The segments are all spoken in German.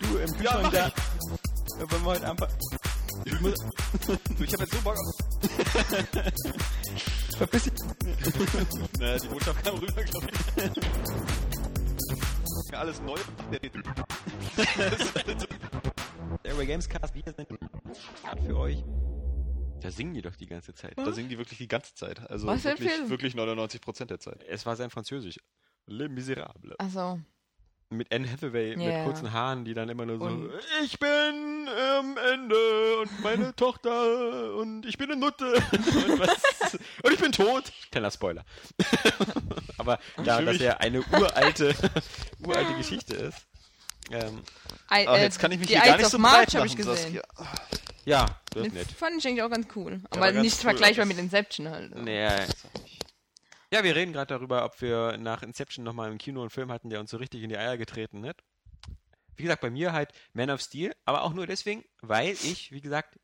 Du im Kühlschrank mach da. Ja, wollen wir heute einfach. Ich muss, Du, ich hab jetzt so Bock auf... verpiss dich. Naja, die Botschaft kam rüber, glaube ich. Ja, Alles neu. Airway Gamescast, wir sind für euch. Da singen die doch die ganze Zeit. Da singen die wirklich die ganze Zeit. Also Was wirklich, wirklich 99% der Zeit. Es war sein Französisch. Le Miserable. Also, Mit Anne Hathaway, mit Ja. kurzen Haaren, die dann immer nur so, Und- ich bin am Ende und meine Tochter und ich bin eine Nutte und, was, und ich bin tot. Kleiner Spoiler. Aber da das ja eine uralte, uralte Geschichte ist, ähm, I, äh, jetzt kann ich mich die hier gar Ides nicht so March breit habe machen, ich gesehen. Saskia. ja, das ist nett. fand ich eigentlich auch ganz cool. Aber ganz nicht cool, vergleichbar mit Inception halt. Nee, ja, wir reden gerade darüber, ob wir nach Inception nochmal im Kino einen Film hatten, der uns so richtig in die Eier getreten hat. Wie gesagt, bei mir halt Man of Steel, aber auch nur deswegen, weil ich, wie gesagt,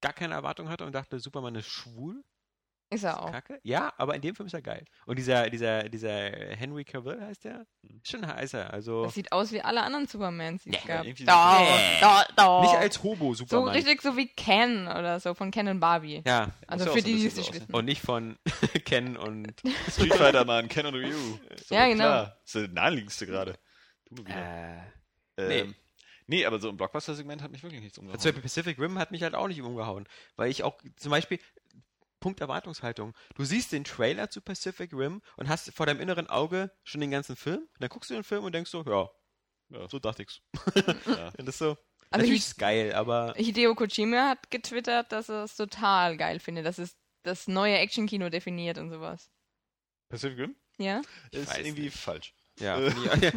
gar keine Erwartung hatte und dachte, Superman ist schwul. Ist er auch. Kacke. Ja, aber in dem Film ist er geil. Und dieser, dieser, dieser Henry Cavill heißt der? Ist Schon heißer. Also Das sieht aus wie alle anderen Supermans, die es gab. irgendwie Doch, so- doch, doch. nicht als Hobo So richtig so wie Ken oder so von Ken und Barbie. ja. Also für die, die es nicht wissen. Und nicht von Ken und Street Fighter Man, Ken und Ryu. So, Ja, genau. Klar. Das ist der naheliegendste gerade. Du nur wieder. äh, Ähm, nee. nee, aber so im Blockbuster-Segment hat mich wirklich nichts Zum umgehauen. Beispiel Pacific Rim hat mich halt auch nicht umgehauen. Weil ich auch, zum Beispiel, Punkt Erwartungshaltung. Du siehst den Trailer zu Pacific Rim und hast vor deinem inneren Auge schon den ganzen Film. Dann guckst du den Film und denkst so, ja, Ja. so dachte ich's. Ja. Und das ist so, Also natürlich ich- ist es geil, aber Hideo Kojima hat getwittert, dass er es total geil findet, dass es das neue Actionkino definiert und sowas. Pacific Rim? Ja? Ist weiß irgendwie nicht. falsch. ja, Äh, finde ich, ja.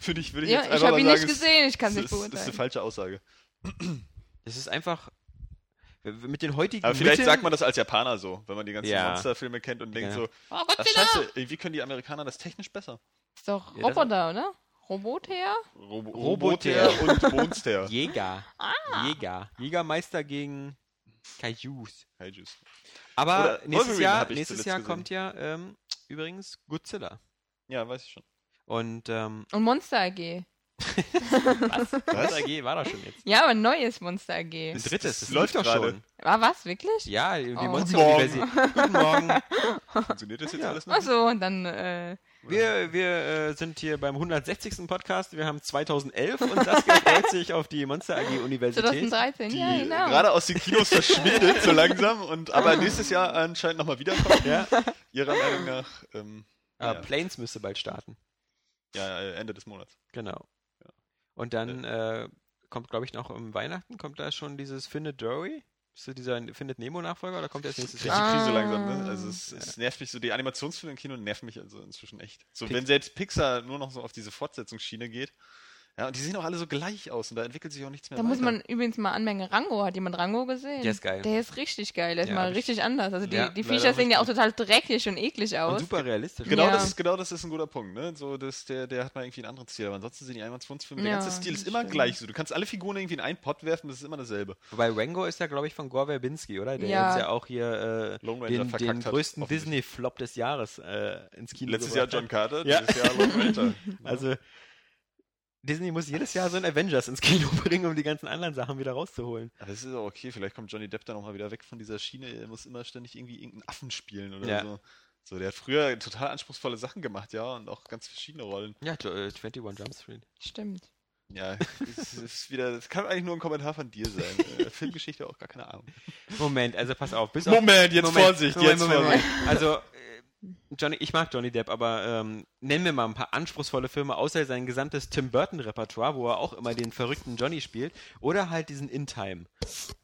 Für dich würde ich Ja, jetzt ich einfach habe mal ihn sagen, nicht es- gesehen, ich kann es nicht ist, ist eine beurteilen. falsche Aussage. es ist einfach, mit den heutigen Aber vielleicht Mitteln- sagt man das als Japaner so, wenn man die ganzen Ja. Monsterfilme kennt und denkt Ja. so, Oh, ach scheiße, irgendwie können die Amerikaner das technisch besser. Ist doch Ja, Roboter, oder? Roboter? Robo Roboter. Und Monster. Jäger. Jäger. Jägermeister gegen Kaijus. Kaijus. Aber Oder nächstes Wolverine Jahr, nächstes Jahr gesehen. kommt ja ähm, übrigens Godzilla. Ja, weiß ich schon. Und ähm, Und Monster AG. Was? Was? AG war das schon jetzt. Ja, aber ein neues Monster AG. Ein drittes, das läuft läuft doch schon. War was, wirklich? Ja, die Oh. Monster-Universität. Guten Morgen. Funktioniert das jetzt alles noch? Achso, und dann, äh, Wir, wir äh, sind hier beim 160. Podcast. Wir haben 2011 und das freut sich auf die Monster AG Universität. 2013, Die ja, genau. gerade aus den Kinos verschwindet, so langsam, und aber nächstes Jahr anscheinend nochmal wiederkommt. Ja, Ihrer Meinung nach, ähm, Ja. Planes müsste bald starten. ja, äh, Ende des Monats. Genau. Und dann äh, kommt, glaube ich, noch um Weihnachten, kommt da schon dieses Findet Dory? Ist das dieser Findet Nemo-Nachfolger oder kommt der erst nächstes Krieg die Jahr? Krise Ah. langsam, ne? Also es, es nervt mich so, die Animationsfilme im Kino nerven mich also inzwischen echt. So, Pix- wenn selbst Pixar nur noch so auf diese Fortsetzungsschiene geht. Ja, und die sehen auch alle so gleich aus und da entwickelt sich auch nichts mehr Da muss weiter. man übrigens mal anmerken, Rango, hat jemand Rango gesehen? Der ist geil. Der ist richtig geil, der ist Ja, mal richtig anders. Also die, Ja, die Viecher sehen ja auch total dreckig und eklig Und aus. super realistisch. Genau, Ja. das ist, genau das ist ein guter Punkt, ne? So, das, der, der hat mal irgendwie einen anderen Stil. Aber ansonsten sind die Animationsfilme, der Ja, ganze Stil ist immer stimmt. gleich so. Du kannst alle Figuren irgendwie in einen Pott werfen, das ist immer dasselbe. Wobei Rango ist ja, glaube ich, von Gore Verbinski, oder? Der Ja. jetzt ja auch hier äh, Lone Ranger den, den größten. Disney-Flop des Jahres äh, ins Kino Letztes Jahr John. Carter, Ja. dieses Jahr Lone Ranger. Also Disney muss jedes Jahr so ein Avengers ins Kino bringen, um die ganzen anderen Sachen wieder rauszuholen. Aber das ist auch okay, vielleicht kommt Johnny Depp da nochmal wieder weg von dieser Schiene. Er muss immer ständig irgendwie irgendeinen Affen spielen oder Ja. so. So, der hat früher total anspruchsvolle Sachen gemacht, ja, und auch ganz verschiedene Rollen. Ja, t- äh, 21 Jump Street. Stimmt. Ja, das ist wieder, das kann eigentlich nur ein Kommentar von dir sein. Äh, Filmgeschichte auch gar keine Ahnung. Moment, also pass auf. Bis Moment, auf, jetzt Vorsicht, jetzt Vorsicht. Also, äh, Johnny, ich mag Johnny Depp, aber ähm, nenn mir mal ein paar anspruchsvolle Filme, außer sein gesamtes Tim Burton-Repertoire, wo er auch immer den verrückten Johnny spielt. Oder halt diesen In Time.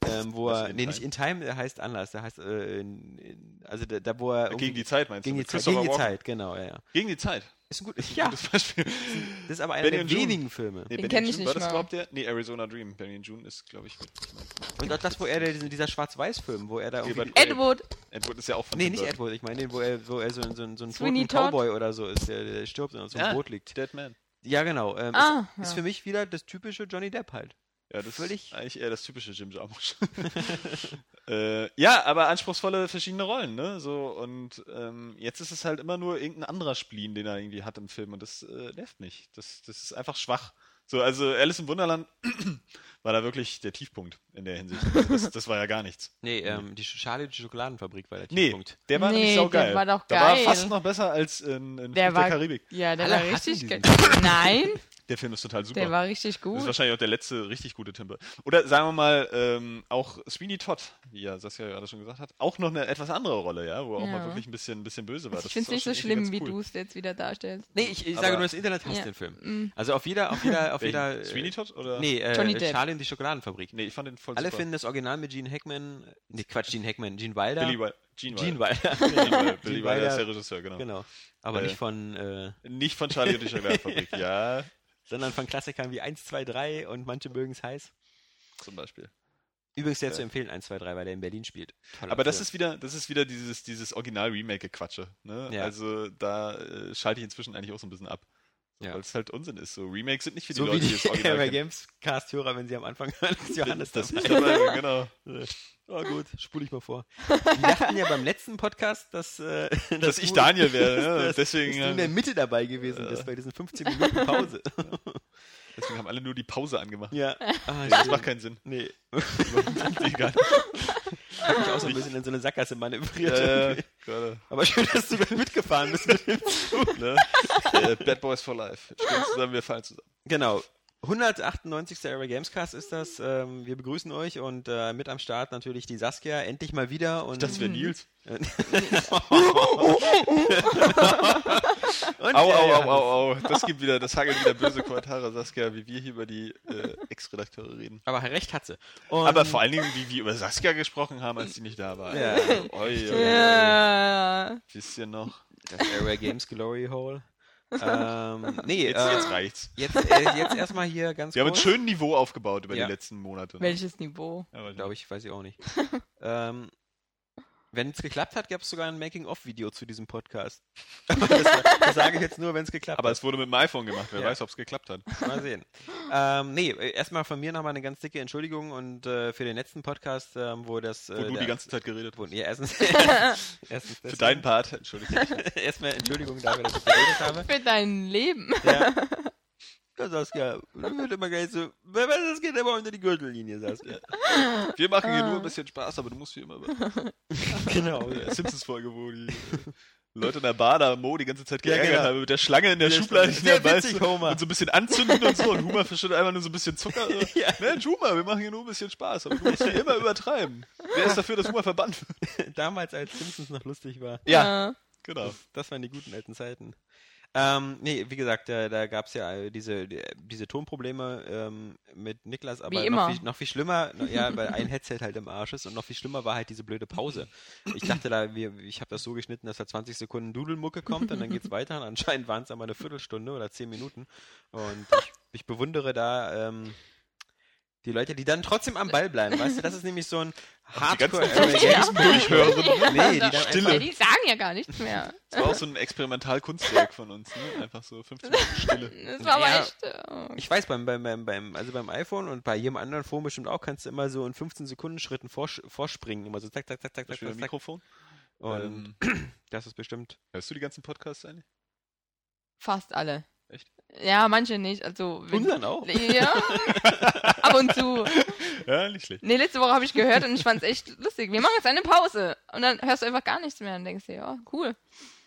Ähm, wo er, nee, Time? nicht In Time, der heißt anders. Der heißt, äh, in, in, also da, da, wo er. Gegen die Zeit meinst gegen du? die, Zeit, gegen die? Zeit, genau, ja, ja. Gegen die Zeit. Ist ein gut, ja, Gutes Beispiel. das ist aber einer der wenigen Filme. Nee, Den Benny kenn and ich June, nicht War das mal. überhaupt der? Nee, Arizona Dream. Benny and June ist, glaube ich. Und auch das, wo er der, dieser Schwarz-Weiß-Film, wo er da Okay, irgendwie... Edward. Edward ist ja auch von Nee, nicht. Edward, ich meine den, wo er, wo er so, in- so, so ein Sweeney toten Todd? Cowboy oder so ist, der, der stirbt und auf so einem Ah, Boot liegt. Dead Man. Ja, genau. Ähm, Ah, ist, ist ja. für mich wieder das typische Johnny Depp halt. Ja, das Völlig- ist eigentlich eher das typische Jim Jarmusch. äh, ja, aber anspruchsvolle verschiedene Rollen, ne? So, und ähm, jetzt ist es halt immer nur irgendein anderer Spleen, den er irgendwie hat im Film und das äh, nervt nicht. Das, das ist einfach schwach. So, also Alice im Wunderland war da wirklich der Tiefpunkt in der Hinsicht. Also das, das war ja gar nichts. Nee, ähm, die Charlie die Schokoladenfabrik war der Nee, Tiefpunkt. der war Nee, nämlich der saugeil. war doch Der war geil. fast noch besser als in, in Der war- der Karibik. Ja, der Alle war richtig geil. Nein, Der Film ist total super. der war richtig Das ist gut. wahrscheinlich auch der letzte richtig gute Timber. Oder sagen wir mal, ähm, auch Sweeney Todd, wie ja Saskia gerade schon gesagt hat, auch noch eine etwas andere Rolle, ja, wo er auch Ja. mal wirklich ein bisschen, ein bisschen böse war. Ich Das finde es nicht auch so schlimm, wie cool. du es jetzt wieder darstellst. Nee, ich, ich sage nur, das Internet hasst Ja. den Film. Mm. Also auf jeder, auf jeder, auf jeder... Sweeney Todd oder? Nee, äh, Johnny Depp. Charlie und die Schokoladenfabrik. Nee, ich fand den voll Alle super. finden das Original mit Gene Hackman, nee, Quatsch, Gene Hackman, Gene Wilder. Billy Wilder. Gene Gene Wilder. Gene Wilder. Billy Gene Wilder ist der Regisseur, genau. genau. Aber Äh. nicht von, äh, Nicht von Charlie und die Schokoladenfabrik, ja, sondern von Klassikern wie 1, 2, 3 und manche mögen es heiß. zum Beispiel. Übrigens sehr Ja. zu empfehlen, 1, 2, 3, weil der in Berlin spielt. Toller Aber das ist wieder, das ist wieder dieses, dieses Original-Remake-Gequatsche. Ne? Ja. Also da äh, schalte ich inzwischen eigentlich auch so ein bisschen ab. Ja. Weil es halt Unsinn ist. So Remakes sind nicht für die so Leute, wie die das die Original Airway kennen. Games Cast-Hörer, wenn sie am Anfang hören, dass Johannes das ist dabei, genau. Oh gut, spule ich mal vor. Die dachten ja beim letzten Podcast, dass, äh, Dass ich du- Daniel wäre, ne? dass, Deswegen, dass du in der äh, Mitte dabei gewesen bist, bei diesen 15 Minuten Pause. Deswegen haben alle nur die Pause angemacht. ja. Ah, das macht keinen Sinn. Nee. Egal. Hab mich auch so ein bisschen in so eine Sackgasse manövriert. äh, gerade. Aber schön, dass du da mitgefahren bist mit dem Zug. Ne? äh, Bad Boys for Life. Stehen zusammen, wir fallen zusammen. Genau. 198. Airway Gamescast ist das. Ähm, wir begrüßen euch und äh, mit am Start natürlich die Saskia, endlich mal wieder. Und, Das wäre Nils. und Au, au, au, au, au. Das gibt wieder, das hagelt wieder böse Kommentare, Saskia, wie wir hier über die äh, Ex-Redakteure reden. Aber recht hat sie. Und, Aber vor allen Dingen, wie wir über Saskia gesprochen haben, als die nicht da war. Ja. Oi, oi, oi. Ja. Wisst ihr noch? das Airway Games Glory Hole. Ähm, nee, Jetzt, äh, jetzt reicht's. jetzt, äh, jetzt erstmal hier ganz Wir haben ein kurz. schönes Niveau aufgebaut über Ja. die letzten Monate. Welches Niveau? Ja, Glaube ich, weiß ich auch nicht. ähm, wenn es geklappt hat, gab es sogar ein Making-of-Video zu diesem Podcast. Aber das, das sage ich jetzt nur, wenn es geklappt Aber hat. es wurde mit dem iPhone gemacht. Wer Ja. weiß, ob es geklappt hat. Mal sehen. ähm, nee, erstmal von mir nochmal eine ganz dicke Entschuldigung und äh, für den letzten Podcast, ähm, wo das. Äh, Wo du der- die ganze Zeit geredet wo, hast. ja, erstens, erstens Für deinen Part, entschuldige. Erstmal Entschuldigung dafür, dass ich geredet habe. Für dein Leben. Ja. Ja, Saskia, das wird immer gleich so. Das geht immer unter die Gürtellinie, Saskia. Wir machen hier nur ein bisschen Spaß, aber du musst wie immer über genau. der Simpsons-Folge, wo die äh, Leute in der Bar da Mo die ganze Zeit Ja, geärgert genau. haben mit der Schlange in der Ja, Schublade. in der witzig, Homer. Und so ein bisschen anzünden und so. Und Homer verschüttet einfach nur so ein bisschen Zucker. Ja. Mensch, Homer, wir machen hier nur ein bisschen Spaß, aber du musst wie immer übertreiben. Wer ist dafür, dass Homer verbannt wird? Damals, als Simpsons noch lustig war. Ja. Genau. Das waren die guten alten Zeiten. Ähm, nee, wie gesagt, da, da gab es ja äh, diese, die- diese Tonprobleme ähm, mit Niklas, aber noch viel, noch viel schlimmer, ja, weil ein Headset halt im Arsch ist und noch viel schlimmer war halt diese blöde Pause. Ich dachte da, wir, ich habe das so geschnitten, dass da 20 Sekunden Dudelmucke kommt und dann geht's weiter und anscheinend waren es aber eine Viertelstunde oder 10 Minuten und ich, ich bewundere da ähm, die Leute, die dann trotzdem am Ball bleiben, weißt du, das ist nämlich so ein die ganzen Hardcore fünf Airway Minuten durchhören. Nee, die dann Stille. Die sagen ja gar nichts mehr. Das war auch so ein Experimentalkunstwerk von uns. Ne? Einfach so 15 Minuten Stille. Das war aber Ja. echt. äh, Ich weiß, beim, beim, beim, beim, also beim iPhone und bei jedem anderen Phone bestimmt auch, kannst du immer so in 15 Sekunden Schritten vorsch vorspringen. Immer so zack, zack, zack, zack, zack, zack. Mikrofon. Und Ähm, das ist bestimmt. hörst du die ganzen Podcasts eigentlich? Fast alle. Echt? Ja, manche nicht. Also. wenn- Unseren auch. Ja. Ab und zu. Ja, nicht schlecht. Nee, letzte Woche habe ich gehört und ich fand's echt lustig. Wir machen jetzt eine Pause. Und dann hörst du einfach gar nichts mehr und denkst dir, ja, cool.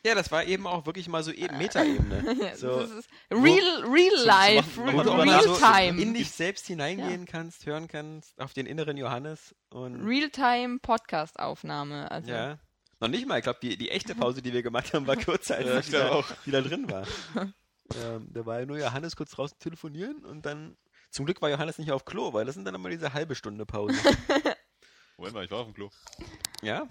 Ja, das war eben auch wirklich mal so e Meta-Ebene. Ja, so, real, real life, machen- wo mal real so time. in dich selbst hineingehen kannst, hören kannst, auf den inneren Johannes. Und Real-time Podcast-Aufnahme. Also, ja. Noch nicht mal, ich glaube, die, die echte Pause, die wir gemacht haben, war kürzer als Ja, die, ich die, glaub da, auch. die da drin war. Ähm, da war ja nur Johannes kurz draußen telefonieren und dann. Zum Glück war Johannes nicht auf Klo, weil das sind dann immer diese halbe Stunde Pause. Moment mal, ich war auf dem Klo. Ja?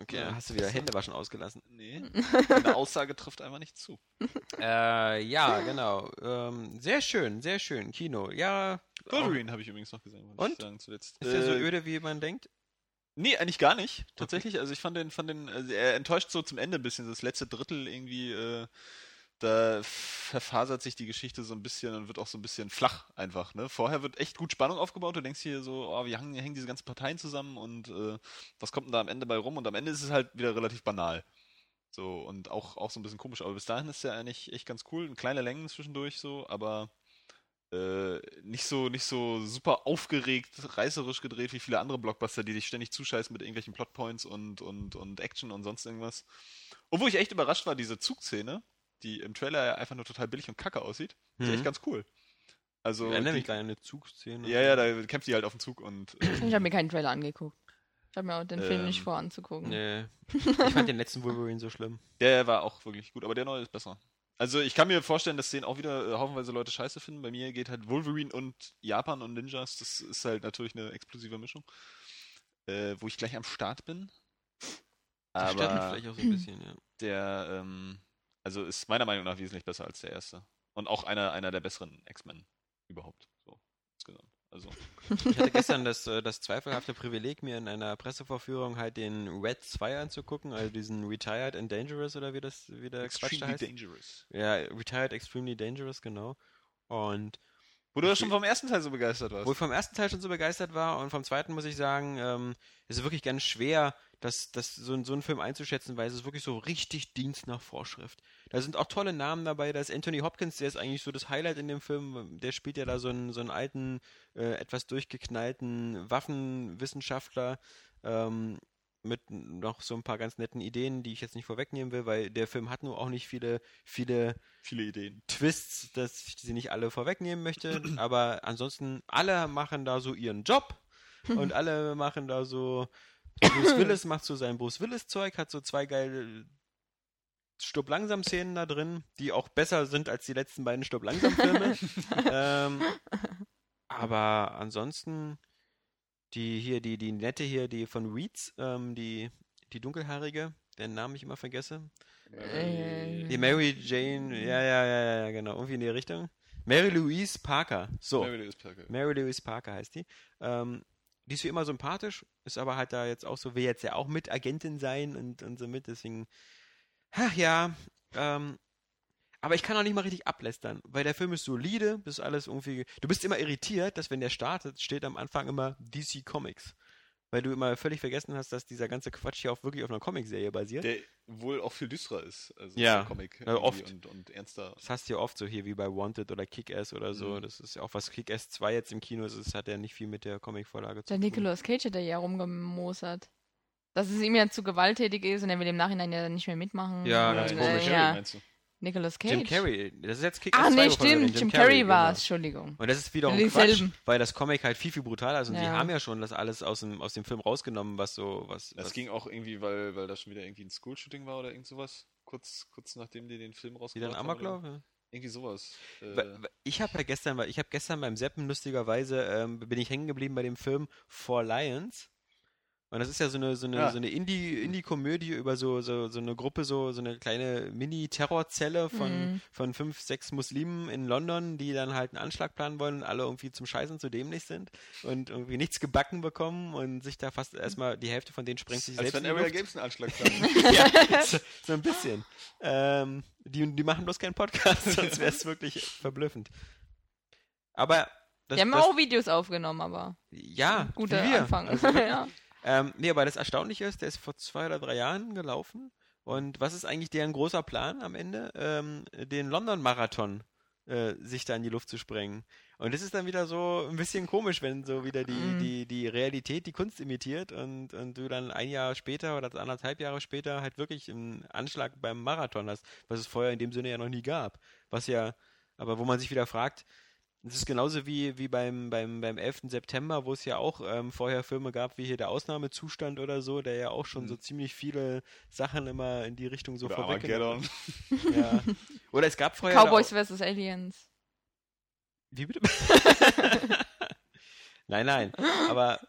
Okay, Ja. hast du wieder Händewaschen ausgelassen. Nee, deine Aussage trifft einfach nicht zu. Äh, ja, genau. Ähm, sehr schön, sehr schön. Kino. Ja. Wolverine habe ich übrigens noch gesehen, wollte Und? ich sagen zuletzt. Ist der so Äh, öde, wie man denkt? Nee, eigentlich gar nicht. Tatsächlich. Also ich fand den, fand den, also er enttäuscht so zum Ende ein bisschen. Das letzte Drittel irgendwie, äh, da verfasert sich die Geschichte so ein bisschen und wird auch so ein bisschen flach einfach. Ne? Vorher wird echt gut Spannung aufgebaut. Du denkst hier so, oh, wie hängen, hängen diese ganzen Parteien zusammen und äh, was kommt denn da am Ende bei rum? Und am Ende ist es halt wieder relativ banal. So, und auch, auch so ein bisschen komisch. Aber bis dahin ist der eigentlich echt ganz cool. Kleine Längen zwischendurch so, aber äh, nicht so nicht so super aufgeregt, reißerisch gedreht wie viele andere Blockbuster, die dich ständig zuscheißen mit irgendwelchen Plotpoints und, und, und Action und sonst irgendwas. Wo ich echt überrascht war, diese Zugszene, die im Trailer ja einfach nur total billig und kacke aussieht, ist Mhm. echt ganz cool. Also, Ich erinnere mich an eine Zugszene. ja, ja, da kämpft die halt auf dem Zug und äh, Ich habe mir keinen Trailer angeguckt. Ich habe mir auch den Film Ähm, nicht vor anzugucken. Nee. Ich fand den letzten Wolverine so schlimm. der war auch wirklich gut, aber der neue ist besser. Also ich kann mir vorstellen, dass den auch wieder äh, haufenweise Leute scheiße finden. Bei mir geht halt Wolverine und Japan und Ninjas, das ist halt natürlich eine explosive Mischung. Äh, wo ich gleich am Start bin. Aber vielleicht auch so ein bisschen, ja. der, ähm, also ist meiner Meinung nach wesentlich besser als der erste. Und auch einer, einer der besseren X-Men überhaupt. So, insgesamt. Also, Ich hatte gestern das, äh, das zweifelhafte Privileg, mir in einer Pressevorführung halt den Red 2 anzugucken, also diesen Retired and Dangerous oder wie das wie der Quatsch da extremely heißt. dangerous. Ja, Retired Extremely Dangerous, genau. Und Wo du schon vom ersten Teil so begeistert warst. wo ich vom ersten Teil schon so begeistert war und vom zweiten muss ich sagen, ähm, ist es wirklich ganz schwer, das, das, so, ein- so einen Film einzuschätzen, weil es ist wirklich so richtig Dienst nach Vorschrift. Da sind auch tolle Namen dabei. Da ist Anthony Hopkins, der ist eigentlich so das Highlight in dem Film. Der spielt ja da so einen, so einen alten, äh, etwas durchgeknallten Waffenwissenschaftler ähm, mit noch so ein paar ganz netten Ideen, die ich jetzt nicht vorwegnehmen will, weil der Film hat nur auch nicht viele, viele Viele Ideen. Twists, dass ich sie nicht alle vorwegnehmen möchte, aber ansonsten alle machen da so ihren Job und alle machen da so Bruce Willis macht so sein Bruce Willis Zeug, hat so zwei geile Stopp langsam Szenen da drin, die auch besser sind als die letzten beiden Stopp langsam Filme. ähm, aber ansonsten die hier die die nette hier die von Reeds, ähm, die die dunkelhaarige, deren Namen ich immer vergesse. Äh, Die Mary Jane, ja, ja, ja, ja, genau, irgendwie in die Richtung. Mary Louise Parker, so. Mary Louise Parker. Mary Louise Parker heißt die. Ähm, die ist wie immer sympathisch, ist aber halt da jetzt auch so, will jetzt ja auch mit Agentin sein und, und so mit, deswegen, ach ja, ähm, aber ich kann auch nicht mal richtig ablästern, weil der Film ist solide, das ist alles irgendwie, du bist immer irritiert, dass wenn der startet, steht am Anfang immer DC Comics. Weil du immer völlig vergessen hast, dass dieser ganze Quatsch hier auch wirklich auf einer Comicserie basiert. Der wohl auch viel düsterer ist. Also Ja, der Comic. ja, irgendwie oft. Und, und ernster. Das hast du ja oft so hier wie bei Wanted oder Kick-Ass oder so. Mhm. Das ist ja auch was Kick-Ass 2 jetzt im Kino ist, das hat ja nicht viel mit der Comicvorlage zu Der tun. Nicolas Cage hat ja rumgemosert. Dass es ihm ja zu gewalttätig ist und er will im Nachhinein ja nicht mehr mitmachen. Ja, und, ganz äh, komisch. Carrey, ja. meinst du? Nicolas Cage. Jim Carrey, das ist jetzt Kick-Ass Ah, 2, nee, stimmt. Jim Carrey war es, genau. Entschuldigung. Und das ist wiederum. Quatsch, weil das Comic halt viel, viel brutaler ist und die Ja. haben ja schon das alles aus dem, aus dem Film rausgenommen, was so, was, Das was ging auch irgendwie, weil, weil da schon wieder irgendwie ein School-Shooting war oder irgend sowas. Kurz, kurz nachdem die den Film wieder ein haben. Amoklauf? oder? Ja. Irgendwie sowas. Äh, Ich habe ja gestern, weil ich habe gestern beim Seppen lustigerweise ähm, bin ich hängen geblieben bei dem Film Four Lions. Und das ist ja so eine so eine Ja. so eine Indie Indie Komödie über so so so eine Gruppe so so eine kleine Mini Terrorzelle von Mhm. von fünf sechs Muslimen in London, die dann halt einen Anschlag planen wollen und alle irgendwie zum Scheißen zu dämlich sind und irgendwie nichts gebacken bekommen und sich da fast erstmal die Hälfte von denen sprengt sich als selbst wenn die Area Luft. Games einen Anschlag plant. ja, so, so ein bisschen. Ähm, die, die machen bloß keinen Podcast, sonst wäre es wirklich verblüffend. Aber das, Die haben das, auch Videos aufgenommen, aber ja, guter wir. Anfang. Also, ja. Ähm, nee, aber das Erstaunliche ist, der ist vor zwei oder drei Jahren gelaufen. Und was ist eigentlich deren großer Plan am Ende? Ähm, den London-Marathon äh, sich da in die Luft zu sprengen. Und das ist dann wieder so ein bisschen komisch, wenn so wieder die, Mhm. die, die Realität die Kunst imitiert und, und du dann ein Jahr später oder anderthalb Jahre später halt wirklich einen Anschlag beim Marathon hast, was es vorher in dem Sinne ja noch nie gab. Was ja, aber wo man sich wieder fragt, das ist genauso wie, wie beim, beim, beim 11. September, wo es ja auch ähm, vorher Filme gab, wie hier der Ausnahmezustand oder so, der ja auch schon so ziemlich viele Sachen immer in die Richtung so Oder vorweggenommen Armageddon. ja. Oder es gab vorher. Cowboys vs. Aliens. wie bitte? nein, nein. Aber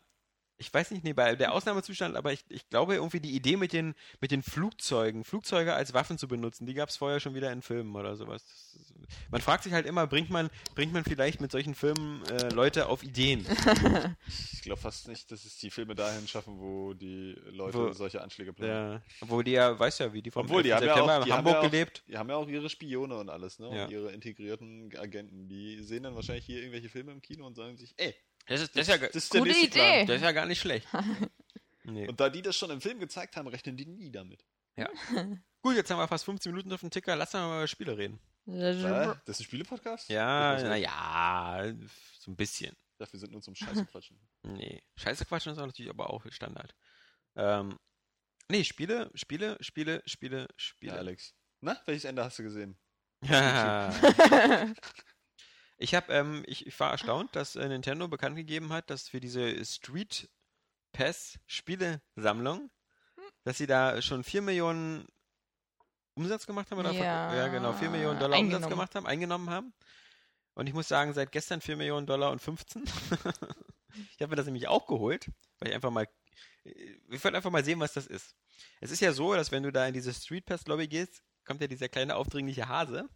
Ich weiß nicht, nee, bei der Ausnahmezustand, aber ich, ich glaube irgendwie die Idee mit den, mit den Flugzeugen, Flugzeuge als Waffen zu benutzen, die gab es vorher schon wieder in Filmen oder sowas. Ist, man fragt sich halt immer, bringt man, bringt man vielleicht mit solchen Filmen äh, Leute auf Ideen? Ich glaube fast nicht, dass es die Filme dahin schaffen, wo die Leute Wo- solche Anschläge planen. Ja, obwohl die ja, weiß ja, wie die vom Obwohl, die 11. haben ja September auch, in die haben Hamburg ja auch, gelebt. Die haben ja auch ihre Spione und alles, ne? Ja. Und ihre integrierten Agenten. Die sehen dann wahrscheinlich hier irgendwelche Filme im Kino und sagen sich, ey, Das ist, das ist ja, das ist der Gute nächste Idee. Plan. das ist ja gar nicht schlecht. Nee. Und da die das schon im Film gezeigt haben, rechnen die nie damit. Gut, jetzt haben wir fast 15 Minuten auf dem Ticker. Lass uns mal über Spiele reden. Äh, das ist ein Spielepodcast? Ja, naja, so ein bisschen. Ja, wir sind nur zum Scheiße quatschen. Nee, Scheiße quatschen ist auch natürlich aber auch Standard. Ähm, nee, Spiele, Spiele, Spiele, Spiele, Ja, Spiele. Alex. Na, welches Ende hast du gesehen? Ja. Ich habe, ähm, ich, ich war erstaunt, dass äh, Nintendo bekannt gegeben hat, dass für diese Street Pass Spielesammlung, dass sie da schon 4 Millionen Umsatz gemacht haben oder Ja, ja genau 4 Millionen Dollar Umsatz gemacht haben, eingenommen haben. Und ich muss sagen, seit gestern 4 Millionen Dollar und 15. ich habe mir das nämlich auch geholt, weil ich einfach mal ich wollte einfach mal sehen, was das ist. Es ist ja so, dass wenn du da in diese Street Pass Lobby gehst, kommt ja dieser kleine aufdringliche Hase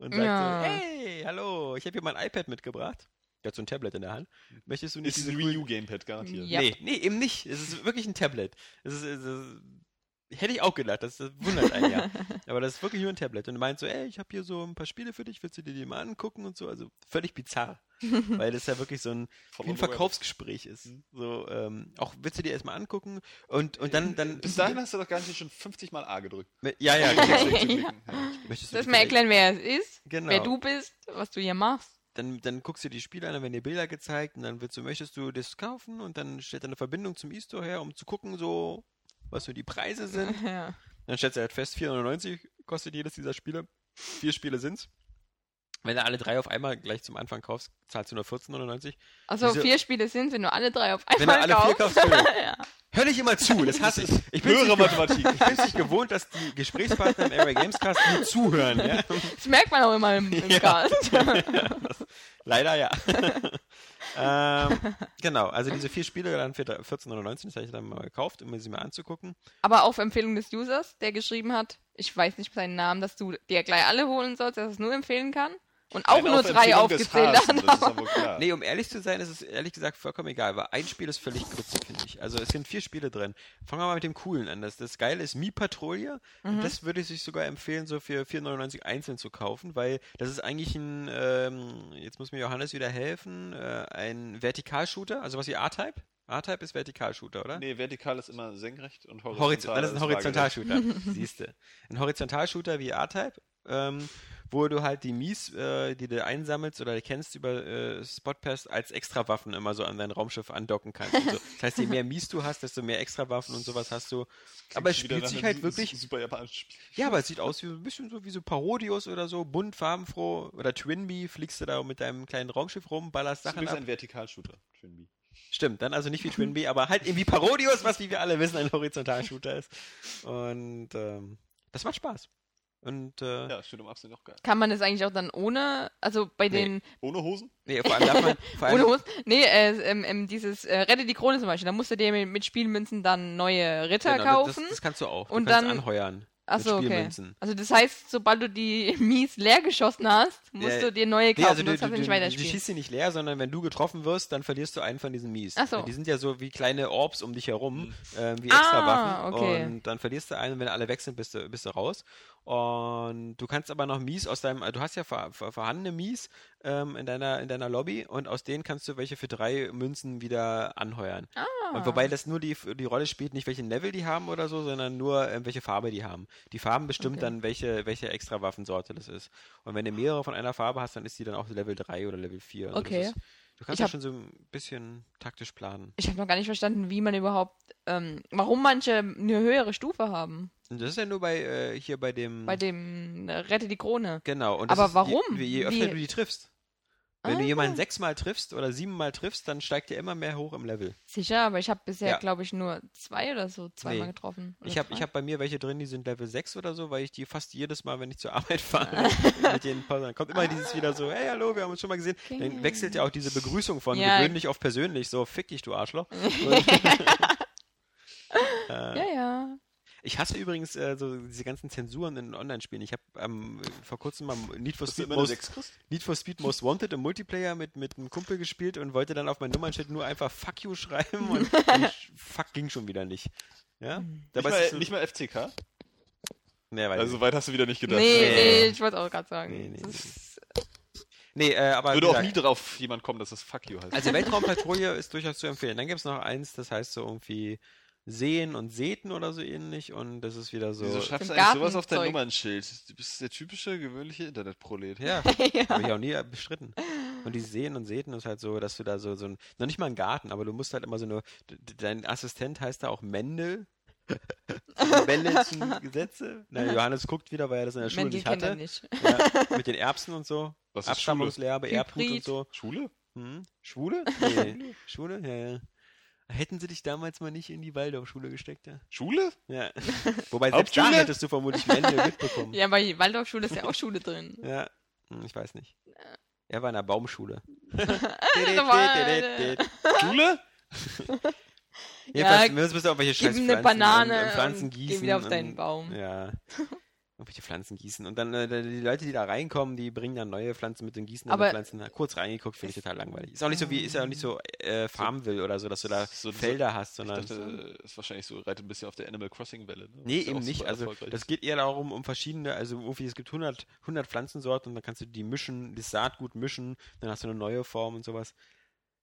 und sagt Ja. so, hey, hallo, ich habe hier mein iPad mitgebracht. Der hat so ein Tablet in der Hand. Möchtest du nicht Ist ein Wii U Gamepad garantiert. Ja. Nee, nee, eben nicht. Es ist wirklich ein Tablet. Es ist, es ist, hätte ich auch gedacht, das, das wundert einen ja. Aber das ist wirklich nur ein Tablet. Und meint so, ey, ich habe hier so ein paar Spiele für dich, willst du dir die mal angucken und so. Also völlig bizarr. weil das ja wirklich so ein, wie ein. Verkaufsgespräch ist. Mhm. So, ähm, auch willst du dir erstmal angucken und, und dann, dann Bis dahin hast du doch gar nicht schon 50 Mal A gedrückt. ja, ja, genau. das wegzuklicken. Ja. Ja. Möchtest du mir vielleicht- erklären, wer es ist, Genau. wer du bist, was du hier machst. dann, dann guckst du dir die Spiele an, dann werden dir Bilder gezeigt und dann willst du, möchtest du das kaufen und dann stellt er eine Verbindung zum E-Store her, um zu gucken, so, was so die Preise sind. Ja. Dann stellst du halt fest, 4,99 kostet jedes dieser Spiele. Vier Spiele sind's. Wenn du alle drei auf einmal gleich zum Anfang kaufst, zahlst du nur 14,99. Also Diese- vier Spiele sind, wenn du alle drei auf Wenn du einmal alle vier kaufst. kaufst, Entschuldigung. ja. Hör nicht immer zu, das hasse ich. Ich bin Höhere nicht, Mathematik. ich bin's nicht gewohnt, dass die Gesprächspartner im Area Gamescast nur zuhören. Ja? Das merkt man auch immer im, im Ja. Cast. Leider ja. Ähm, genau, also diese vier Spiele dann für 14,99, das habe ich dann mal gekauft, um mir sie mal anzugucken. Aber auf Empfehlung des Users, der geschrieben hat, ich weiß nicht seinen Namen, dass du dir gleich alle holen sollst, dass es nur empfehlen kann. Und auch Nein, nur drei aufgezählt Hasen. Nee, um ehrlich zu sein, ist es ehrlich gesagt vollkommen egal, weil ein Spiel ist völlig grütze, finde ich. Also es sind vier Spiele drin. Fangen wir mal mit dem coolen an. Das, das Geile ist Mi Patrouille. Mhm. Und das würde ich sich sogar empfehlen, so für 4,99 einzeln zu kaufen, weil das ist eigentlich ein, ähm, jetzt muss mir Johannes wieder helfen, äh, ein Vertikalshooter, also was wie R-Type? R-Type ist Vertikalshooter, oder? Nee, vertikal ist immer senkrecht und horizontal. Horizontal, das ist ein. Horizontalshooter. Siehste. Ein Horizontalshooter wie R-Type, ähm, wo du halt die Mies, äh, die du einsammelst oder kennst über äh, Spotpass, als Extrawaffen immer so an dein Raumschiff andocken kannst. So. Das heißt, je mehr Mies du hast, desto mehr Extrawaffen und sowas hast du. Aber es Klingt spielt sich halt wirklich. Super japanisches Spiel. Ja, aber es sieht aus wie ein bisschen so wie so Parodius oder so, bunt, farbenfroh. Oder Twinbee, fliegst du da mit deinem kleinen Raumschiff rum, ballerst Das ist Sachen übrigens ab. ein Vertikalshooter, Twinbee. Stimmt, dann also nicht wie Twinbee, aber halt irgendwie Parodius, was wie wir alle wissen ein Horizontalshooter ist. Und ähm, das macht Spaß. Und äh, Ja, steht um absolut noch geil. Kann man das eigentlich auch dann ohne, also bei Nee. den, Ohne Hosen? nee, vor allem darf man, vor allem, ohne Hose? Nee, äh, ähm, ähm, dieses äh, Rette die Krone zum Beispiel, da musst du dir mit, mit Spielmünzen dann neue Ritter genau, kaufen. das, das kannst du auch. Du Und dann- anheuern. Achso, okay. Also das heißt, sobald du die Mies leer geschossen hast, musst Ja, du dir neue kaufen, Nee, also du, sonst du, du nicht du, du weiterspielen. schießt sie nicht leer, sondern wenn du getroffen wirst, dann verlierst du einen von diesen Mies. Ach so. Die sind ja so wie kleine Orbs um dich herum, ähm, wie Ah, Extrawaffen. okay. Und dann verlierst du einen, wenn alle weg sind, bist du, bist du raus. Und du kannst aber noch Mies aus deinem, du hast ja ver, ver, vorhandene Mies ähm, in, deiner, in deiner Lobby und aus denen kannst du welche für drei Münzen wieder anheuern. Ah. Und wobei das nur die, die Rolle spielt, nicht welchen Level die haben oder so, sondern nur ähm, welche Farbe die haben. Die Farben bestimmt Okay. dann, welche, welche extra Waffensorte das ist. Und wenn du mehrere von einer Farbe hast, dann ist die dann auch Level 3 oder Level 4. Also Okay. Ist, du kannst ja schon so ein bisschen taktisch planen. Ich habe noch gar nicht verstanden, wie man überhaupt, ähm, warum manche eine höhere Stufe haben. Das ist ja nur bei, äh, hier bei dem. Bei dem äh, Rette die Krone. genau. Und Aber warum? Je, je öfter Wie- du die triffst. Wenn du Ah. jemanden sechsmal triffst oder siebenmal triffst, dann steigt er immer mehr hoch im Level. Sicher, aber ich habe bisher, Ja. glaube ich, nur zwei oder so zweimal Nee. getroffen. Ich habe hab bei mir welche drin, die sind Level 6 oder so, weil ich die fast jedes Mal, wenn ich zur Arbeit fahre, mit denen dann kommt immer dieses wieder so, hey, hallo, wir haben uns schon mal gesehen. Dann Okay. wechselt ja auch diese Begrüßung von Ja. gewöhnlich auf persönlich, so, fick dich, du Arschloch. Äh, Ja, ja. Ich hasse übrigens äh, so diese ganzen Zensuren in Online-Spielen. Ich habe ähm, vor kurzem mal Need for, Speed Most, 6 kriegst? Need for Speed Most Wanted im Multiplayer mit, mit einem Kumpel gespielt und wollte dann auf mein Nummernschild nur einfach Fuck you schreiben und, und Fuck ging schon wieder nicht. Ja? Nicht Dabei ist mal, es so, nicht mal FCK? nee, Also weit hast du wieder nicht gedacht. Nee, Nee. nee, ich wollte auch gerade sagen. Nee, nee, das nee. äh, aber Würde auch nie drauf jemand kommen, dass das Fuck you heißt. Also Weltraumpatrouille ist durchaus zu empfehlen. Dann gibt es noch eins, das heißt so irgendwie Sehen und Seten oder so ähnlich und das ist wieder so. Wieso schreibst du eigentlich sowas auf dein. Nummernschild? Du bist der typische, gewöhnliche Internetprolet. Ja, ja. habe ich auch nie bestritten. Und die Sehen und Seten ist halt so, dass du da so, so ein, noch nicht mal ein Garten, aber du musst halt immer so eine, d- dein Assistent heißt da auch Mendel. Mendelschen Gesetze. Na, Johannes guckt wieder, weil er das in der Schule Mendel nicht hatte. nicht. Ja, mit den Erbsen und so. Was ist Schule? Abstammungslehre, Erbgut und so. Schule? Hm? Schwule? Nee. Schwule? Ja, ja. Hätten sie dich damals mal nicht in die Waldorfschule gesteckt, ja? Schule? Ja. Wobei selbst da Hauptschule? hättest du vermutlich Mendel mitbekommen. Ja, bei Waldorfschule ist ja auch Schule drin. Ja, hm, ich weiß nicht. Er war in der Baumschule. Schule? Jedenfalls, Ja, wir müssen irgendwelche Gib scheiß ihm eine Pflanzen, Banane Pflanzen gießen. geh wieder auf deinen Baum. Ja. Irgendwelche Pflanzen gießen. Und dann äh, die Leute, die da reinkommen, die bringen dann neue Pflanzen mit den Gießen Aber- Pflanzen. Na, Kurz reingeguckt, finde ich total langweilig. Ist auch nicht so wie, ist ja auch nicht so äh, Farmville oder so, dass du da So- so- Felder hast, Ich sondern. dachte, ist wahrscheinlich so, reitet ein bisschen auf der Animal Crossing Welle. Ne? Nee, eben nicht. Also das geht eher darum, um verschiedene, also irgendwie, es gibt 100, 100 Pflanzensorten und dann kannst du die mischen, das Saatgut mischen, dann hast du eine neue Form und sowas.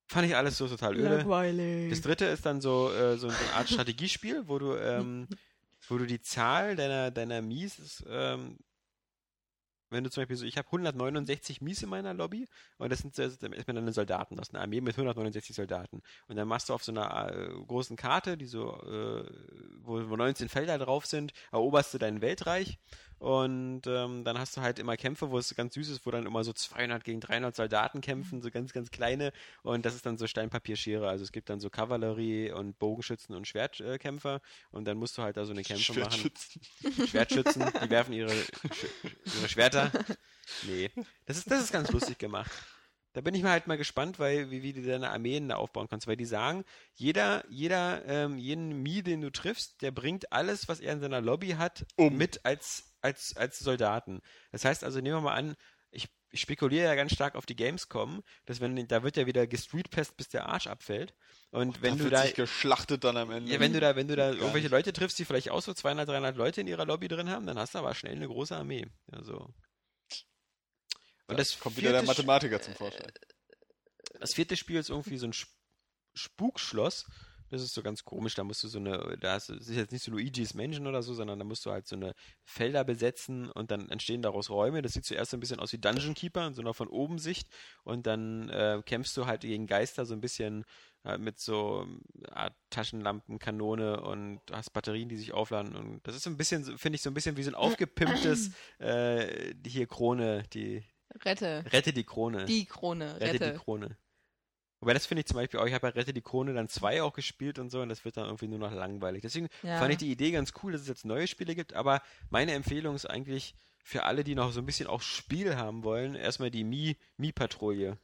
Fand ich alles so total öde. Langweilig. Das dritte ist dann so, äh, so eine Art Strategiespiel, wo du, ähm, wo du die Zahl deiner, deiner Mies, ähm, wenn du zum Beispiel so, ich habe 169 Mies in meiner Lobby und das sind das ist mir dann Soldaten, das ist eine Armee mit 169 Soldaten. Und dann machst du auf so einer äh, großen Karte, die so, äh, wo, wo 19 Felder drauf sind, eroberst du dein Weltreich und ähm, dann hast du halt immer Kämpfe, wo es ganz süß ist, wo dann immer so 200 gegen 300 Soldaten kämpfen, so ganz, ganz kleine und das ist dann so Steinpapierschere. Also es gibt dann so Kavallerie und Bogenschützen und Schwertkämpfer und dann musst du halt da so eine Kämpfe machen. Schwertschützen. Schwertschützen, die werfen ihre, Sch ihre Schwerter. Nee, das ist, das ist ganz lustig gemacht. Da bin ich mal halt mal gespannt, weil, wie, wie du deine Armeen da aufbauen kannst, weil die sagen, jeder, jeder, ähm, jeden Mii, den du triffst, der bringt alles, was er in seiner Lobby hat, Um. mit als, als, als Soldaten. Das heißt also, nehmen wir mal an, ich, ich spekuliere ja ganz stark auf die Gamescom, dass wenn, da wird ja wieder gestreetpest, bis der Arsch abfällt. Und wenn da du da, geschlachtet dann am Ende. ja, wenn du da, wenn du da irgendwelche nicht. Leute triffst, die vielleicht auch so 200, 300 Leute in ihrer Lobby drin haben, dann hast du aber schnell eine große Armee. Also. Und Da das kommt wieder der Mathematiker zum Vorschein. Das vierte Spiel ist irgendwie so ein Sp Spukschloss. Das ist so ganz komisch. Da musst du so eine, da hast du, das ist jetzt nicht so Luigi's Mansion oder so, sondern da musst du halt so eine Felder besetzen und dann entstehen daraus Räume. Das sieht zuerst so ein bisschen aus wie Dungeon Keeper in so einer von oben Sicht und dann äh, kämpfst du halt gegen Geister so ein bisschen äh, mit so Art Taschenlampen, Kanone und hast Batterien, die sich aufladen und das ist so ein bisschen, finde ich, so ein bisschen wie so ein aufgepimptes äh, die hier Krone, die Rette. Rette die Krone. Die Krone. Rette, Rette. die Krone. Wobei das finde ich zum Beispiel auch, ich habe ja Rette die Krone dann zwei auch gespielt und so und das wird dann irgendwie nur noch langweilig. Deswegen Ja. fand ich die Idee ganz cool, dass es jetzt neue Spiele gibt, aber meine Empfehlung ist eigentlich für alle, die noch so ein bisschen auch Spiel haben wollen, erstmal die Mi, Mi-Patrouille.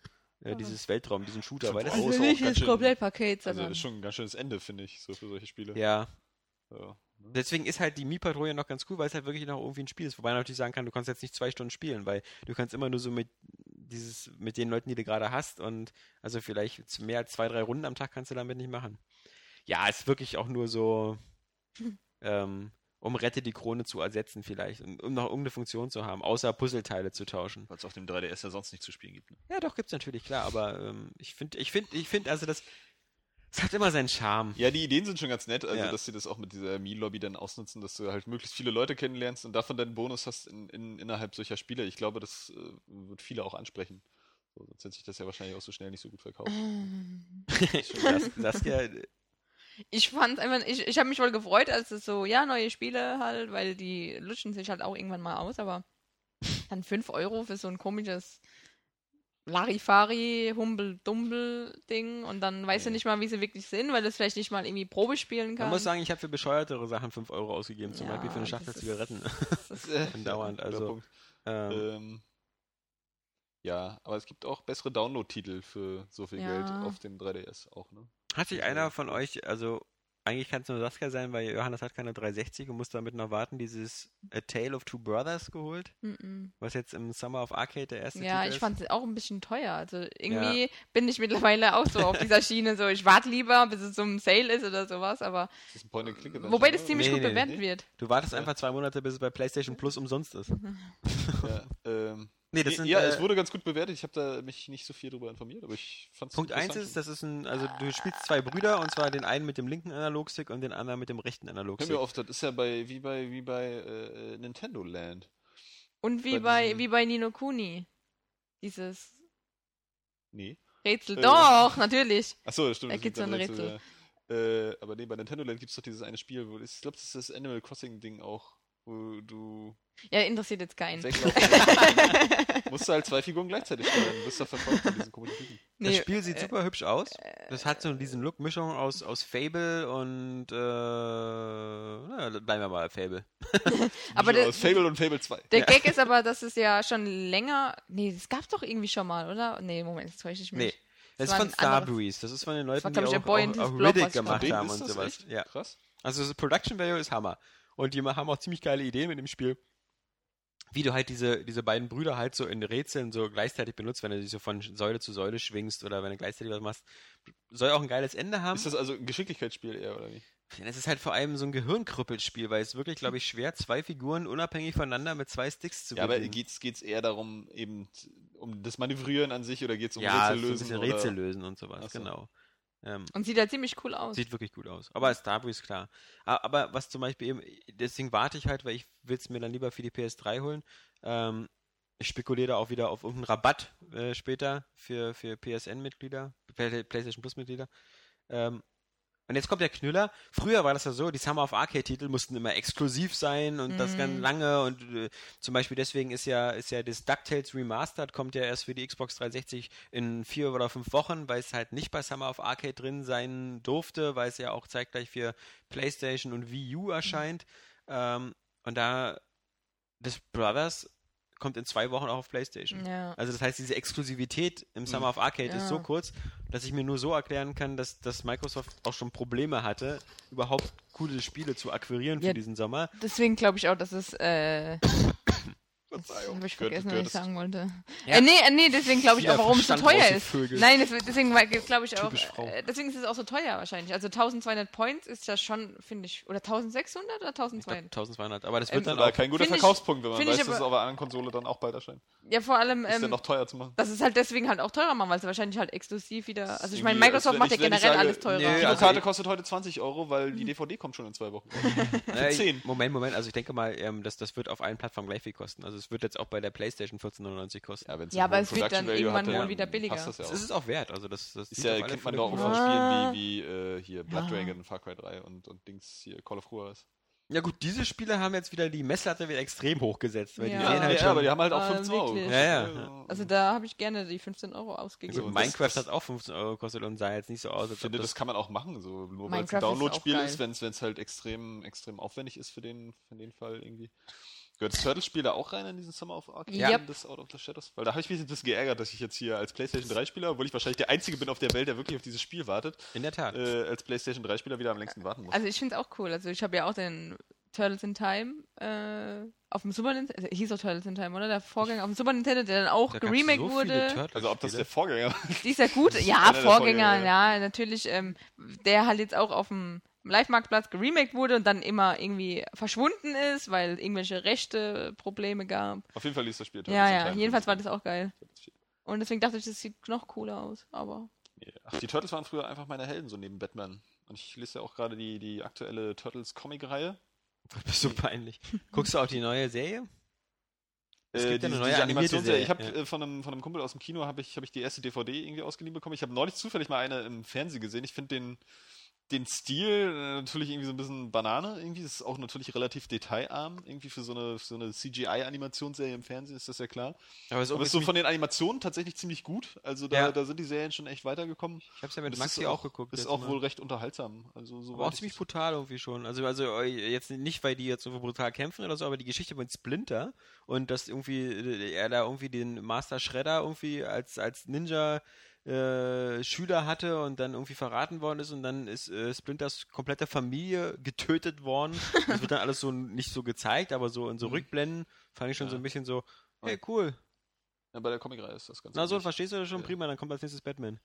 Äh, dieses Weltraum, diesen Shooter, weil das Also ist auch ganz schön- Komplettpaket, Also ist schon ein ganz schönes Ende, finde ich, so für solche Spiele. ja, Ja. Deswegen ist halt die Mi-Patrouille noch ganz cool, weil es halt wirklich noch irgendwie ein Spiel ist. Wobei man natürlich sagen kann, du kannst jetzt nicht zwei Stunden spielen, weil du kannst immer nur so mit dieses, mit den Leuten, die du gerade hast und also vielleicht mehr als zwei, drei Runden am Tag kannst du damit nicht machen. Ja, ist wirklich auch nur so, ähm, um Rette die Krone zu ersetzen vielleicht und um noch irgendeine Funktion zu haben, außer Puzzleteile zu tauschen. Weil es auf dem 3DS ja sonst nicht zu spielen gibt. Ne? Ja, doch, gibt's natürlich, klar, aber ähm, ich finde, ich finde, ich finde, also das, es hat immer seinen Charme. Ja, die Ideen sind schon ganz nett, also Ja. dass sie das auch mit dieser Mi-Lobby dann ausnutzen, dass du halt möglichst viele Leute kennenlernst und davon deinen Bonus hast in, in, innerhalb solcher Spiele. Ich glaube, das äh, wird viele auch ansprechen. So, sonst hätte sich das ja wahrscheinlich auch so schnell nicht so gut verkauft. Sas- Saskia, Ich fand einfach, ich, ich habe mich voll gefreut, als es so, ja, neue Spiele halt, weil die lutschen sich halt auch irgendwann mal aus, aber dann 5 Euro für so ein komisches Larifari, Humbel-Dumbel-Ding und dann weißt du Nee. nicht mal, wie sie wirklich sind, weil du es vielleicht nicht mal irgendwie Probe spielen Man kannst. muss sagen, ich habe für bescheuertere Sachen 5 Euro ausgegeben, zum Ja, Beispiel für eine Schachtel Zigaretten. Andauernd, also, ähm, Ähm, ja, aber es gibt auch bessere Download-Titel für so viel Ja. Geld auf dem 3DS auch, ne? Hat sich einer von euch, also eigentlich kann es nur Saskia sein, weil Johannes hat keine 360 und muss damit noch warten, dieses A Tale of Two Brothers geholt, Mm-mm. was jetzt im Summer of Arcade der erste Ja, Titel ich ist. fand es auch ein bisschen teuer. Also irgendwie bin ich mittlerweile auch so auf dieser Schiene so, ich warte lieber, bis es zum Sale ist oder sowas, aber Das ist ein Point-and-Click. wobei das ziemlich Nee, gut nee, bewertet nee. wird. Du wartest Ja. einfach zwei Monate, bis es bei PlayStation Plus umsonst ist. Ja, ähm, Nee, das sind, ja äh, es wurde ganz gut bewertet. Ich habe da mich nicht so viel darüber informiert, aber ich fand es Punkt 1 ist, das ist ein, also du spielst zwei Brüder und zwar den einen mit dem linken Analogstick und den anderen mit dem rechten Hör Analogstick. mir auf, das ist ja bei wie bei wie bei äh, Nintendo Land. Und wie Bei bei, diesem- wie bei Nino Kuni. Dieses Nee. Rätsel. Äh. Doch, natürlich. Achso, das stimmt. Da gibt's so ein Rätsel. ja. Äh, aber nee, bei Nintendo Land gibt es doch dieses eine Spiel, wo ich glaube, das ist das Animal Crossing Ding auch, wo du Ja, interessiert jetzt keinen. weglaufen musst. musst du halt zwei Figuren gleichzeitig steuern. Du bist da verfolgt von diesen komischen Typen. Das Nee, Spiel sieht äh, super hübsch aus. Das hat so diesen Look, Mischung aus, aus Fable und äh, na, bleiben wir mal bei Fable. Aber der- aus Fable und Fable 2. Der Gag ist aber, dass es ja schon länger. Nee, das gab's doch irgendwie schon mal, oder? Nee, Moment, jetzt täusche ich mich. Nee. Das, Das ist war von Starbreeze. Das ist von den war, Leuten, glaub die auch, auch, auch Riddick ich gemacht haben und das sowas. echt? Ja. Krass. Also das Production Value ist Hammer. Und die haben auch ziemlich geile Ideen mit dem Spiel. Wie du halt diese, diese beiden Brüder halt so in Rätseln so gleichzeitig benutzt, wenn du dich so von Säule zu Säule schwingst oder wenn du gleichzeitig was machst. Soll auch ein geiles Ende haben. Ist das also ein Geschicklichkeitsspiel eher, oder wie? Es ist halt vor allem so ein Gehirnkrüppelspiel, weil es wirklich, glaube ich, schwer, zwei Figuren unabhängig voneinander mit zwei Sticks zu Ja, aber bedienen. geht's, geht's eher darum, eben um das Manövrieren an sich oder geht's um ja, Rätsel so ein lösen? bisschen oder? Rätsel lösen und sowas, so. genau. Ähm, Und sieht halt ziemlich cool aus. Sieht wirklich gut aus. Aber Starbreeze, klar. A- Aber was zum Beispiel eben, deswegen warte ich halt, weil ich will es mir dann lieber für die PS3 holen. Ähm, ich spekuliere da auch wieder auf irgendeinen Rabatt äh, später für, für PSN-Mitglieder, Play- PlayStation Plus-Mitglieder. Ähm, und jetzt kommt der Knüller. Früher war das ja so, die Summer of Arcade-Titel mussten immer exklusiv sein und das Mhm. ganz lange und äh, zum Beispiel deswegen ist ja, ist ja das DuckTales Remastered, kommt ja erst für die Xbox 360 in vier oder fünf Wochen, weil es halt nicht bei Summer of Arcade drin sein durfte, weil es ja auch zeitgleich für PlayStation und Wii U erscheint. Ähm, und da das Brothers kommt in zwei Wochen auch auf PlayStation. Ja. Also das heißt, diese Exklusivität im Summer of Arcade Ja. ist so kurz, dass ich mir nur so erklären kann, dass, dass Microsoft auch schon Probleme hatte, überhaupt coole Spiele zu akquirieren für Ja. diesen Sommer. Deswegen glaube ich auch, dass es. Äh, Verzeihung. habe ich vergessen, was ich sagen wollte. Ja. Äh, nee, äh, nee, deswegen glaube ich auch, warum es so teuer ist. Nein, deswegen glaube ich auch. Äh, deswegen ist es auch so teuer wahrscheinlich. Also 1200 Points ist ja schon, finde ich. Oder 1600 oder Ich glaub, 1200? 1200. Aber das Ähm, wird dann Aber auch. kein guter Verkaufspunkt, wenn man weiß, ich dass es aber- auf einer anderen Konsole dann auch bald erscheint. Ja, vor allem. Ist ja Ähm, noch teuer zu machen. das ist halt deswegen halt auch teurer machen, weil es wahrscheinlich halt exklusiv wieder. Also ich meine, Irgendwie, als Microsoft macht ja generell sage, alles teurer. nee, Die also ich- kostet heute 20 Euro, weil die DVD kommt schon in zwei Wochen. Äh, ich- 10. Moment, Moment. Also ich denke mal, ähm, das, das wird auf allen Plattformen gleich viel kosten. Also es wird jetzt auch bei der PlayStation 14,99 kosten. wenn's Ja, einen aber es wird dann Value irgendwann hat, wohl dann wieder billiger. passt Das, ja Das ist es auch wert. Also das, das Ist ja, kennt man doch auch von. Spielen wie, wie äh, hier Blood Ja. Dragon, Far Cry 3 und, und Dings hier Call of Juarez. Ja gut, diese Spiele haben jetzt wieder die Messlatte wieder extrem hochgesetzt, weil Ja. die Ja, sehen halt ja, schon. aber die haben halt auch Ah, 15 Euro. Ja, ja, ja. Also da habe ich gerne die 15 Euro ausgegeben. Also, Minecraft das- hat auch 15 Euro gekostet und sah jetzt nicht so aus, Ich finde, das das kann man auch machen, so nur weil es ein Download-Spiel ist, wenn es halt extrem, extrem aufwendig ist für den, für den Fall irgendwie. Gehört das Turtles-Spiel da auch rein in diesen Summer of Arcade? Ja. Das Out of the Shadows? Weil da habe ich mich ein bisschen geärgert, dass ich jetzt hier als PlayStation 3-Spieler, obwohl ich wahrscheinlich der Einzige bin auf der Welt, der wirklich auf dieses Spiel wartet, in der Tat. äh, als PlayStation 3-Spieler wieder am längsten warten muss. Also ich finde es auch cool. Also ich habe ja auch den Turtles in Time äh, auf dem Super Nintendo, also hieß auch Turtles in Time, oder? Der Vorgänger auf dem Super Nintendo, der dann auch Da geremaked so viele wurde. Also ob das der Vorgänger war. Dieser gut, ja, Einer der Vorgänger, Vorgänger, ja, natürlich, ähm, der halt jetzt auch auf dem Live-Marktplatz geremaked wurde und dann immer irgendwie verschwunden ist, weil irgendwelche rechte Probleme gab. Auf jeden Fall liest das Spiel Ja, ja, jedenfalls war das auch geil. Und deswegen dachte ich, das sieht noch cooler aus, aber Ach, die Turtles waren früher einfach meine Helden, so neben Batman. Und ich lese ja auch gerade die, die aktuelle Turtles-Comic-Reihe. Das ist so peinlich. Guckst du auch die neue Serie? Es gibt ja eine diese- neue Animationsserie. Ich habe ja. äh, von, einem, von einem Kumpel aus dem Kino habe ich, hab ich die erste DVD irgendwie ausgeliehen bekommen. Ich habe neulich zufällig mal eine im Fernsehen gesehen. Ich finde den, den Stil äh, natürlich irgendwie so ein bisschen Banane irgendwie. Das ist auch natürlich relativ detailarm. Irgendwie für so eine, für so eine CGI-Animationsserie im Fernsehen ist das ja klar. Aber es ist, Aber ist so von den Animationen tatsächlich ziemlich gut. Also da, Ja. da sind die Serien schon echt weitergekommen. Ich hab's ja mit Maxi ist auch, geguckt. Ist auch Mal. wohl recht unterhaltsam. Also so auch ziemlich brutal irgendwie schon. Also, also äh, jetzt nicht, weil die jetzt so brutal kämpfen oder so, aber die Geschichte von Splinter und dass irgendwie äh, er da irgendwie den Master Shredder irgendwie als, als Ninja äh, Schüler hatte und dann irgendwie verraten worden ist und dann ist äh, Splinters komplette Familie getötet worden. Das wird dann alles so nicht so gezeigt, aber so in so Mhm. Rückblenden fand ich schon Ja. so ein bisschen so, hey cool. Ja, bei der Comicreihe ist das ganz Na so, verstehst du das schon? Ja. Prima, dann kommt als nächstes Batman.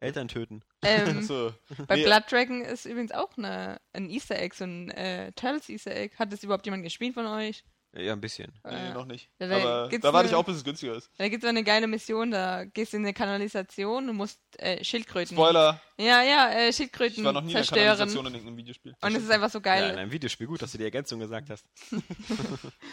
Eltern töten. Ähm, so. bei Nee, Blood Dragon ist übrigens auch eine, ein Easter Egg, so ein äh, Turtles Easter Egg. Hat das überhaupt jemand gespielt von euch? Ja, ein bisschen. Nee, Äh, noch nicht. da- da Aber gibt's da warte ich auch, bis es günstiger ist. Da gibt es eine geile Mission, da gehst du in eine Kanalisation und musst äh, Schildkröten. Spoiler, Ja, ja, äh, ich Schildkröten war noch nie in der zerstören. Kanalisation in irgendeinem Videospiel. Und es ist einfach so geil. Ja, in einem Videospiel gut, dass du die Ergänzung gesagt hast.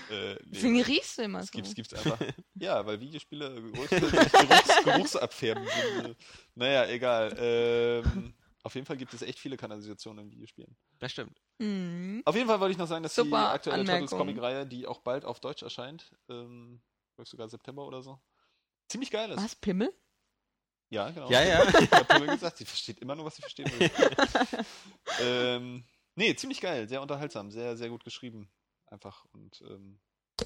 Äh, nee, Deswegen riechst du immer das so. gibt's, gibt's einfach. Ja, weil Videospiele Geruchs, Geruchsabfärben sind. äh, Naja, egal. Ähm, auf jeden Fall gibt es echt viele Kanalisationen in Videospielen. Das stimmt. Mhm. Auf jeden Fall wollte ich noch sagen, dass die Super aktuelle Turtles. Comic-Reihe, die auch bald auf Deutsch erscheint, ähm, ich sogar September oder so, ziemlich geil ist. Was, Pimmel? Ja, genau. Ja, ja. Ich hab mir gesagt, sie versteht immer nur, was sie verstehen will. ähm, nee, ziemlich geil, sehr unterhaltsam, sehr, sehr gut geschrieben. Einfach. Und ähm,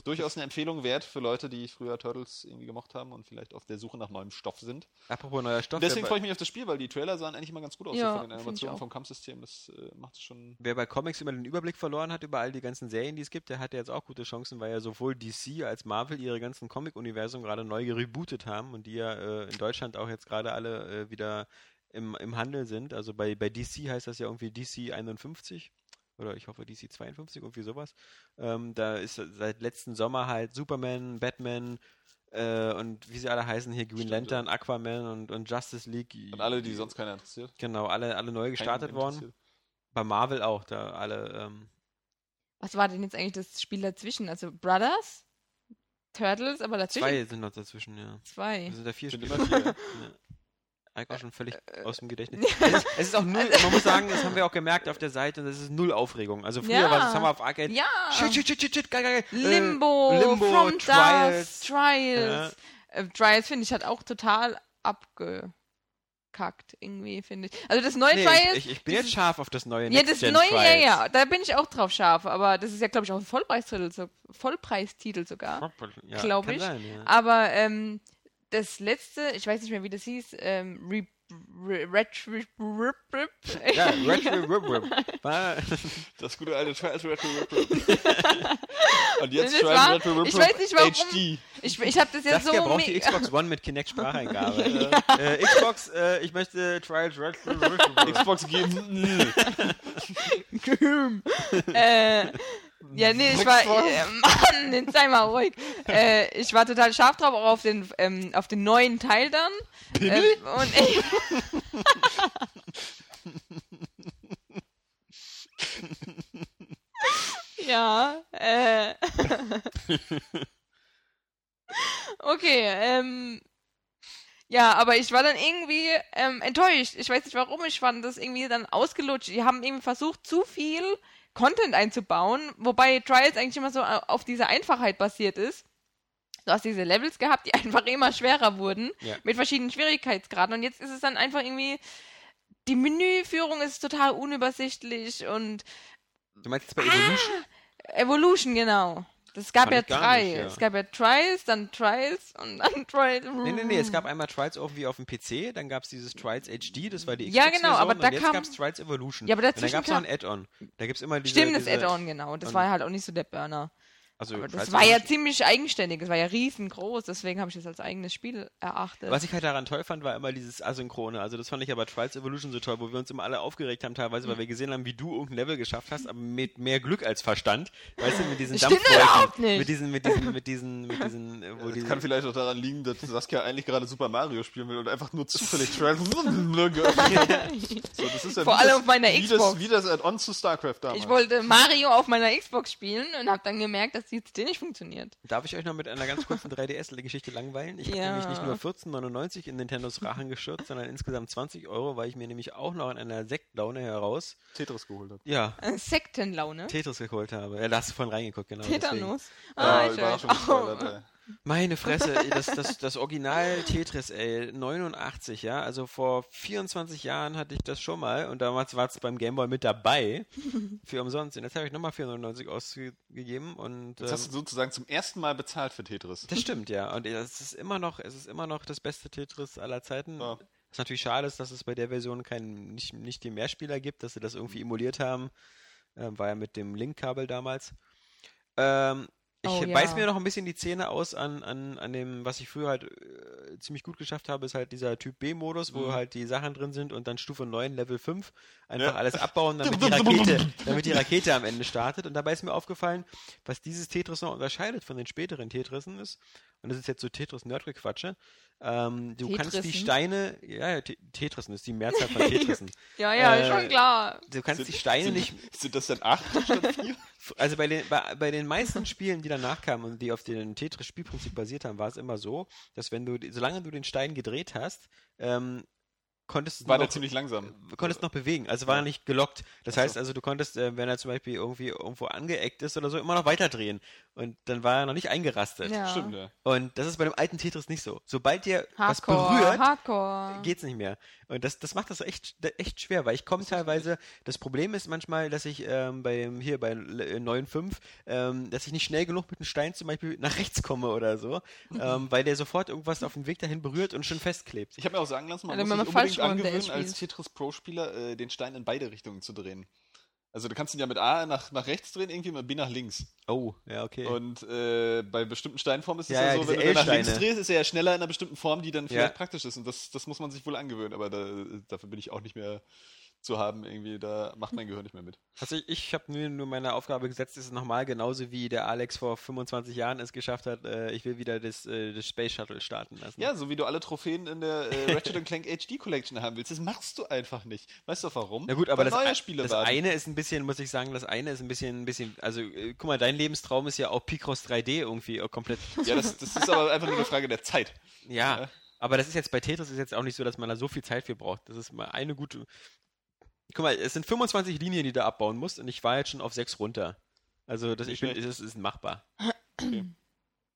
durchaus eine Empfehlung wert für Leute, die früher Turtles irgendwie gemocht haben und vielleicht auf der Suche nach neuem Stoff sind. Apropos neuer Stoff. Und deswegen freue ich mich auf das Spiel, weil die Trailer sahen eigentlich immer ganz gut aus Ja, von den Animationen, auch. vom Kampfsystem. Das äh, macht es schon. wer bei Comics immer den Überblick verloren hat über all die ganzen Serien, die es gibt, der hat jetzt auch gute Chancen, weil ja sowohl DC als Marvel ihre ganzen Comic-Universum gerade neu gerebootet haben und die ja äh, in Deutschland auch jetzt gerade alle äh, wieder im, im Handel sind. Also bei, bei DC heißt das ja irgendwie DC 51 oder ich hoffe DC 52, irgendwie sowas. Ähm, da ist seit letzten Sommer halt Superman, Batman äh, und wie sie alle heißen hier, Green Stimmt, Lantern, Aquaman und, und Justice League. Und alle, die sonst keiner interessiert. Genau, alle, alle neu gestartet worden. Bei Marvel auch, da alle, ähm, Was war denn jetzt eigentlich das Spiel dazwischen? Also Brothers? Turtles, aber dazwischen? zwei sind noch dazwischen, ja. Zwei. Es sind da vier Sind Spiele. immer vier. Ja. Auch schon völlig aus dem Gedächtnis. Es ist, es ist auch null, man muss sagen, das haben wir auch gemerkt auf der Seite, das ist null Aufregung. Also früher Ja. war das, haben wir auf Arcade. Ja! Shit, shit, shit, shit, shit, geil, geil, geil. Limbo, Äh, Limbo, From Trials. Dust, Trials. Äh, Trials, finde ich, hat auch total abgekackt, irgendwie, finde ich. Also das neue Nee, Trials. ich, ich, bin das jetzt scharf auf das neue Ja, das neue, ja, Trials. ja, da bin ich auch drauf scharf, aber das ist ja, glaube ich, auch ein Vollpreistitel, Vollpreistitel sogar. Ja, Glaub kann ich. Sein, ja. Aber ähm, das letzte, ich weiß nicht mehr, wie das hieß, ähm, Re Re Ret Re Re Re ja, Retro Rip Rip. Das gute alte Trials Retro Rip Rip. Und jetzt war- Retro Rip ich Rip weiß nicht, warum- HD. Ich, ich habe das ja das so braucht die Xbox One mit Kinect Spracheingabe. äh, Xbox, äh, ich möchte Trials Retro Rip Rip. Xbox Game. äh, ja, nee, ich war, äh, Mann, jetzt sei mal ruhig. Äh, ich war total scharf drauf, auch auf den, ähm, auf den neuen Teil dann. Äh, und ich, ja, äh. okay, ähm. Ja, aber ich war dann irgendwie ähm, enttäuscht. Ich weiß nicht warum, ich fand das irgendwie dann ausgelutscht. Die haben irgendwie versucht, zu viel Content einzubauen, wobei Trials eigentlich immer so au- auf diese Einfachheit basiert ist. Du hast diese Levels gehabt, die einfach immer schwerer wurden, Ja. mit verschiedenen Schwierigkeitsgraden. Und jetzt ist es dann einfach irgendwie, die Menüführung ist total unübersichtlich und Du meinst jetzt bei Evolution? Evolution, genau. Es gab ja drei. nicht, ja. Es gab ja Trials, dann Trials und dann Trials. Nee, nee, nee, es gab einmal Trials irgendwie auf dem PC, dann gab es dieses Trials HD, das war die Ja, Xbox genau, aber da und jetzt kam- gab es Trials Evolution. Ja, aber und dann dazwischen gab es noch ein Add-on. Da gibt es immer diese... Stimmt, das Add-on, genau. Das war halt auch nicht so der Burner. Also Aber das war ja ziemlich eigenständig. Das war ja riesengroß. Deswegen habe ich das als eigenes Spiel erachtet. Was ich halt daran toll fand, war immer dieses Asynchrone. Also das fand ich aber Trials Evolution so toll, wo wir uns immer alle aufgeregt haben teilweise, Mhm. weil wir gesehen haben, wie du irgendein Level geschafft hast, aber mit mehr Glück als Verstand. Weißt du, mit diesen Das stimmt Dampfwolken. überhaupt nicht. Mit diesen, mit diesen, mit diesen, mit diesen, äh, wo Das diese, kann vielleicht auch daran liegen, dass Saskia eigentlich gerade Super Mario spielen will und einfach nur zufällig Trials. So, das ist ja Vor allem das, auf meiner wie Xbox. Das, wie das Add-on zu StarCraft damals. Ich wollte Mario auf meiner Xbox spielen und habe dann gemerkt, dass die CD nicht funktioniert. Darf ich euch noch mit einer ganz kurzen 3DS-Geschichte langweilen? Ich habe Ja. nämlich nicht nur 14,99 in Nintendos Rachen geschürzt, sondern insgesamt 20 Euro, weil ich mir nämlich auch noch in einer Sektlaune heraus, Tetris geholt hat. ja, Äh, Sektenlaune. Tetris geholt habe. Ja, da hast du vorhin reingeguckt, genau. deswegen. Tetanus. Ah, Ah, ich weiß. Überraschungssteuer, ey. Meine Fresse, das, das, das Original Tetris, ey, 89, ja, also vor 24 Jahren hatte ich das schon mal und damals war es beim Gameboy mit dabei, für umsonst. Und jetzt habe ich nochmal 499 ausgegeben und Jetzt hast du ähm, sozusagen zum ersten Mal bezahlt für Tetris. das stimmt, ja. Und es ist immer noch, es ist immer noch das beste Tetris aller Zeiten. Ja. Was natürlich schade ist, dass es bei der Version keinen, nicht, nicht den Mehrspieler gibt, dass sie das irgendwie emuliert haben. Ähm, war ja mit dem Link-Kabel damals. Ähm, ich Oh, beiß ja. mir noch ein bisschen die Zähne aus an, an, an dem, was ich früher halt äh, ziemlich gut geschafft habe, ist halt dieser Typ B-Modus, wo Mhm. halt die Sachen drin sind und dann Stufe 9, Level 5 einfach Ja. alles abbauen, damit die Rakete, damit die Rakete am Ende startet. Und dabei ist mir aufgefallen, was dieses Tetris noch unterscheidet von den späteren Tetrissen ist, und das ist jetzt so Tetris-Nerdgequatsche, ähm, du kannst die Tetrissen? Steine, ja, ja, Te- Tetrissen ist die Mehrzahl von Tetrissen. Ja, ja, Äh, schon klar. Du kannst Sind- die Steine sind, nicht, Sind das denn acht statt vier? also bei den, bei, bei den meisten Spielen, die danach kamen und die auf dem Tetris-Spielprinzip basiert haben, war es immer so, dass wenn du, solange du den Stein gedreht hast, ähm, konntest du War noch, der ziemlich langsam. konntest noch bewegen. Also war er nicht gelockt. Das Ach so. heißt also, du konntest, äh, wenn er zum Beispiel irgendwie irgendwo angeeckt ist oder so, immer noch weiterdrehen. Und dann war er noch nicht eingerastet. Ja. Stimmt, ja. Und das ist bei dem alten Tetris nicht so. Sobald was Hardcore, berührt, Hardcore. geht's nicht mehr. Und das, das macht das echt, echt schwer, weil ich komme teilweise, das Problem ist manchmal, dass ich ähm, beim, hier bei äh, 9.5, ähm, dass ich nicht schnell genug mit dem Stein zum Beispiel nach rechts komme oder so, ähm, weil der sofort irgendwas auf dem Weg dahin berührt und schon festklebt. Ich habe mir auch sagen lassen, man Also muss wenn man sich falsch unbedingt angewöhnen, als. Tetris Pro-Spieler äh, den Stein in beide Richtungen zu drehen. Also du kannst ihn ja mit A nach, nach rechts drehen, irgendwie mit B nach links. Oh, ja, okay. Und äh, bei bestimmten Steinformen ist es Ja, ja, ja, so, wenn du nach links drehst, ist er ja schneller in einer bestimmten Form, die dann Ja. vielleicht praktisch ist. Und das, das muss man sich wohl angewöhnen, aber da, dafür bin ich auch nicht mehr zu haben. Irgendwie, da macht mein Gehirn nicht mehr mit. Also ich, ich habe mir nur meine Aufgabe gesetzt, ist nochmal genauso wie der Alex vor 25 Jahren es geschafft hat, äh, ich will wieder das, äh, das Space Shuttle starten lassen. Ja, so wie du alle Trophäen in der äh, Ratchet Clank HD Collection haben willst. Das machst du einfach nicht. Weißt du warum? Na gut, aber Weil das, neue Spiele das eine ist ein bisschen, muss ich sagen, das eine ist ein bisschen, ein bisschen, also äh, guck mal, dein Lebenstraum ist ja auch Picross 3D irgendwie äh, komplett. Ja, das, das ist aber einfach nur eine Frage der Zeit. Ja, Ja. aber das ist jetzt bei Tetris ist jetzt auch nicht so, dass man da so viel Zeit für braucht. Das ist mal eine gute. Guck mal, es sind 25 Linien, die du abbauen musst und ich war jetzt schon auf 6 runter. Also das, ich bin, das ist machbar. Okay.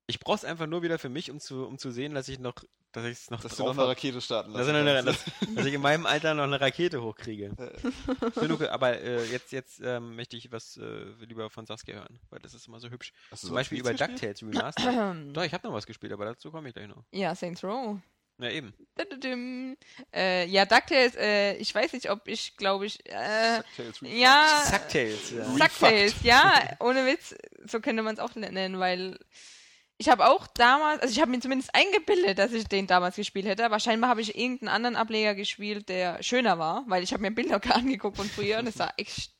Ich brauche es einfach nur wieder für mich, um zu, um zu sehen, dass ich noch, dass ich es noch Dass du noch drauf eine. Rakete starten Dass, eine, dass, dass ich in meinem Alter noch eine Rakete hochkriege. Genug, aber äh, jetzt, jetzt ähm, möchte ich was äh, lieber von Saskia hören, weil das ist immer so hübsch. Hast Zum Beispiel über gespielt? DuckTales Remastered. Doch, ich habe noch was gespielt, aber dazu komme ich gleich noch. Ja, Saints Row. Na eben. Äh, ja, DuckTales, äh, ich weiß nicht, ob ich, glaube ich, äh, Refucked. ja, Sucktales, ja. DuckTales, ja, ohne Witz, so könnte man es auch nennen, weil ich habe auch damals, also ich habe mir zumindest eingebildet, dass ich den damals gespielt hätte, aber scheinbar habe ich irgendeinen anderen Ableger gespielt, der schöner war, weil ich habe mir Bilder angeguckt von früher und es sah echt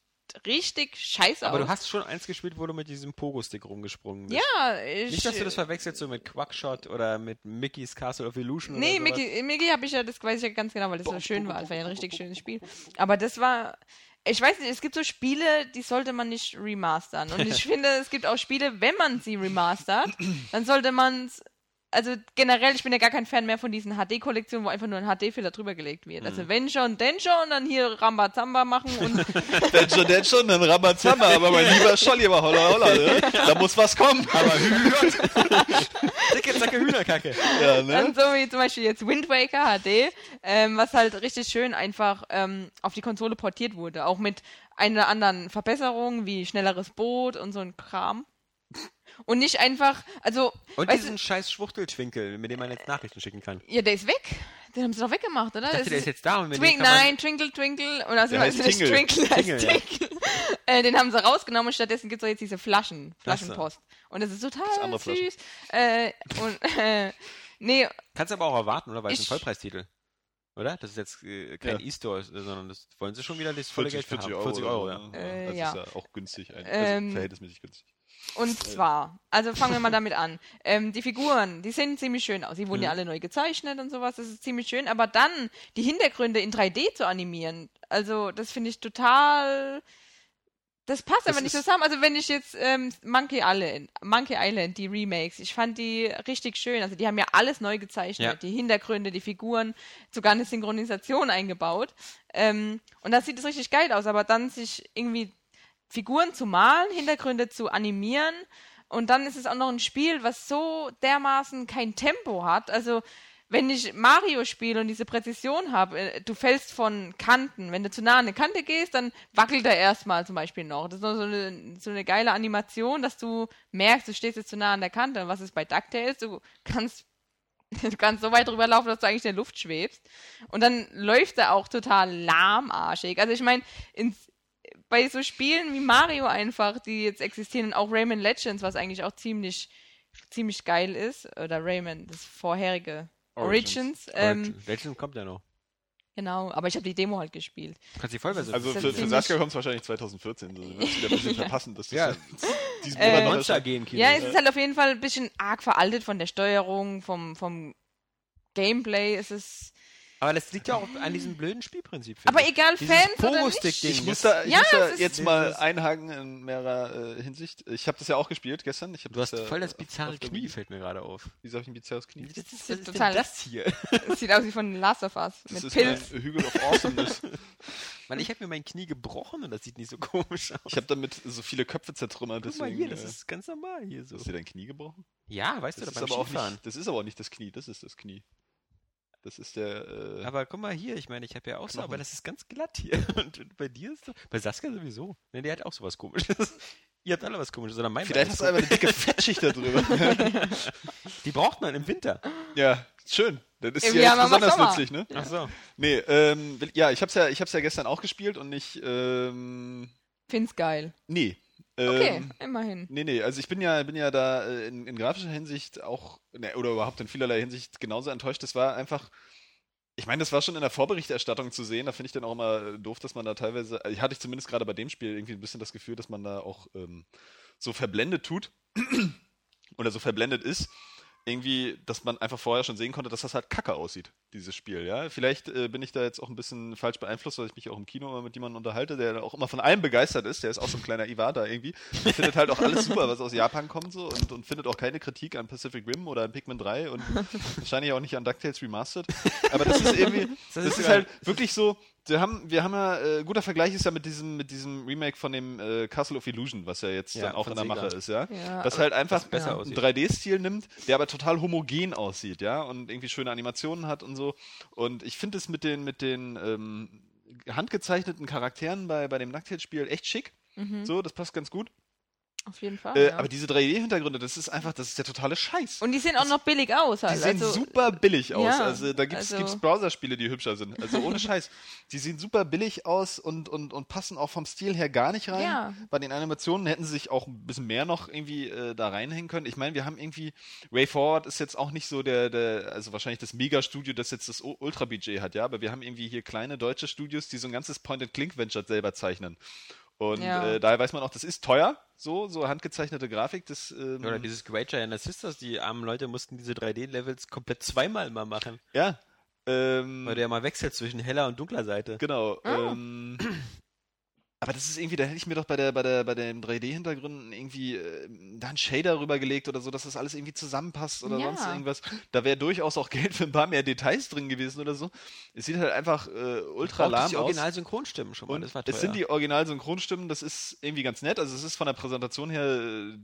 richtig scheiße Aber aus. du hast schon eins gespielt, wo du mit diesem Pogo-Stick rumgesprungen bist. ja, ich. Nicht, dass du das verwechselst so mit Quackshot oder mit Mickey's Castle of Illusion Nee, oder. Mickey, Mickey habe ich ja, das weiß ich ja ganz genau, weil das so schön war. Das war ja ein richtig schönes Spiel. Aber das war, ich weiß nicht, es gibt so Spiele, die sollte man nicht remastern. Und ich finde, es gibt auch Spiele, wenn man sie remastert, dann sollte man es, also generell, ich bin ja gar kein Fan mehr von diesen HD-Kollektionen, wo einfach nur ein HD-Filter drüber gelegt wird. Mhm. Also wenn schon, denn schon, dann hier Rambazamba machen und Denn schon, denn schon, dann Ramazamba, aber mein lieber Scholli, aber holla holla, ne? Da muss was kommen. Aber Dicke, zacke Hühnerkacke. Ja, Dann ne? so wie zum Beispiel jetzt Wind Waker HD, ähm, was halt richtig schön einfach ähm, auf die Konsole portiert wurde. Auch mit einer anderen Verbesserung, wie schnelleres Boot und so ein Kram. Und nicht einfach, also, Und weißt diesen scheiß Schwuchteltwinkel, mit dem man jetzt Nachrichten schicken kann. ja, der ist weg. Den haben sie doch weggemacht, oder? Ich dachte, Das der ist jetzt da und mit dem Twink, man- nein, Twinkle Twinkle und also also nicht Tingle. Twinkle, der heißt Tingle, ja. Twinkle. äh, den haben sie rausgenommen und stattdessen gibt es jetzt diese Flaschen. Flaschenpost. Und das ist total süß. Äh, und äh, nee, Kannst aber auch erwarten, oder? Weil es ein Vollpreistitel. Oder? Das ist jetzt äh, kein Ja. E-Store, sondern das wollen sie schon wieder das volle 40, Geld für 40 haben. Euro. 40 Euro, oder ja. Äh, Das ja. ist ja auch günstig. Ähm, also verhältnismäßig günstig. Und zwar, also fangen wir mal damit an. Ähm, die Figuren, die sehen ziemlich schön aus. Die wurden ja alle neu gezeichnet und sowas. Das ist ziemlich schön. Aber dann die Hintergründe in 3D zu animieren, also das finde ich total Das passt Das aber nicht zusammen. Also wenn ich jetzt ähm, Monkey Island, Monkey Island, die Remakes, ich fand die richtig schön. Also die haben ja alles neu gezeichnet, Ja. die Hintergründe, die Figuren, sogar eine Synchronisation eingebaut. Ähm, und da sieht es richtig geil aus. Aber dann sich irgendwie Figuren zu malen, Hintergründe zu animieren und dann ist es auch noch ein Spiel, was so dermaßen kein Tempo hat. Also wenn ich Mario spiele und diese Präzision habe, äh, du fällst von Kanten. Wenn du zu nah an eine Kante gehst, dann wackelt er erstmal zum Beispiel noch. Das ist noch so eine, so eine geile Animation, dass du merkst, du stehst jetzt zu nah an der Kante. Und was ist bei DuckTales? Du kannst, du kannst so weit drüber laufen, dass du eigentlich in der Luft schwebst. Und dann läuft er auch total lahmarschig. Also ich meine, ins bei so Spielen wie Mario einfach, die jetzt existieren, und auch Rayman Legends, was eigentlich auch ziemlich, ziemlich geil ist, oder Rayman, das vorherige Origins. Origins, ähm, Legend- Legend kommt ja noch. genau, aber ich habe die Demo halt gespielt. Du kannst die Vollversion. Also für, für Saskia kommt es wahrscheinlich 2014. So, wir müssen wieder ein bisschen Ja. verpassen, dass das Ja. diesen Äh, Monat Monster gehen. Ja, es ist halt auf jeden Fall ein bisschen arg veraltet von der Steuerung, vom, vom Gameplay, es ist, Aber das liegt ja auch an diesem blöden Spielprinzip. aber ich. egal, Dieses Fans oder nicht. Ich muss das- da, ich Ja, muss da ist- jetzt mal einhaken in mehrerer äh, Hinsicht. Ich habe das ja auch gespielt gestern. Du hast das voll das bizarre Knie, fällt mir gerade auf. Wieso habe ich ein bizarres Knie? Das ist, ist was ist total- das hier? Es sieht aus wie von Last of Us, Das mit ist Pilz. mein Hügel of Awesomeness. Weil ich habe mir mein Knie gebrochen und das sieht nicht so komisch aus. Ich habe damit so viele Köpfe zertrümmert. Guck mal Deswegen, hier, das äh, ist ganz normal hier so. Hast du dir dein Knie gebrochen? Ja, weißt Das du, ist, da beim aber auch Skifahren. nicht, das ist aber auch nicht das Knie, das ist das Knie. Das ist der. Äh, Aber guck mal hier, ich meine, ich habe ja auch so, Knochen. aber das ist ganz glatt hier. Und bei dir ist so, bei Saskia sowieso. Ne, der hat auch sowas komisches. Ihr habt alle was komisches, oder mein vielleicht hast du einfach eine dicke Fettschicht da drüber. Die braucht man im Winter. ja, schön. Dann ist Im sie ja besonders nützlich, ne? Ach so. Nee, ähm, ja, ich hab's ja, ich hab's ja gestern auch gespielt und nicht, ähm, Find's geil. nee. Okay, Ähm, immerhin. Nee, nee, also ich bin ja, bin ja da äh, in, in grafischer Hinsicht auch, ne, oder überhaupt in vielerlei Hinsicht genauso enttäuscht. Das war einfach, ich meine, das war schon in der Vorberichterstattung zu sehen. Da finde ich dann auch immer äh, doof, dass man da teilweise, also hatte ich zumindest gerade bei dem Spiel irgendwie ein bisschen das Gefühl, dass man da auch ähm, so verblendet tut oder so verblendet ist. Irgendwie, dass man einfach vorher schon sehen konnte, dass das halt kacke aussieht, dieses Spiel, ja. Vielleicht äh, bin ich da jetzt auch ein bisschen falsch beeinflusst, weil ich mich auch im Kino immer mit jemandem unterhalte, der auch immer von allem begeistert ist. Der ist auch so ein kleiner Iwata irgendwie. Der findet halt auch alles super, was aus Japan kommt so und, und findet auch keine Kritik an Pacific Rim oder an Pikmin 3 und wahrscheinlich auch nicht an DuckTales Remastered. Aber das ist irgendwie, Das das ist ist ja- halt wirklich so, wir haben, wir haben ja, äh, guter Vergleich ist ja mit diesem, mit diesem Remake von dem äh, Castle of Illusion, was ja jetzt Ja, dann auch in der Sega. Mache ist, ja. Ja, was halt einfach besser einen aussieht. 3D-Stil nimmt, der aber total homogen aussieht, ja, und irgendwie schöne Animationen hat und so. Und ich finde es mit den, mit den ähm, handgezeichneten Charakteren bei, bei dem DuckTales-Spiel echt schick. Mhm, So, das passt ganz gut. Auf jeden Fall. Äh, ja. Aber diese 3D-Hintergründe, das ist einfach, das ist der totale Scheiß. Und die sehen auch noch billig aus Die halt. sehen also, super billig aus. ja, also da gibt's, also- gibt's Browserspiele, die hübscher sind. Also ohne Scheiß. Die sehen super billig aus und, und, und passen auch vom Stil her gar nicht rein. Ja. Bei den Animationen hätten sie sich auch ein bisschen mehr noch irgendwie äh, da reinhängen können. Ich meine, wir haben irgendwie, Way Forward ist jetzt auch nicht so der, der also wahrscheinlich das Mega-Studio, das jetzt das Ultra-Budget hat, ja, aber wir haben irgendwie hier kleine deutsche Studios, die so ein ganzes Point-and-Click-Venture selber zeichnen. Und Ja. äh, daher weiß man auch, das ist teuer, so, so handgezeichnete Grafik. Das, ähm, Oder dieses Great Giant Sisters, die armen Leute mussten diese 3D-Levels komplett zweimal mal machen. ja. Ähm, Weil der mal wechselt zwischen heller und dunkler Seite. Genau. Ah. Ähm, aber das ist irgendwie, da hätte ich mir doch bei der, bei der, bei den 3D-Hintergründen irgendwie äh, da einen Shader rübergelegt oder so, dass das alles irgendwie zusammenpasst oder Ja. sonst irgendwas. Da wäre durchaus auch Geld für ein paar mehr Details drin gewesen oder so. Es sieht halt einfach äh, ultra lahm die aus. Original-Synchronstimmen schon mal, Und das war teuer. es sind die Original-Synchronstimmen, das ist irgendwie ganz nett. Also es ist von der Präsentation her, äh,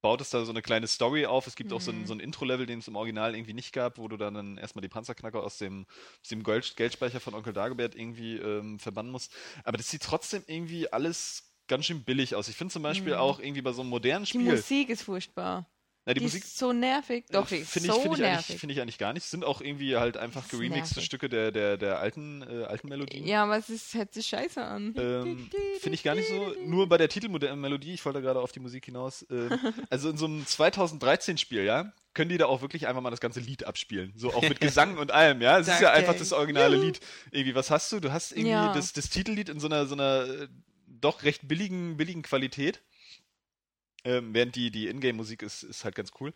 baut es da so eine kleine Story auf. Es gibt auch so ein, Mhm. so ein Intro-Level, den es im Original irgendwie nicht gab, wo du dann, dann erstmal die Panzerknacker aus dem, aus dem Gold, Geldspeicher von Onkel Dagobert irgendwie ähm, verbannen musst. Aber das sieht trotzdem irgendwie alles ganz schön billig aus. Ich finde zum Beispiel Mhm. auch irgendwie bei so einem modernen die Spiel. Musik ist furchtbar. Na, die, Die, Musik ist so nervig. Doch, die äh, ich, so finde ich, eigentlich, nervig. finde ich eigentlich gar nicht. Es sind auch irgendwie halt einfach geremixte. Stücke der, der, der alten, äh, alten Melodien. Ja, aber es ist, hört sich scheiße an. Ähm, Finde ich gar nicht so. Nur bei der Titelmelodie, ich wollte gerade auf die Musik hinaus. ähm, also in so einem 2013-Spiel, ja, können die da auch wirklich einfach mal das ganze Lied abspielen. So auch mit Gesang und allem, ja. Es ist ja einfach das originale Lied. Irgendwie, was hast du? Du hast irgendwie Ja. das, das Titellied in so einer, so einer äh, doch recht billigen, billigen Qualität. Ähm, während die, die Ingame-Musik ist, ist halt ganz cool.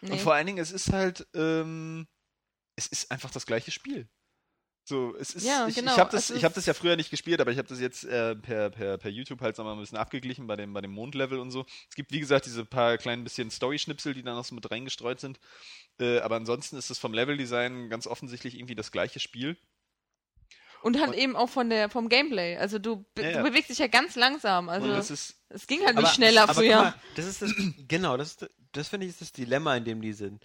Nee. Und vor allen Dingen, es ist halt, ähm, es ist einfach das gleiche Spiel. So, es ist, Ja, ich, genau, ich habe das, ich hab das ja früher nicht gespielt, aber ich habe das jetzt äh, per, per, per YouTube halt sagen wir mal ein bisschen abgeglichen bei dem, bei dem Mondlevel und so. Es gibt, wie gesagt, diese paar kleinen bisschen Story-Schnipsel, die dann noch so mit reingestreut sind. Äh, aber ansonsten ist es vom Leveldesign ganz offensichtlich irgendwie das gleiche Spiel. Und halt Und- eben auch von der, vom Gameplay. Also du, be Ja, ja. du bewegst dich ja ganz langsam. Also ist, es ging halt nicht schneller aber früher. Mal, das ist das, genau, das, ist, das finde ich ist das Dilemma, in dem die sind.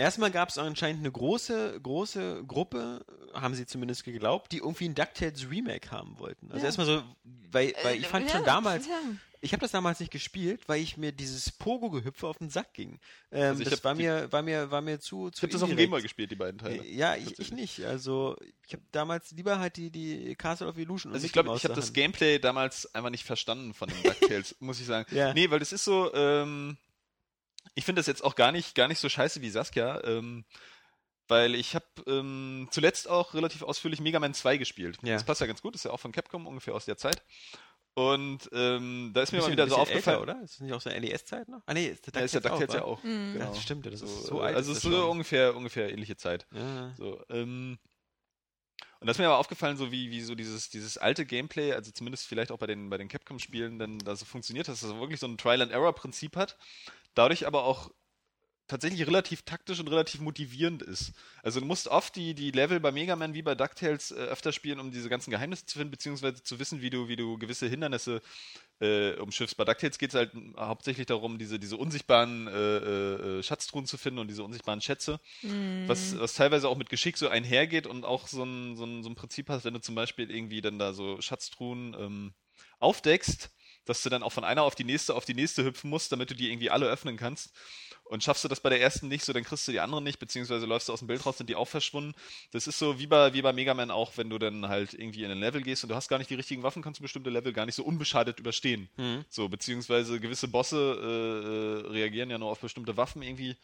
Erstmal gab es anscheinend eine große, große Gruppe, haben sie zumindest geglaubt, die irgendwie ein DuckTales Remake haben wollten. Also Ja. erstmal so, weil, weil ich fand Äh, Ja, schon damals, ja. ich habe das damals nicht gespielt, weil ich mir dieses Pogo-Gehüpfe auf den Sack ging. Ähm, Also ich das war die- mir, war mir, war mir zu, ich zu habe das auf dem. Gameboy gespielt, die beiden Teile. Äh, Ja, ich, ich nicht. Also ich habe damals lieber halt die, die Castle of Illusion. und Also ich glaube, ich habe das Gameplay damals einfach nicht verstanden von den DuckTales, muss ich sagen. Ja. Nee, weil das ist so, ähm, ich finde das jetzt auch gar nicht, gar nicht so scheiße wie Saskia, ähm, weil ich habe ähm, zuletzt auch relativ ausführlich Mega Man 2 gespielt. Ja. Das passt ja ganz gut, ist ja auch von Capcom ungefähr aus der Zeit. Und ähm, da ist mir mal Bisschen- wieder so bisschen aufgefallen, älter, oder? Ist das nicht aus der NES-Zeit noch? Ah nee, ist der da ist ja DuckTales ja auch. Mhm. Genau. Ja, das stimmt, das ist So, so alt. Also es ist so schon. ungefähr, ungefähr ähnliche Zeit. Ja. So, ähm, und das ist mir aber aufgefallen, so wie, wie so dieses, dieses alte Gameplay, also zumindest vielleicht auch bei den, bei den Capcom-Spielen, dann da so funktioniert, dass das wirklich so ein Trial-and-Error-Prinzip hat, dadurch aber auch tatsächlich relativ taktisch und relativ motivierend ist. Also du musst oft die, die Level bei Mega Man wie bei DuckTales äh, öfter spielen, um diese ganzen Geheimnisse zu finden, beziehungsweise zu wissen, wie du, wie du gewisse Hindernisse äh, umschiffst. Bei DuckTales geht es halt hauptsächlich darum, diese, diese unsichtbaren äh, äh, Schatztruhen zu finden und diese unsichtbaren Schätze Mhm. was, was teilweise auch mit Geschick so einhergeht und auch so ein, so, ein, so ein Prinzip hast, wenn du zum Beispiel irgendwie dann da so Schatztruhen ähm, aufdeckst, dass du dann auch von einer auf die nächste auf die nächste hüpfen musst, damit du die irgendwie alle öffnen kannst. Und schaffst du das bei der ersten nicht, so dann kriegst du die anderen nicht, beziehungsweise läufst du aus dem Bild raus, sind die auch verschwunden. Das ist so wie bei, wie bei Mega Man auch, wenn du dann halt irgendwie in ein Level gehst und du hast gar nicht die richtigen Waffen, kannst du bestimmte Level gar nicht so unbeschadet überstehen. Mhm. So, beziehungsweise gewisse Bosse äh, äh, reagieren ja nur auf bestimmte Waffen irgendwie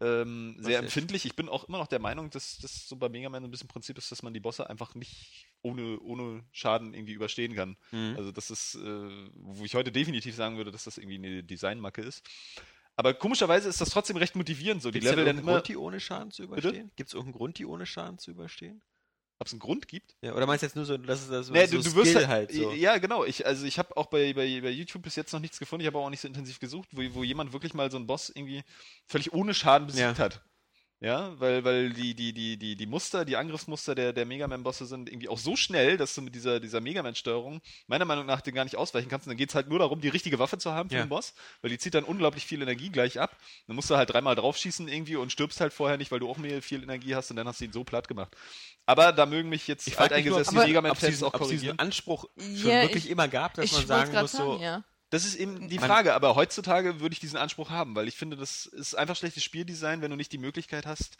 ähm, sehr empfindlich. Ich bin auch immer noch der Meinung, dass das so bei Mega Man so ein bisschen Prinzip ist, dass man die Bosse einfach nicht ohne, ohne Schaden irgendwie überstehen kann. Mhm. Also das ist, äh, wo ich heute definitiv sagen würde, dass das irgendwie eine Designmacke ist. Aber komischerweise ist das trotzdem recht motivierend, so die Gibt's denn Level irgendeinen immer, Grund, die ohne Schaden zu überstehen? Gibt es irgendeinen Grund, die ohne Schaden zu überstehen? ob es einen Grund gibt. Ja, oder meinst du jetzt nur so, dass es das Nee, so du, du wirst Skill halt, halt so? Ja, genau. Ich, also ich habe auch bei, bei, bei YouTube bis jetzt noch nichts gefunden. Ich habe auch nicht so intensiv gesucht, wo, wo jemand wirklich mal so einen Boss irgendwie völlig ohne Schaden besiegt Ja. hat. Ja, weil, weil die, die, die, die, die Muster, die Angriffsmuster der, der Mega Man-Bosse sind irgendwie auch so schnell, dass du mit dieser, dieser Mega Man-Steuerung meiner Meinung nach den gar nicht ausweichen kannst. Und dann geht es halt nur darum, die richtige Waffe zu haben für Ja. den Boss, weil die zieht dann unglaublich viel Energie gleich ab. Dann musst du halt dreimal draufschießen irgendwie und stirbst halt vorher nicht, weil du auch mehr viel Energie hast und dann hast du ihn so platt gemacht. Aber da mögen mich jetzt alteingesessene Mega Man-Fans diesen, auch ob es diesen korrigieren. Anspruch schon Ja, wirklich ich- immer gab, dass ich man sagen muss, sagen, so, ja. Das ist eben die Frage, aber heutzutage würde ich diesen Anspruch haben, weil ich finde, das ist einfach schlechtes Spieldesign, wenn du nicht die Möglichkeit hast,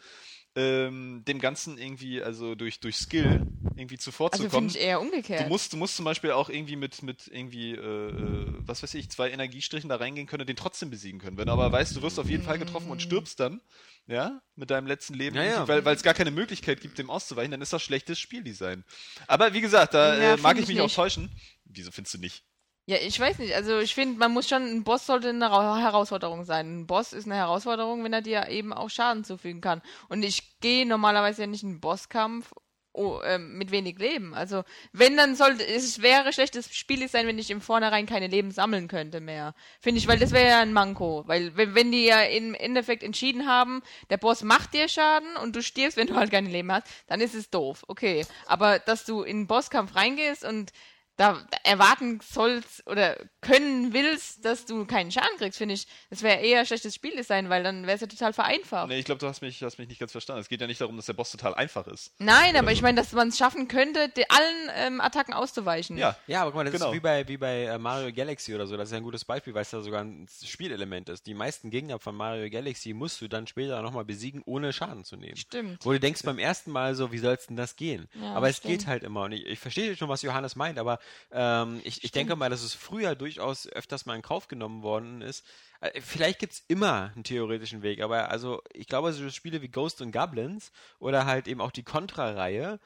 ähm, dem Ganzen irgendwie, also durch, durch Skill irgendwie Also zuvorzukommen. finde ich eher Du umgekehrt. musst, du musst zum Beispiel auch irgendwie mit, mit irgendwie, äh, äh, was weiß ich, zwei Energiestrichen da reingehen können und den trotzdem besiegen können. Wenn du aber weißt, du wirst auf jeden Fall getroffen und stirbst dann, ja, mit deinem letzten Leben, Ja, ja. weil weil es gar keine Möglichkeit gibt, dem auszuweichen, dann ist das schlechtes Spieldesign. Aber wie gesagt, da Ja, äh, mag ich ich mich auch nicht. täuschen. Wieso findest du nicht? Ja, ich weiß nicht. Also ich finde, man muss schon, ein Boss sollte eine Ra- Herausforderung sein. Ein Boss ist eine Herausforderung, wenn er dir eben auch Schaden zufügen kann. Und ich gehe normalerweise ja nicht in einen Bosskampf oh, ähm, mit wenig Leben. Also wenn, dann sollte, es wäre schlechtes Spiel sein, wenn ich im Vornherein keine Leben sammeln könnte mehr. Finde ich, weil das wäre ja ein Manko. Weil wenn, wenn die ja im Endeffekt entschieden haben, der Boss macht dir Schaden und du stirbst, wenn du halt keine Leben hast, dann ist es doof. Okay. Aber dass du in einen Bosskampf reingehst und da erwarten sollst oder können willst, dass du keinen Schaden kriegst, finde ich, das wäre eher schlechtes Spieldesign, weil dann wäre es ja total vereinfacht. Nee, ich glaube, du hast mich, hast mich nicht ganz verstanden. Es geht ja nicht darum, dass der Boss total einfach ist. Nein, aber Oder ich so. meine, dass man es schaffen könnte, allen ähm, Attacken auszuweichen. Ja, Ja, aber guck mal, das Genau. ist wie bei, wie bei äh, Mario Galaxy oder so. Das ist ja ein gutes Beispiel, weil es da sogar ein Spielelement ist. Die meisten Gegner von Mario Galaxy musst du dann später nochmal besiegen, ohne Schaden zu nehmen. Stimmt. Wo du denkst beim ersten Mal so, wie soll's denn das gehen? Ja, aber es stimmt. geht halt immer. Und ich, ich verstehe schon, was Johannes meint, aber ähm, ich, ich denke mal, dass es früher durchaus öfters mal in Kauf genommen worden ist. Äh, Vielleicht gibt's immer einen theoretischen Weg, aber also ich glaube, so Spiele wie Ghost und Goblins oder halt eben auch die Contra-Reihe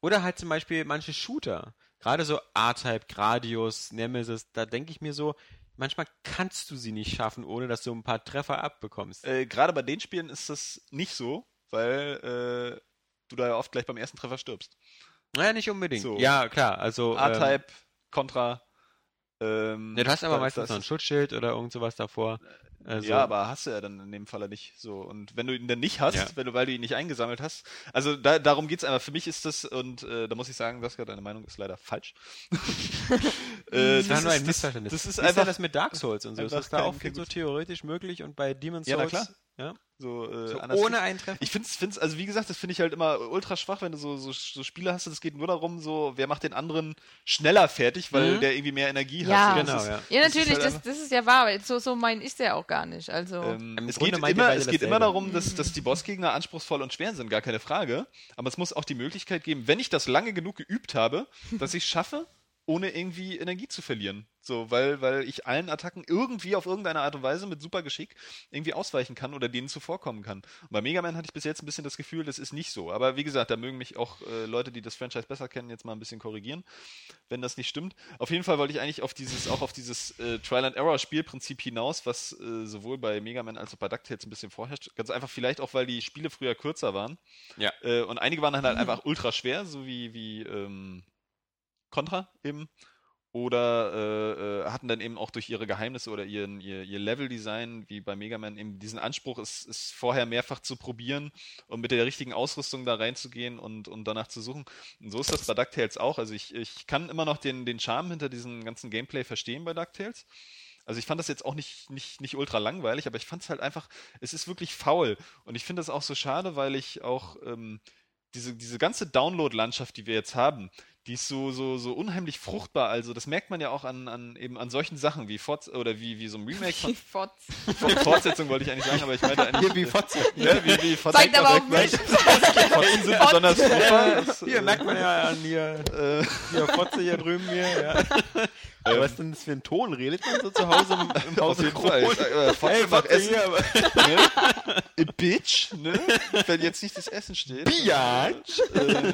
oder halt zum Beispiel manche Shooter, gerade so R-Type, Gradius, Nemesis, da denke ich mir so, manchmal kannst du sie nicht schaffen, ohne dass du ein paar Treffer abbekommst. Äh, Gerade bei den Spielen ist das nicht so, weil äh, du da ja oft gleich beim ersten Treffer stirbst. Naja, nicht unbedingt. So. Ja, klar. Also. ähm, A-Type, Contra. Ähm, Ja, du hast aber da- meistens das noch ein ist- Schutzschild oder irgend sowas davor. Also, ja, aber hast du ja dann in dem Falle nicht so. Und wenn du ihn dann nicht hast, Ja. wenn du, weil du ihn nicht eingesammelt hast, also da, darum geht's einfach. Für mich ist das, und äh, da muss ich sagen, Saskia, deine Meinung ist leider falsch. äh, das war nur ein ist, Missverständnis. Das, das ist ist einfach ja das mit Dark Souls und so. Ist das da kein- auch so theoretisch möglich und bei Demon's Ja, Souls? klar. Ja? so, äh, So ohne einen Treffer? Ich finde es, also wie gesagt, das finde ich halt immer ultra schwach, wenn du so, so, so Spiele hast. Es geht nur darum, so, wer macht den anderen schneller fertig, weil Mhm. der irgendwie mehr Energie Ja. hat. Genau, das ist, ja. Ja, Das ist natürlich, halt das, das ist ja wahr, weil so, so mein ist der auch gar nicht. Also, Ähm, es Grunde geht, immer, es geht immer darum, dass, dass die Bossgegner anspruchsvoll und schwer sind, gar keine Frage. Aber es muss auch die Möglichkeit geben, wenn ich das lange genug geübt habe, dass ich es schaffe, ohne irgendwie Energie zu verlieren. So, weil, weil ich allen Attacken irgendwie auf irgendeine Art und Weise mit super Geschick irgendwie ausweichen kann oder denen zuvorkommen kann. Und bei Mega Man hatte ich bis jetzt ein bisschen das Gefühl, das ist nicht so. Aber wie gesagt, da mögen mich auch äh, Leute, die das Franchise besser kennen, jetzt mal ein bisschen korrigieren, wenn das nicht stimmt. Auf jeden Fall wollte ich eigentlich auf dieses, auch auf dieses äh, Trial and Error Spielprinzip hinaus, was äh, sowohl bei Mega Man als auch bei DuckTales ein bisschen vorherrscht. Ganz einfach vielleicht auch, weil die Spiele früher kürzer waren. Ja. Äh, und einige waren dann halt einfach ultra schwer, so wie, wie ähm, Contra eben. Oder äh, äh, hatten dann eben auch durch ihre Geheimnisse oder ihren, ihr, ihr Level-Design, wie bei Mega Man, eben diesen Anspruch, es, es vorher mehrfach zu probieren und mit der richtigen Ausrüstung da reinzugehen und, und danach zu suchen. Und so ist das bei DuckTales auch. Also ich, ich kann immer noch den, den Charme hinter diesem ganzen Gameplay verstehen bei DuckTales. Also ich fand das jetzt auch nicht, nicht, nicht ultra langweilig, aber ich fand es halt einfach, es ist wirklich faul. Und ich finde das auch so schade, weil ich auch ähm, diese, diese ganze Download-Landschaft, die wir jetzt haben, die ist so, so, so unheimlich fruchtbar. Also das merkt man ja auch an, an eben an solchen Sachen wie Forts oder wie, wie so ein Remake von Fotz. Fort- Fortsetzung wollte ich eigentlich sagen, aber ich meinte eigentlich. Hier wie Fotze. Ja, wie, wie Fotze Zeigt aber auch weil Fotzen sind besonders fruchtbar. Hier äh, merkt man ja an hier, äh, hier Fotze hier drüben hier. Ja. Aber was ist denn das für ein Ton? Redet man so zu Hause im, im auf Hause jeden Fall. Ich Kron? sag, äh, Fotze macht Fotze Essen. hier, aber ne? A Bitch, ne? Wenn jetzt nicht das Essen steht. Biatch. Äh,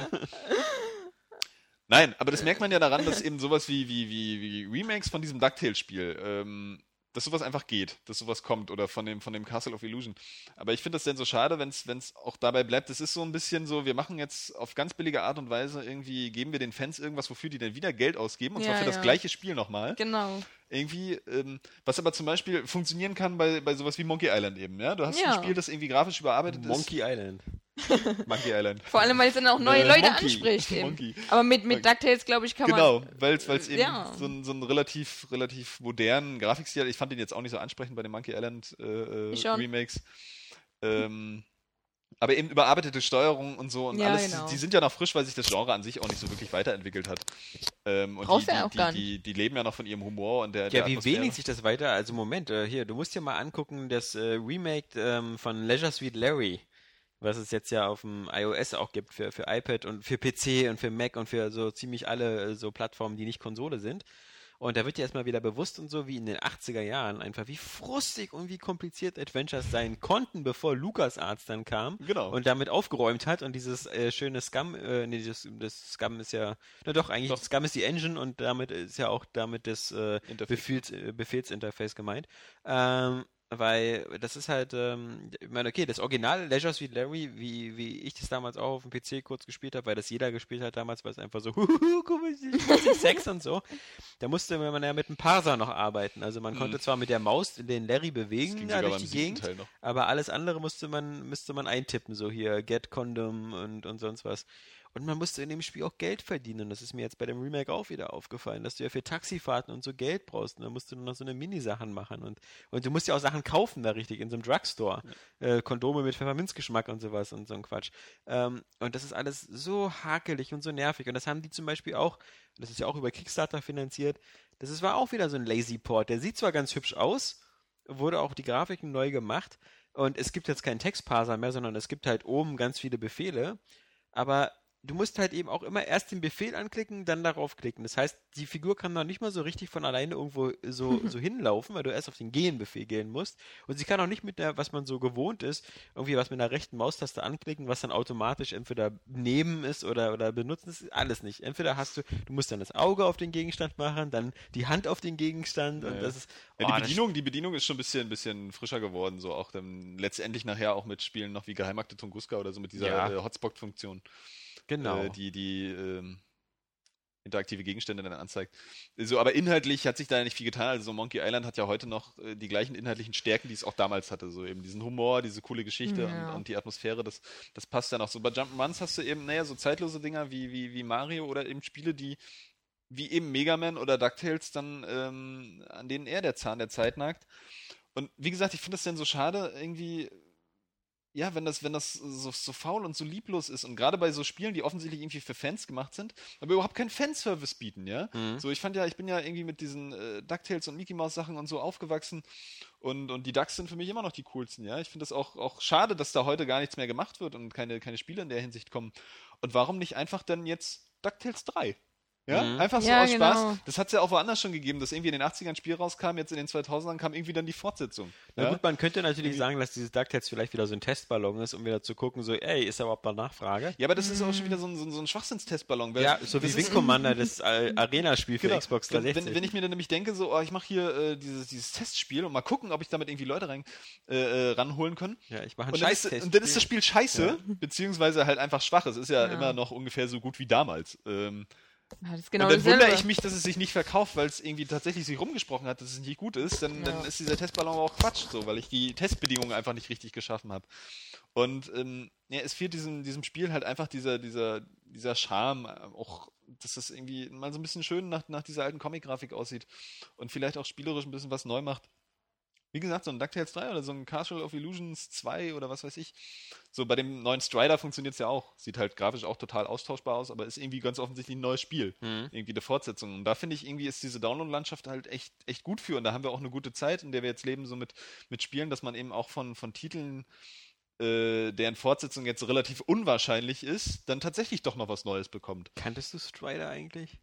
Nein, aber das merkt man ja daran, dass eben sowas wie, wie, wie, wie Remakes von diesem DuckTales-Spiel, ähm, dass sowas einfach geht, dass sowas kommt oder von dem, von dem Castle of Illusion. Aber ich finde das dann so schade, wenn es auch dabei bleibt. Es ist so ein bisschen so, wir machen jetzt auf ganz billige Art und Weise irgendwie, geben wir den Fans irgendwas, wofür die dann wieder Geld ausgeben, und zwar Ja, für das ja. gleiche Spiel nochmal. Genau. Irgendwie, ähm, was aber zum Beispiel funktionieren kann bei, bei sowas wie Monkey Island eben, ja? Du hast Ja. ein Spiel, das irgendwie grafisch überarbeitet Monkey ist. Monkey Island. Vor allem, weil es dann auch neue Äh, Leute Monkey. anspricht. Eben. Monkey. Aber mit, mit DuckTales, glaube ich, kann Genau, man. weil es eben Ja. so, ein, so einen relativ, relativ modernen Grafikstil hat. Ich fand den jetzt auch nicht so ansprechend bei den Monkey Island äh, äh, Ich schon. Remakes. Ähm, aber eben überarbeitete Steuerung und so und Ja, alles, genau. die sind ja noch frisch, weil sich das Genre an sich auch nicht so wirklich weiterentwickelt hat. Ähm, und Brauchst die, du ja auch die, gar die, die leben ja noch von ihrem Humor und der, Ja, der wie Atmosphäre. wenig sich das weiter, also Moment, äh, hier, du musst dir mal angucken, das äh, Remake ähm, von Leisure Suite Larry, was es jetzt ja auf dem iOS auch gibt für, für iPad und für PC und für Mac und für so ziemlich alle äh, so Plattformen, die nicht Konsole sind. Und da wird dir erstmal wieder bewusst und so, wie in den 80er Jahren einfach, wie frustig und wie kompliziert Adventures sein konnten, bevor LucasArts dann kam Genau. und damit aufgeräumt hat und dieses äh, schöne Scum, äh, nee, das, das Scum ist ja, na doch, eigentlich, Doch. Scum ist die Engine und damit ist ja auch damit das äh. Befehls, äh, Befehlsinterface gemeint. Ähm, weil das ist halt, ähm, ich meine, okay, das Original Leisure Suite Larry, wie, wie ich das damals auch auf dem PC kurz gespielt habe, weil das jeder gespielt hat damals, weil es einfach so, ist Sex und so. Da musste man ja mit einem Parser noch arbeiten. Also man konnte zwar mit der Maus den Larry Mhm. Bewegen sogar durch die Gegend, aber alles andere musste man, müsste man eintippen, so hier Get Condom und, und sonst was. Und man musste in dem Spiel auch Geld verdienen. Das ist mir jetzt bei dem Remake auch wieder aufgefallen, dass du ja für Taxifahrten und so Geld brauchst. Und dann musst du noch so eine Mini-Sachen machen. Und, und du musst ja auch Sachen kaufen da richtig in so einem Drugstore. Äh, Kondome mit Pfefferminzgeschmack und sowas und so ein Quatsch. Ähm, und das ist alles so hakelig und so nervig. Und das haben die zum Beispiel auch, das ist ja auch über Kickstarter finanziert, das ist, war auch wieder so ein Lazy Port. Der sieht zwar ganz hübsch aus, wurde auch die Grafiken neu gemacht. Und es gibt jetzt keinen Textparser mehr, sondern es gibt halt oben ganz viele Befehle. Aber du musst halt eben auch immer erst den Befehl anklicken, dann darauf klicken. Das heißt, die Figur kann noch nicht mal so richtig von alleine irgendwo so, so hinlaufen, weil du erst auf den Gehen-Befehl gehen musst. Und sie kann auch nicht mit der, was man so gewohnt ist, irgendwie was mit einer rechten Maustaste anklicken, was dann automatisch entweder nehmen ist oder, oder benutzen ist. Alles nicht. Entweder hast du, du musst dann das Auge auf den Gegenstand machen, dann die Hand auf den Gegenstand und Ja. das ist. Ja, oh, die Bedienung, die Bedienung ist schon ein bisschen, bisschen frischer geworden, so auch dann letztendlich nachher auch mit Spielen noch wie Geheimakte Tunguska oder so mit dieser Ja. äh, Hotspot-Funktion, Genau. äh, die die ähm, interaktive Gegenstände dann anzeigt. So, aber inhaltlich hat sich da nicht viel getan. Also so Monkey Island hat ja heute noch äh, die gleichen inhaltlichen Stärken, die es auch damals hatte. So eben diesen Humor, diese coole Geschichte Ja. und, und die Atmosphäre, das, das passt dann auch so. Bei Jump'n'Runs hast du eben, naja, so zeitlose Dinger wie, wie, wie Mario oder eben Spiele, die wie eben Mega Man oder DuckTales dann, ähm, an denen er der Zahn der Zeit nagt. Und wie gesagt, ich finde das dann so schade, irgendwie, ja, wenn das, wenn das so, so faul und so lieblos ist und gerade bei so Spielen, die offensichtlich irgendwie für Fans gemacht sind, aber überhaupt keinen Fanservice bieten, ja. Mhm. So, ich fand ja, ich bin ja irgendwie mit diesen äh, DuckTales und Mickey Mouse Sachen und so aufgewachsen und, und die Ducks sind für mich immer noch die coolsten, ja. Ich finde das auch, auch schade, dass da heute gar nichts mehr gemacht wird und keine, keine Spiele in der Hinsicht kommen. Und warum nicht einfach dann jetzt DuckTales 3? Ja, Mhm. einfach so Ja, aus Spaß. genau. Das hat es ja auch woanders schon gegeben, dass irgendwie in den 80ern ein Spiel rauskam, jetzt in den 2000ern kam irgendwie dann die Fortsetzung. Na ja? gut, man könnte natürlich sagen, dass dieses DuckTales vielleicht wieder so ein Testballon ist, um wieder zu gucken, so, ey, ist da überhaupt mal Nachfrage? ja, aber das ist auch schon wieder so ein, so ein, so ein Schwachsinnstestballon. weil Ja, so wie Wing Commander, das äh, Arena-Spiel für Genau. Xbox Wenn, 360. wenn, wenn ich mir dann nämlich denke, so, oh, ich mache hier äh, dieses, dieses Testspiel und mal gucken, ob ich damit irgendwie Leute rein, äh, äh, ranholen kann. ja, ich mache einen Und dann, ist, Scheiß-Test. und dann ist das Spiel scheiße, beziehungsweise halt einfach schwach. Es ist ja, Ja. immer noch ungefähr so gut wie damals. Ähm, Ja, genau und dann wundere ich mich, dass es sich nicht verkauft, weil es irgendwie tatsächlich sich rumgesprochen hat, dass es nicht gut ist. Dann, Ja. dann ist dieser Testballon auch Quatsch, so, weil ich die Testbedingungen einfach nicht richtig geschaffen habe. Und ähm, ja, es fehlt diesem, diesem Spiel halt einfach dieser, dieser, dieser Charme, äh, auch, dass das irgendwie mal so ein bisschen schön nach, nach dieser alten Comic-Grafik aussieht und vielleicht auch spielerisch ein bisschen was neu macht. Wie gesagt, so ein DuckTales 3 oder so ein Castle of Illusions 2 oder was weiß ich. So bei dem neuen Strider funktioniert es ja auch. Sieht halt grafisch auch total austauschbar aus, aber ist irgendwie ganz offensichtlich ein neues Spiel. Mhm. Irgendwie eine Fortsetzung. Und da finde ich, irgendwie ist diese Download-Landschaft halt echt, echt gut für. Und da haben wir auch eine gute Zeit, in der wir jetzt leben, so mit, mit Spielen, dass man eben auch von, von Titeln, äh, deren Fortsetzung jetzt relativ unwahrscheinlich ist, dann tatsächlich doch noch was Neues bekommt. Kanntest du Strider eigentlich?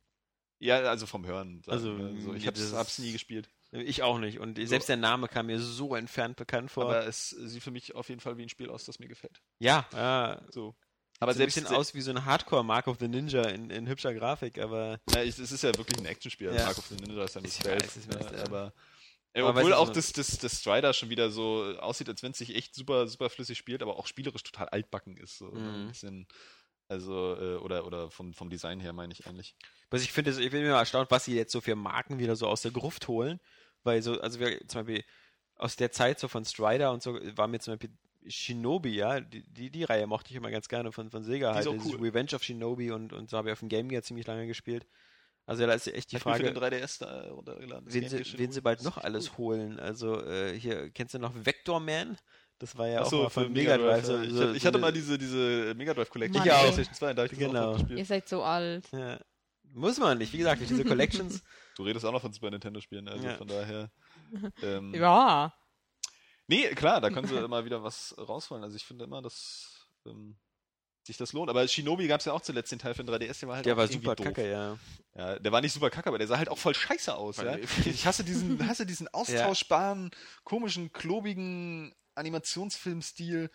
Ja, also vom Hören. Also, wir. so, ich hab's ist- nie gespielt. Ich auch nicht. Und selbst der Name kam mir so entfernt bekannt vor. Aber es sieht für mich auf jeden Fall wie ein Spiel aus, das mir gefällt. ja, ja. So. Aber Aber so ein selbst bisschen aus wie so ein Hardcore Mark of the Ninja in, in hübscher Grafik, aber Ja, es ist ja wirklich ein Actionspiel. Ja. Mark of the Ninja ist ja nicht weiß, ne, ja. aber, obwohl auch so- das, das, das Strider schon wieder so aussieht, als wenn es sich echt super, super flüssig spielt, aber auch spielerisch total altbacken ist. So, ne, Mhm. ein bisschen, also, äh, oder, oder vom, vom Design her meine ich eigentlich. was ich finde, ich bin immer erstaunt, was sie jetzt so für Marken wieder so aus der Gruft holen. Weil so, also wir zum Beispiel aus der Zeit so von Strider und so war mir zum Beispiel Shinobi, ja, die, die, die Reihe mochte ich immer ganz gerne von, von Sega halt. auch cool. Revenge of Shinobi und, und so habe ich auf dem Game Gear ziemlich lange gespielt. Also da ist ja echt die ich mir Frage, für den 3DS da runtergeladen. Wen sie, wen sie bald noch alles cool. holen. Also äh, hier, kennst du noch Vector Man? Das war ja auch so, mal für von Mega Drive. So, ich, hab- ich hatte mal diese, diese Mega Drive Collection ey. PlayStation 2, da ich Genau. auch. Ihr seid so alt. Ja. Muss man nicht. Wie gesagt, durch diese Collections. Du redest auch noch von Super Nintendo Spielen, also Ja. von daher. Ähm, Ja. Nee, klar, da können sie immer wieder was rausholen. Also ich finde immer, dass ähm, sich das lohnt. Aber Shinobi gab es ja auch zuletzt den Teil für den 3DS, der war halt Der war super doof. kacke, ja. Ja, der war nicht super kacke, aber der sah halt auch voll scheiße aus. Ja? Ich hasse diesen, hasse diesen austauschbaren, komischen, klobigen Animationsfilmstil.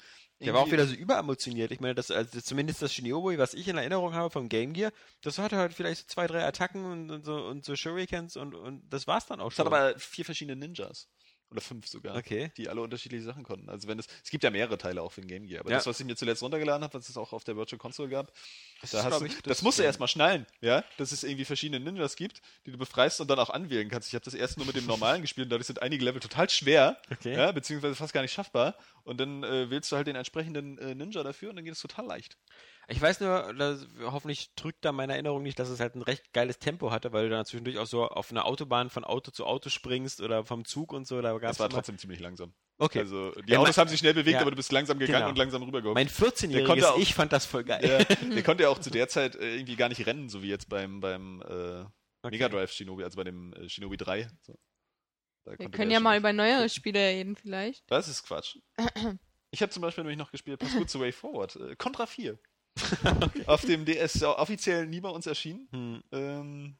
Der war auch wieder so überemotioniert. Ich meine, das, also zumindest das Shinobi, was ich in Erinnerung habe vom Game Gear, das hatte halt vielleicht so zwei, drei Attacken und, und so und so Shurikens und, und das war's dann auch Es hat schon. aber vier verschiedene Ninjas. Oder fünf sogar. Okay. Die alle unterschiedliche Sachen konnten. Also wenn es, es gibt ja mehrere Teile auch für den Game Gear. Aber Ja. das, was ich mir zuletzt runtergeladen habe, was es auch auf der Virtual Console gab, Das da ist, du, ich, das, das musst du erstmal schnallen, ja, dass es irgendwie verschiedene Ninjas gibt, die du befreist und dann auch anwählen kannst. Ich habe das erst nur mit dem normalen gespielt und dadurch sind einige Level total schwer, Okay. ja, beziehungsweise fast gar nicht schaffbar. Und dann äh, wählst du halt den entsprechenden äh, Ninja dafür und dann geht es total leicht. Ich weiß nur, dass, hoffentlich trügt da meine Erinnerung nicht, dass es halt ein recht geiles Tempo hatte, weil du dann zwischendurch auch so auf einer Autobahn von Auto zu Auto springst oder vom Zug und so. Da gab's Das war immer- trotzdem ziemlich langsam. Okay. Also die Ja, Autos mein- haben sich schnell bewegt, ja. aber du bist langsam gegangen Genau. und langsam rübergehoben. mein Der konnte 14-jähriges auch- Ich fand das voll geil. Ja, der konnte ja auch zu der Zeit äh, irgendwie gar nicht rennen, so wie jetzt beim, beim äh, Mega Drive Shinobi, also bei dem äh, Shinobi 3. So. Da Wir können der ja mal über neuere Spiele reden, vielleicht. Das ist Quatsch. Ich habe zum Beispiel nämlich noch gespielt, pass gut zu Way Forward. Äh, Contra 4. Auf dem DS offiziell nie bei uns erschienen. Hm. Ähm,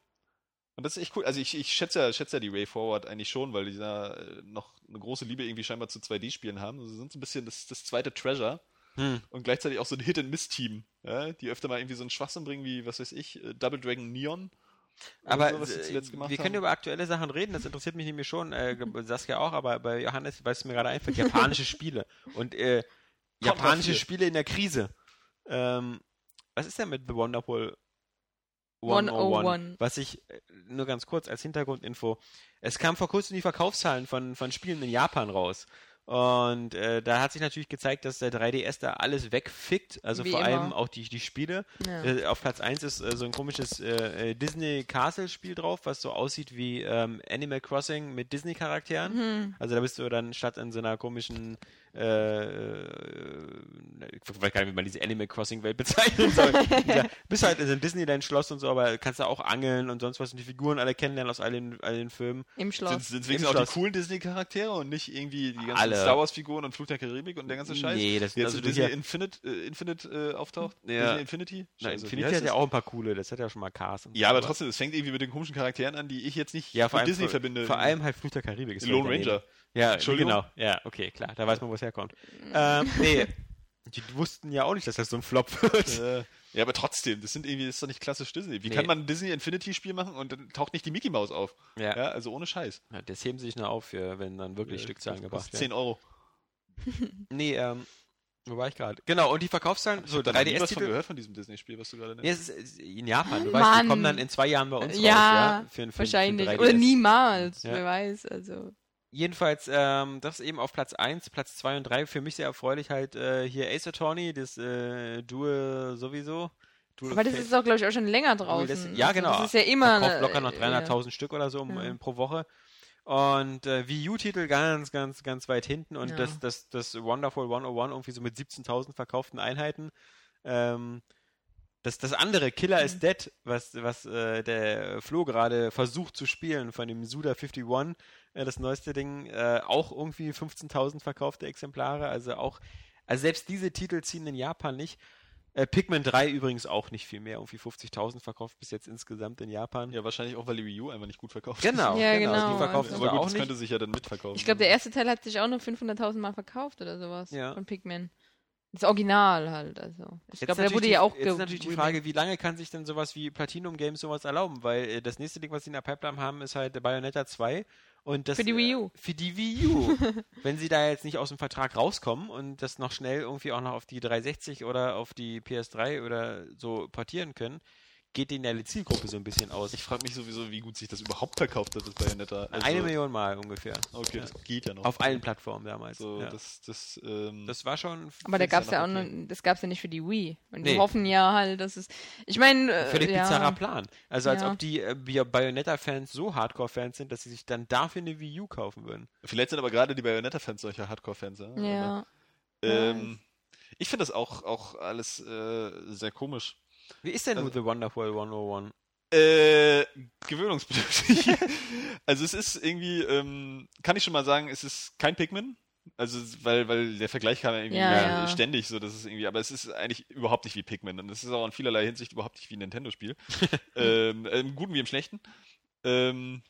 und das ist echt cool. Also ich, ich schätze, ja, schätze ja die Way Forward eigentlich schon, weil die da äh, noch eine große Liebe irgendwie scheinbar zu 2D-Spielen haben. Also sie sind so ein bisschen das, das zweite Treasure Hm. und gleichzeitig auch so ein Hit-and-Miss-Team, ja, die öfter mal irgendwie so einen Schwachsinn bringen, wie, was weiß ich, äh, Double Dragon Neon. Aber so, äh, wir haben. können über aktuelle Sachen reden, das interessiert mich nämlich schon. Äh, Saskia auch, aber bei Johannes, weil es mir gerade einfällt, japanische Spiele. Und äh, japanische. Spiele in der Krise. Ähm, was ist denn mit The Wonderful 101? Was ich, äh, nur ganz kurz als Hintergrundinfo, es kam vor kurzem die Verkaufszahlen von, von Spielen in Japan raus. Und äh, da hat sich natürlich gezeigt, dass der 3DS da alles wegfickt, also Wie vor immer. allem auch die, die Spiele. Ja. Äh, auf Platz 1 ist äh, so ein komisches äh, äh, Disney Castle Spiel drauf, was so aussieht wie ähm, Animal Crossing mit Disney Charakteren. Hm. Also da bist du dann statt in so einer komischen äh, äh, ich weiß gar nicht, wie man diese Animal Crossing Welt bezeichnen soll. ja, bist halt in Disneyland Schloss und so, aber kannst da auch angeln und sonst was und die Figuren alle kennenlernen aus all den, all den Filmen. Im Sind Schloss. sind Im wenigstens auch die Schloss. coolen Disney-Charaktere und nicht irgendwie die ganzen Alle. Star Wars-Figuren und Flug der Karibik und der ganze Scheiß? Nee, das sind Jetzt also Disney hier- Infinite, äh, Infinite äh, auftaucht? Ja. Disney Infinity? Na, Scheiße, Infinity hat ja das? auch ein paar coole, das hat ja schon mal Cars. und Ja, so, aber trotzdem, es fängt irgendwie mit den komischen Charakteren an, die ich jetzt nicht Ja, mit Disney vor, verbinde. vor allem halt Fluch der Karibik. ist Lone. Ranger. Ja, Entschuldigung? genau. Ja, okay, klar. Da weiß man, wo es herkommt. ähm, nee, die wussten ja auch nicht, dass das so ein Flop wird. Äh, ja, aber trotzdem, das sind irgendwie, das ist doch nicht klassisch Disney. Wie Nee. kann man ein Disney Infinity Spiel machen und dann taucht nicht die Mickey Maus auf? Ja. Ja, also ohne Scheiß. Ja, das heben sie sich nur auf, für, wenn dann wirklich Stückzahlen Kostet gebracht 10 werden. Euro. Nee, ähm, wo war ich gerade? Genau, und die Verkaufszahlen, so ich nie was von 3DS-Titel. gehört von diesem Disney-Spiel, was du gerade Ja, nennst. es ist in Japan, du weißt, die Mann. kommen dann in zwei Jahren bei uns raus, Ja, ja? Für, für, Wahrscheinlich. Für Oder 3DS. niemals. Ja. Wer weiß. Also. Jedenfalls, ähm, das eben auf Platz 1, Platz 2 und 3, für mich sehr erfreulich halt äh, hier Ace Attorney, das äh, Duel sowieso. Duel Aber das Fate. ist auch, glaube ich, auch schon länger draußen. das- ja, Also genau. Das ist ja immer. Verkauft locker noch äh, 300.000 Stück oder so um, Ja. pro Woche. Und äh, Wii U-Titel ganz, ganz, ganz weit hinten und Ja. das, das, das Wonderful 101 irgendwie so mit 17.000 verkauften Einheiten. Ähm, das, das andere, Killer is Dead, was, was äh, der Flo gerade versucht zu spielen von dem Suda 51, äh, das neueste Ding, äh, auch irgendwie 15.000 verkaufte Exemplare. Also auch, also selbst diese Titel ziehen in Japan nicht. Äh, Pikmin 3 übrigens auch nicht viel mehr, irgendwie 50.000 verkauft bis jetzt insgesamt in Japan. Ja, wahrscheinlich auch, weil die Wii U einfach nicht gut verkauft Genau, Ja, genau. genau, Die verkaufen also- Aber gut, auch das nicht. könnte sich ja dann mitverkaufen. Ich glaube, der erste Teil hat sich auch nur 500.000 Mal verkauft oder sowas. Ja. Von Pikmin. Das Original halt. Also. Ich glaube, der wurde die- ja auch Jetzt ist natürlich die. Frage, wie lange kann sich denn sowas wie Platinum Games sowas erlauben? Weil äh, das nächste Ding, was sie in der Pipeline haben, ist halt Bayonetta 2. Und das, Für die Wii U. Äh, für die Wii U. Wenn sie da jetzt nicht aus dem Vertrag rauskommen und das noch schnell irgendwie auch noch auf die 360 oder auf die PS3 oder so portieren können, geht denen ja die Zielgruppe so ein bisschen aus. Ich frage mich sowieso, wie gut sich das überhaupt verkauft hat, das Bayonetta. Also, Eine Million Mal ungefähr. Okay, Ja. das geht ja noch. Auf allen Plattformen damals. so, ja. das, das, ähm, das war schon. Aber da Find's gab es ja auch noch noch, das gab es ja nicht für die Wii. Und Nee. wir hoffen ja halt, dass es. Ich meine. Äh, Völlig ja. bizarrer Plan. Also als Ja. ob die äh, Bayonetta-Fans so Hardcore-Fans sind, dass sie sich dann dafür eine Wii U kaufen würden. vielleicht sind aber gerade die Bayonetta-Fans solche Hardcore-Fans. Ja. Ja. Ähm, ich finde das auch, auch alles äh, sehr komisch. Wie ist denn Also- The Wonderful 101? Äh, gewöhnungsbedürftig. also es ist irgendwie, ähm, kann ich schon mal sagen, es ist kein Pikmin. Also, weil, weil der Vergleich kam ja irgendwie Ja, ja. ständig, so, das ist irgendwie, aber es ist eigentlich überhaupt nicht wie Pikmin und es ist auch in vielerlei Hinsicht überhaupt nicht wie ein Nintendo-Spiel. ähm, Im Guten wie im Schlechten. Ähm,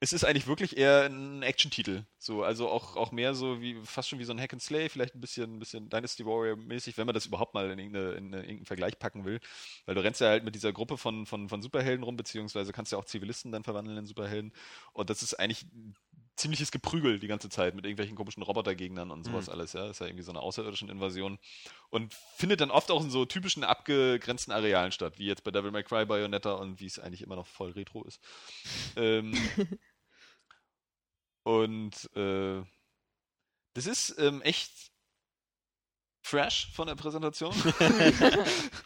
es ist eigentlich wirklich eher ein Action-Titel. So, also auch, auch mehr so wie, fast schon wie so ein Hack and Slay, vielleicht ein bisschen, ein bisschen Dynasty Warrior-mäßig, wenn man das überhaupt mal in, irgendeine, in irgendeinen Vergleich packen will. Weil du rennst ja halt mit dieser Gruppe von, von, von Superhelden rum, beziehungsweise kannst ja auch Zivilisten dann verwandeln in Superhelden. Und das ist eigentlich ziemliches Geprügel die ganze Zeit mit irgendwelchen komischen Robotergegnern und sowas Mhm. alles, ja. Das ist ja irgendwie so eine außerirdischen Invasion. Und findet dann oft auch in so typischen abgegrenzten Arealen statt, wie jetzt bei Devil May Cry, Bayonetta und wie es eigentlich immer noch voll retro ist. ähm, und äh, das ist ähm, echt fresh von der Präsentation.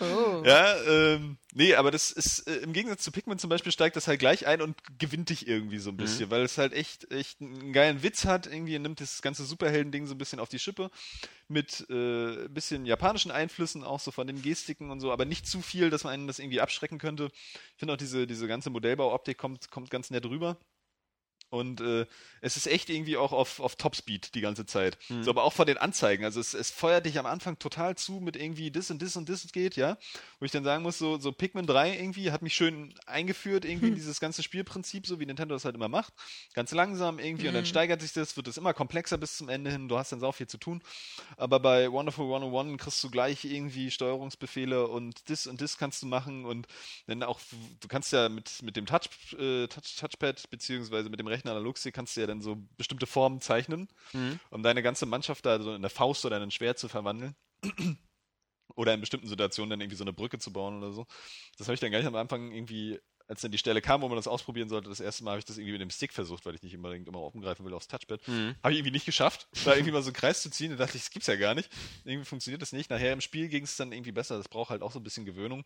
Oh. Ja, ähm, nee, aber das ist, äh, im Gegensatz zu Pikmin zum Beispiel steigt das halt gleich ein und gewinnt dich irgendwie so ein bisschen, weil es halt echt, echt einen geilen Witz hat, irgendwie nimmt das ganze Superhelden-Ding so ein bisschen auf die Schippe, mit äh, ein bisschen japanischen Einflüssen, auch so von den Gestiken und so, aber nicht zu viel, dass man einen das irgendwie abschrecken könnte. Ich finde auch diese, diese ganze Modellbauoptik kommt, kommt ganz nett rüber. Und äh, es ist echt irgendwie auch auf, auf Topspeed die ganze Zeit. Mhm. So, aber auch von den Anzeigen. Also es, es feuert dich am Anfang total zu mit irgendwie das und das und das geht, ja. Wo ich dann sagen muss, so, so Pikmin 3 irgendwie hat mich schön eingeführt, irgendwie in dieses ganze Spielprinzip, so wie Nintendo das halt immer macht. Ganz langsam irgendwie und dann Mhm. steigert sich das, wird es immer komplexer bis zum Ende hin. Du hast dann sau viel zu tun. Aber bei Wonderful 101 kriegst du gleich irgendwie Steuerungsbefehle und das und das kannst du machen und dann auch, du kannst ja mit, mit dem Touch, äh, Touch, Touchpad beziehungsweise mit dem Rechner Analogstick kannst du ja dann so bestimmte Formen zeichnen, Mhm. um deine ganze Mannschaft da so in eine Faust oder in ein Schwert zu verwandeln. oder in bestimmten Situationen dann irgendwie so eine Brücke zu bauen oder so. Das habe ich dann gleich am Anfang irgendwie, als dann die Stelle kam, wo man das ausprobieren sollte, das erste Mal habe ich das irgendwie mit dem Stick versucht, weil ich nicht unbedingt immer aufgreifen will aufs Touchpad. Mhm. Habe ich irgendwie nicht geschafft, da irgendwie mal so einen Kreis zu ziehen. Da dachte ich, das gibt's ja gar nicht. Irgendwie funktioniert das nicht. Nachher im Spiel ging es dann irgendwie besser. Das braucht halt auch so ein bisschen Gewöhnung.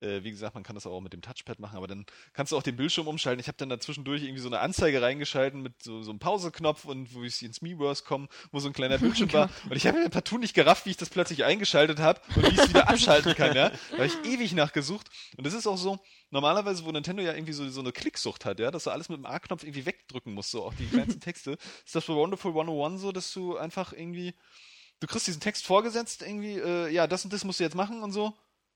Äh, wie gesagt, man kann das auch mit dem Touchpad machen, aber dann kannst du auch den Bildschirm umschalten. Ich habe dann dazwischendurch irgendwie so eine Anzeige reingeschalten mit so, so einem Pauseknopf und wo ich ins Miiverse komme, wo so ein kleiner Bildschirm war. Und ich habe mir partout nicht gerafft, wie ich das plötzlich eingeschaltet habe und wie ich es wieder abschalten kann. Ja? Da habe ich ewig nachgesucht. Und das ist auch so, normalerweise, wo Nintendo ja irgendwie so, so eine Klicksucht hat, ja, dass du alles mit dem A-Knopf irgendwie wegdrücken musst, so auch die ganzen Texte, ist das bei Wonderful 101 so, dass du einfach irgendwie, du kriegst diesen Text vorgesetzt, irgendwie, äh, ja, das und das musst du jetzt machen und so.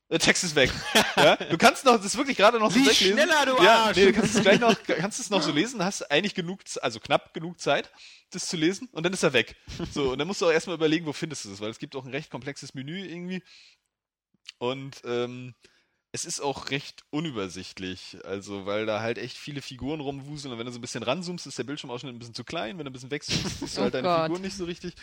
Der Text ist weg. ja? Du kannst noch, das ist wirklich gerade noch so Wie weglesen. schneller, du ja, Arsch! Nee, du kannst es gleich noch, kannst es noch so lesen, hast eigentlich genug, also knapp genug Zeit, das zu lesen und dann ist er weg. So, und dann musst du auch erstmal überlegen, wo findest du es, weil es gibt auch ein recht komplexes Menü irgendwie. Und ähm, es ist auch recht unübersichtlich, also weil da halt echt viele Figuren rumwuseln und wenn du so ein bisschen ranzoomst, ist der Bildschirmausschnitt ein bisschen zu klein, wenn du ein bisschen wegzoomst, siehst du Oh halt deine Gott. Figuren nicht so richtig.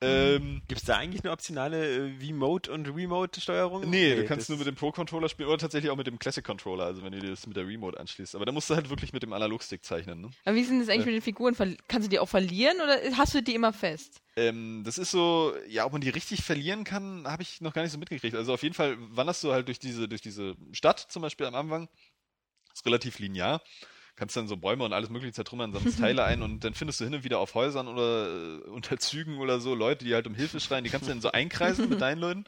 Ähm, Gibt es da eigentlich eine optionale äh, V-Mode und Remote-Steuerung? Nee, du kannst nur mit dem Pro-Controller spielen oder tatsächlich auch mit dem Classic-Controller, also wenn du dir das mit der Remote anschließt. Aber da musst du halt wirklich mit dem Analogstick zeichnen. Ne? Aber wie sind das eigentlich Ja. mit den Figuren? Kannst du die auch verlieren oder hast du die immer fest? Ähm, das ist so, ja, ob man die richtig verlieren kann, habe ich noch gar nicht so mitgekriegt. Also auf jeden Fall wanderst du halt durch diese, durch diese Stadt zum Beispiel am Anfang. Ist relativ linear. Kannst dann so Bäume und alles mögliche zertrümmern, sammelst Teile ein und dann findest du hin und wieder auf Häusern oder äh, unter Zügen oder so Leute, die halt um Hilfe schreien. Die kannst du dann so einkreisen mit deinen Leuten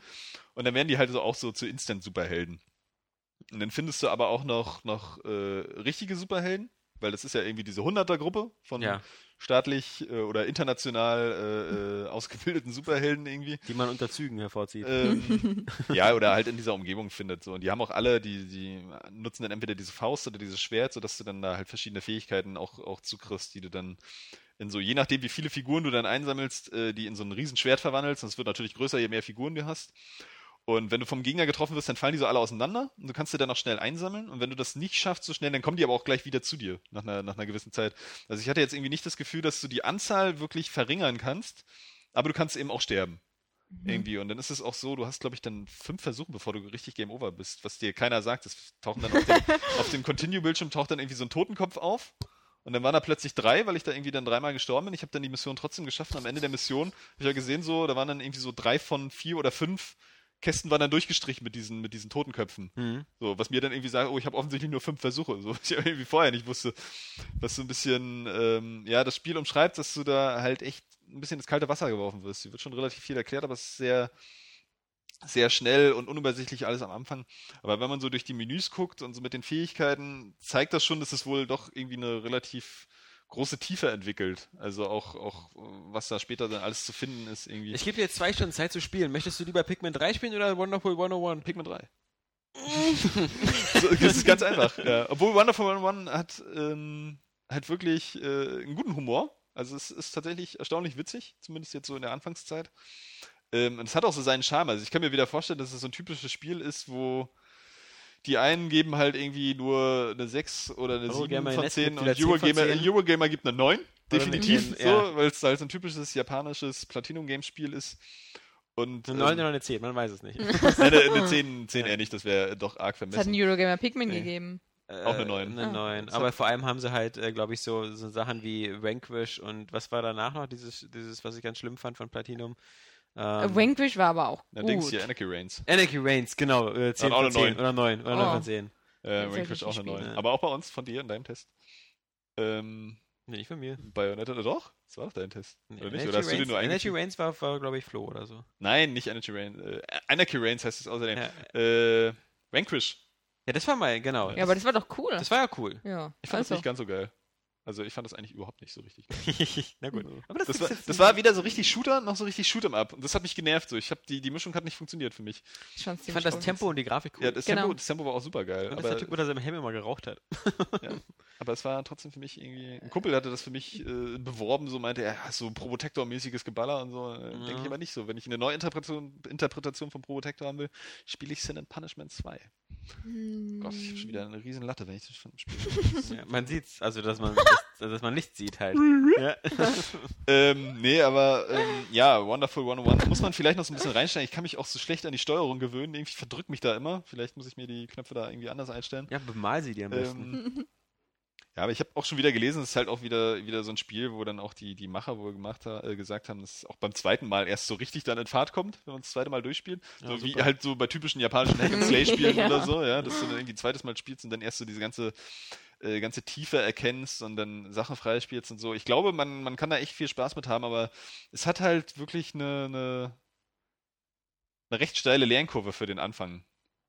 und dann werden die halt so auch so zu Instant-Superhelden. Und dann findest du aber auch noch, noch äh, richtige Superhelden, weil das ist ja irgendwie diese 100er-Gruppe von Ja, staatlich äh, oder international äh, äh, ausgebildeten Superhelden irgendwie. die man unter Zügen hervorzieht. Ähm, ja, oder halt in dieser Umgebung findet. So. Und die haben auch alle, die, die nutzen dann entweder diese Faust oder dieses Schwert, sodass du dann da halt verschiedene Fähigkeiten auch, auch zukriegst, die du dann in so, je nachdem wie viele Figuren du dann einsammelst, äh, die in so ein Riesenschwert verwandelst. Und es wird natürlich größer, je mehr Figuren du hast. Und wenn du vom Gegner getroffen wirst, dann fallen die so alle auseinander und du kannst sie dann auch schnell einsammeln. Und wenn du das nicht schaffst so schnell, dann kommen die aber auch gleich wieder zu dir nach einer, nach einer gewissen Zeit. Also ich hatte jetzt irgendwie nicht das Gefühl, dass du die Anzahl wirklich verringern kannst, aber du kannst eben auch sterben. Irgendwie. Und dann ist es auch so, du hast, glaube ich, dann fünf Versuche, bevor du richtig Game Over bist, was dir keiner sagt. Das tauchen dann auf dem, auf dem Continue-Bildschirm taucht dann irgendwie so ein Totenkopf auf. Und dann waren da plötzlich drei, weil ich da irgendwie dann dreimal gestorben bin. Ich habe dann die Mission trotzdem geschafft. Und am Ende der Mission habe ich ja gesehen, so, da waren dann irgendwie so drei von vier oder fünf Kästen waren dann durchgestrichen mit diesen, mit diesen Totenköpfen. Mhm. So, was mir dann irgendwie sagt, oh, ich habe offensichtlich nur fünf Versuche, so was ich irgendwie vorher nicht wusste. Was so ein bisschen, ähm, ja, das Spiel umschreibt, dass du da halt echt ein bisschen ins kalte Wasser geworfen wirst. Hier wird schon relativ viel erklärt, aber es ist sehr, sehr schnell und unübersichtlich alles am Anfang. Aber wenn man so durch die Menüs guckt und so mit den Fähigkeiten, zeigt das schon, dass es wohl doch irgendwie eine relativ große Tiefe entwickelt. Also auch, auch was da später dann alles zu finden ist irgendwie. Ich gebe dir jetzt zwei Stunden Zeit zu spielen. Möchtest du lieber Pikmin 3 spielen oder Wonderful 101? Pikmin 3. so, das ist ganz einfach. Ja. Obwohl Wonderful 101 hat ähm, halt wirklich äh, einen guten Humor. Also es ist tatsächlich erstaunlich witzig, zumindest jetzt so in der Anfangszeit. Ähm, und es hat auch so seinen Charme. Also ich kann mir wieder vorstellen, dass es so ein typisches Spiel ist, wo die einen geben halt irgendwie nur eine 6 oder eine 7 Eurogamer von Netz 10 gibt und wieder 10 von Eurogamer, 10. Eurogamer gibt eine 9. Oder Definitiv eine 10, so, ja. weil es halt so ein typisches japanisches Platinum-Game-Spiel ist. Und, Eine ähm, 9 oder eine 10, man weiß es nicht. Nein, eine, eine 10, 10 eher nicht, das wäre doch arg Es hat vermessen. einen Eurogamer Pikmin Nee. gegeben. Auch eine Äh, 9. Eine Ah. 9. Das Aber vor allem haben sie halt, äh, glaube ich, so, so Sachen wie Vanquish und was war danach noch? Dieses, dieses was ich ganz schlimm fand von Platinum. Ähm, Vanquish war aber auch Na, gut. Dings hier, Anarchy Reigns. Anarchy Reigns, genau. Äh, 10 auch von eine 10 9. oder 9 oder 9 Oh. von 10. Äh, Das Vanquish auch eine gespielt, 9. ne? Aber auch bei uns, von dir in deinem Test. Ähm, Nee, nicht von mir. Bayonetta, doch? Das war doch dein Test. Nee, oder nicht? Oder hast du den Reigns, nur Anarchy eingefügt? Reigns war, war glaube ich, Flo oder so. Nein, nicht Anarchy Reigns. Äh, Anarchy Reigns heißt es außerdem. Ja, Äh, Vanquish. ja das war mal, genau. Ja, aber das war doch cool. das war ja cool. ja, Ich fand also. das nicht ganz so geil. Also ich fand das eigentlich überhaupt nicht so richtig. Na gut. Also, Aber das, gibt's war, das war weder so richtig Shooter noch so richtig Shoot'em up. Und das hat mich genervt. So. Ich hab die, die Mischung hat nicht funktioniert für mich. Ich, fand das Tempo und die Grafik cool. Ja, das, Genau. Tempo, das Tempo war auch super geil. Und dass Aber, der Typ unter seinem Helm immer geraucht hat. ja, aber es war trotzdem für mich irgendwie. Ein Kumpel hatte das für mich äh, beworben, so meinte er, ja, so Probotector-mäßiges Geballer und so. Äh, Denke Ja. ich aber nicht so. Wenn ich eine Neuinterpretation Interpretation von Probotector haben will, spiele ich Sin and Punishment 2. Hm. Gott, ich habe schon wieder eine riesen Latte, wenn ich das schon spiele. Ja, man sieht's, also dass man, dass, dass man nichts sieht halt. ja. ähm, nee, aber ähm, ja, Wonderful 101 muss man vielleicht noch so ein bisschen reinstellen. Ich kann mich auch so schlecht an die Steuerung gewöhnen. Irgendwie verdrückt mich da immer. Vielleicht muss ich mir die Knöpfe da irgendwie anders einstellen. ja, bemal sie dir am besten. Ähm, ja, aber ich habe auch schon wieder gelesen, es ist halt auch wieder, wieder so ein Spiel, wo dann auch die, die Macher wohl gemacht ha, äh, gesagt haben, dass es auch beim zweiten Mal erst so richtig dann in Fahrt kommt, wenn man das zweite Mal durchspielt. Ja, so wie super. halt so bei typischen japanischen Hack-and-Slay-Spielen Ja. oder so, ja, dass du dann irgendwie zweites Mal spielst und dann erst so diese ganze, äh, ganze Tiefe erkennst und dann Sachen freispielst und so. Ich glaube, man, man kann da echt viel Spaß mit haben, aber es hat halt wirklich eine, eine, eine recht steile Lernkurve für den Anfang.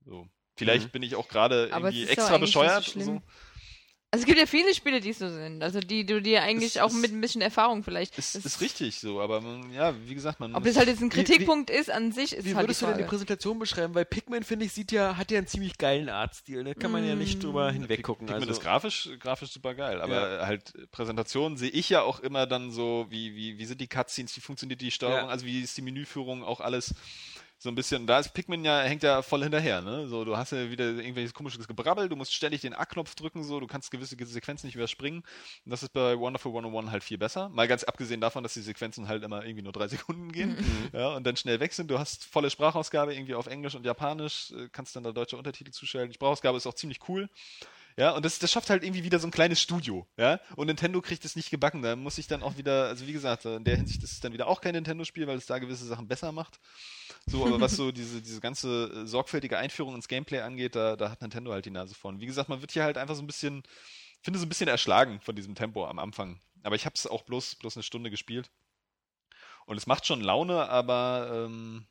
So. Vielleicht Mhm. bin ich auch gerade irgendwie extra so bescheuert. so. Also es gibt ja viele Spiele, die so sind. Also die du dir eigentlich Es auch ist- mit ein bisschen Erfahrung vielleicht. Ist, das- ist richtig so, aber man, ja, wie gesagt, man Ob das halt jetzt ein Wie- wie- Kritikpunkt ist an sich, ist Wie halt würdest die du denn die. Präsentation beschreiben? Weil Pikmin, finde ich, sieht ja, hat ja einen ziemlich geilen Artstil. Da kann man ja nicht Mm. drüber hinweggucken. Pikmin Also, ist grafisch, grafisch super geil, aber halt äh, Präsentationen sehe ich ja auch immer dann so, wie, wie, wie sind die Cutscenes, wie funktioniert die Steuerung, Ja. also wie ist die Menüführung, auch alles so ein bisschen, da ist Pikmin ja, hängt ja voll hinterher, ne? So, du hast ja wieder irgendwelches komisches Gebrabbel, du musst ständig den A-Knopf drücken, so, du kannst gewisse Sequenzen nicht überspringen. Und das ist bei Wonderful 101 halt viel besser. Mal ganz abgesehen davon, dass die Sequenzen halt immer irgendwie nur drei Sekunden gehen, ja, und dann schnell weg sind. Du hast volle Sprachausgabe irgendwie auf Englisch und Japanisch, äh, kannst dann da deutsche Untertitel zuschalten. Die Sprachausgabe ist auch ziemlich cool. Ja, und das, das schafft halt irgendwie wieder so ein kleines Studio, ja. Und Nintendo kriegt es nicht gebacken. Da muss ich dann auch wieder, also wie gesagt, in der Hinsicht ist es dann wieder auch kein Nintendo-Spiel, weil es da gewisse Sachen besser macht. So, aber was so diese, diese ganze äh, sorgfältige Einführung ins Gameplay angeht, da, da hat Nintendo halt die Nase vorn. Wie gesagt, man wird hier halt einfach so ein bisschen, finde so ein bisschen erschlagen von diesem Tempo am Anfang. Aber ich habe es auch bloß, bloß eine Stunde gespielt. Und es macht schon Laune, aber ähm,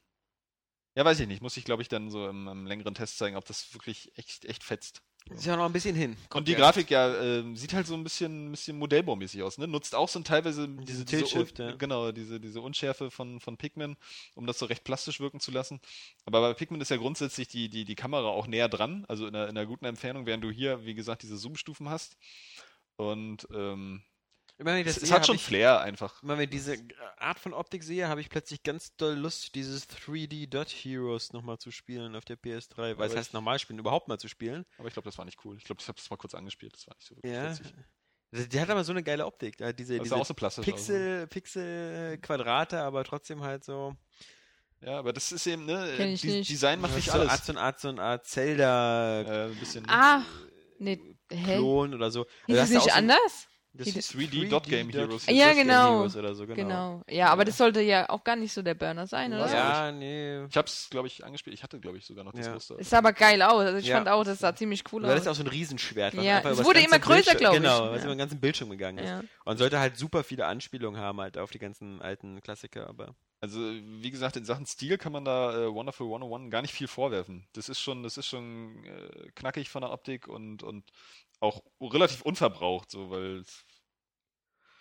ja, weiß ich nicht. Muss ich, glaube ich, dann so im, im längeren Test zeigen, ob das wirklich echt, echt fetzt. Ist ja noch ein bisschen hin. Und die ja. Grafik ja ähm, sieht halt so ein bisschen, bisschen Modellbaumäßig aus, ne? Nutzt auch so ein teilweise Diese diese, Tilt-Shift, un- ja. genau, diese, diese Unschärfe von, von Pikmin, um das so recht plastisch wirken zu lassen. Aber bei Pikmin ist ja grundsätzlich die, die, die Kamera auch näher dran, also in einer, in einer guten Entfernung, während du hier, wie gesagt, diese Zoom-Stufen hast. Und ähm, es, das es sehe, hat schon ich, Flair einfach. Immer wenn ich diese Art von Optik sehe, habe ich plötzlich ganz doll Lust, dieses 3D Dot Heroes nochmal zu spielen auf der PS3. Weil Aber es heißt normal spielen, überhaupt mal zu spielen. Aber ich glaube, das war nicht cool. Ich glaube, ich habe das mal kurz angespielt. Das war nicht so wirklich Ja. witzig. Die hat aber so eine geile Optik. Da, diese Das diese auch so plastisch. Pixel, Pixel Quadrate, aber trotzdem halt so. Ja, aber das ist eben, ne? Die, nicht. Design macht so nicht Art, alles. so eine Art, so eine Art Zelda Äh, ein bisschen Ah, nee, hä? Klon oder so. Also es du auch nicht so- anders? Das Hieß ist 3D Dot Game Heroes. Ja, Dot Game genau. Heroes Oder so, genau. Genau. Ja, aber das sollte ja auch gar nicht so der Burner sein, oder? Ja, nee. Ich hab's, glaube ich, angespielt. Ich hatte, glaube ich, sogar noch das Ja. Muster. Es sah aber geil aus. Also ich Ja. fand auch, das sah ziemlich cool Weil das ist aus. auch so ein Riesenschwert. Ja, es wurde immer größer, Bildschirm- glaub ich. Genau, was Ja. über den ganzen Bildschirm gegangen ist. Ja. Und sollte halt super viele Anspielungen haben halt auf die ganzen alten Klassiker, aber Also, wie gesagt, in Sachen Stil kann man da äh, Wonderful 101 gar nicht viel vorwerfen. Das ist schon, das ist schon äh, knackig von der Optik und, und auch relativ unverbraucht, so, weil es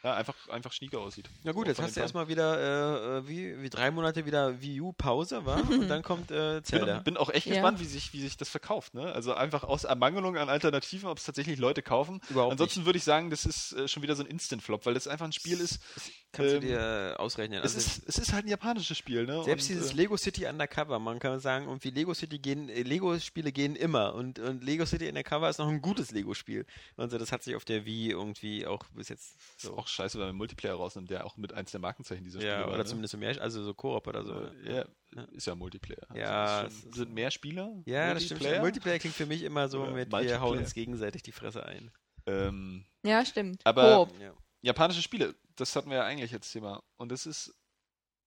ja, einfach, einfach schnieker aussieht. Na gut, jetzt hast du erstmal wieder, äh, äh, wie, wie drei Monate wieder Wii U Pause, war? Und dann kommt äh, Zelda. Bin, bin auch echt Ja. gespannt, wie sich, wie sich das verkauft. Ne? Also einfach aus Ermangelung an Alternativen, ob es tatsächlich Leute kaufen. Überhaupt Ansonsten würde ich sagen, das ist äh, schon wieder so ein Instant-Flop, weil das einfach ein Spiel ist. Kannst ähm, du dir äh, ausrechnen. Es Also ist, es ist halt ein japanisches Spiel. Ne? selbst Und, dieses äh, Lego City Undercover, man kann sagen, irgendwie Lego City gehen, Lego-Spiele gehen immer und, und Lego City Undercover ist noch ein gutes Lego-Spiel. Also das hat sich auf der Wii irgendwie auch bis jetzt ist so. auch scheiße, wenn man Multiplayer rausnimmt, der auch mit eins der Markenzeichen dieser Ja, Spiele war. oder ne? zumindest so mehr, also so Koop oder so. Äh, ja, ist ja Multiplayer. Ja, Also schon, sind mehr Spieler? Ja, das stimmt. Multiplayer? Multiplayer klingt für mich immer so Oder mit, wir hauen uns gegenseitig die Fresse ein. Ähm, Ja, stimmt. Aber- Coop. Ja. japanische Spiele, das hatten wir ja eigentlich als Thema. Und das ist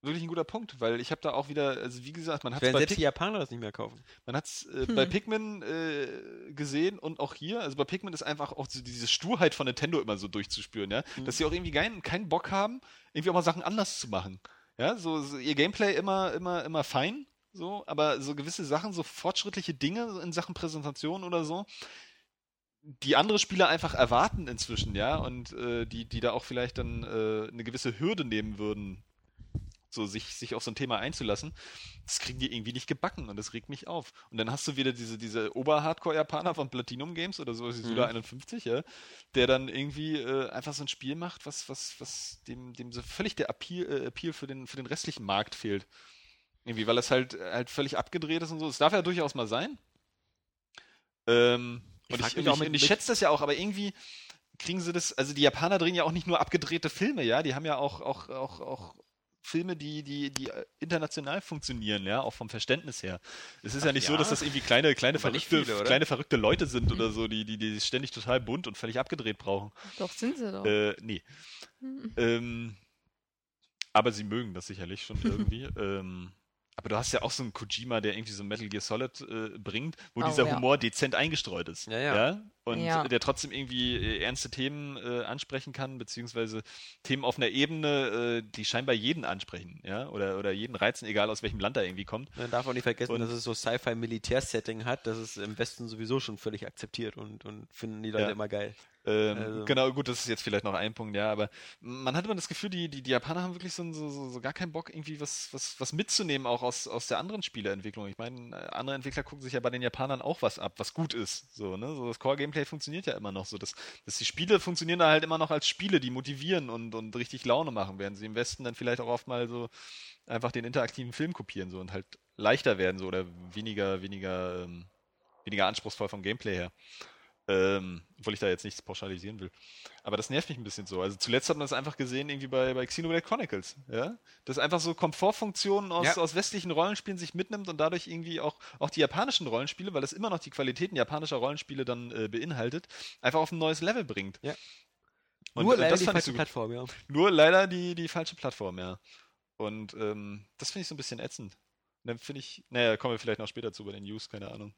wirklich ein guter Punkt, weil ich habe da auch wieder, also wie gesagt, man hat es Werden bei, selbst Pik die Japaner das nicht mehr kaufen. man hat's, äh, Hm. bei Pikmin äh, gesehen und auch hier. Also bei Pikmin ist einfach auch so diese Sturheit von Nintendo immer so durchzuspüren, ja. Mhm. Dass sie auch irgendwie keinen, keinen Bock haben, irgendwie auch mal Sachen anders zu machen. Ja, so, so ihr Gameplay immer, immer, immer fein, so, aber so gewisse Sachen, so fortschrittliche Dinge in Sachen Präsentation oder so, die andere Spieler einfach erwarten inzwischen, ja, und äh, die, die da auch vielleicht dann äh, eine gewisse Hürde nehmen würden, so sich, sich auf so ein Thema einzulassen, das kriegen die irgendwie nicht gebacken und das regt mich auf. Und dann hast du wieder diese, diese Ober-Hardcore-Japaner von Platinum Games oder so, ist Suda 51, ja, der dann irgendwie äh, einfach so ein Spiel macht, was, was, was dem, dem so völlig der Appeal, äh, Appeal für, den, für den restlichen Markt fehlt. Irgendwie, weil es halt, halt völlig abgedreht ist und so. Das darf ja durchaus mal sein. Ähm, Ich und ich, und auch ich, mit- ich schätze das ja auch, aber irgendwie kriegen sie das, also die Japaner drehen ja auch nicht nur abgedrehte Filme, ja, die haben ja auch, auch, auch, auch Filme, die, die, die äh, international funktionieren, ja, auch vom Verständnis her. Es ist ja nicht so, ja? dass das irgendwie kleine, kleine, Aber verrückte, viele, kleine verrückte Leute sind oder so, die, die, die ständig total bunt und völlig abgedreht brauchen. Doch, sind sie doch. Äh, nee. Ähm, aber sie mögen das sicherlich schon irgendwie. ähm, aber du hast ja auch so einen Kojima, der irgendwie so Metal Gear Solid äh, bringt, wo Oh, dieser ja. Humor dezent eingestreut ist. Ja, ja. Und Ja. der trotzdem irgendwie äh, ernste Themen äh, ansprechen kann, beziehungsweise Themen auf einer Ebene, äh, die scheinbar jeden ansprechen, ja, oder, oder jeden reizen, egal aus welchem Land er irgendwie kommt. Man darf auch nicht vergessen, Und- dass es so Sci-Fi-Militär-Setting hat. Das ist im Westen sowieso schon völlig akzeptiert und, und finden die Leute Ja. immer geil. Ähm, Also- Genau, gut, das ist jetzt vielleicht noch ein Punkt, ja, aber man hat immer das Gefühl, die, die, die Japaner haben wirklich so, so, so, gar keinen Bock, irgendwie was, was, was mitzunehmen, auch aus, aus der anderen Spieleentwicklung. Ich meine, äh, andere Entwickler gucken sich ja bei den Japanern auch was ab, was gut ist. So, ne? So das Core-Gameplay funktioniert ja immer noch so. Dass, dass die Spiele funktionieren da halt immer noch als Spiele, die motivieren und, und richtig Laune machen, während sie im Westen dann vielleicht auch oft mal so einfach den interaktiven Film kopieren so und halt leichter werden so oder weniger, weniger, ähm, weniger anspruchsvoll vom Gameplay her. Ähm, obwohl ich da jetzt nichts pauschalisieren will. Aber das nervt mich ein bisschen so. Also zuletzt hat man das einfach gesehen, irgendwie bei, bei Xenoblade Chronicles, ja. Das einfach so Komfortfunktionen aus, Ja. aus westlichen Rollenspielen sich mitnimmt und dadurch irgendwie auch, auch die japanischen Rollenspiele, weil es immer noch die Qualitäten japanischer Rollenspiele dann äh, beinhaltet, einfach auf ein neues Level bringt. Ja. Und, Nur äh, leider das die falsche so. Plattform, ja. Nur leider die, die falsche Plattform, ja. Und ähm, das finde ich so ein bisschen ätzend. Und dann finde ich, naja, kommen wir vielleicht noch später zu bei den News, keine Ahnung.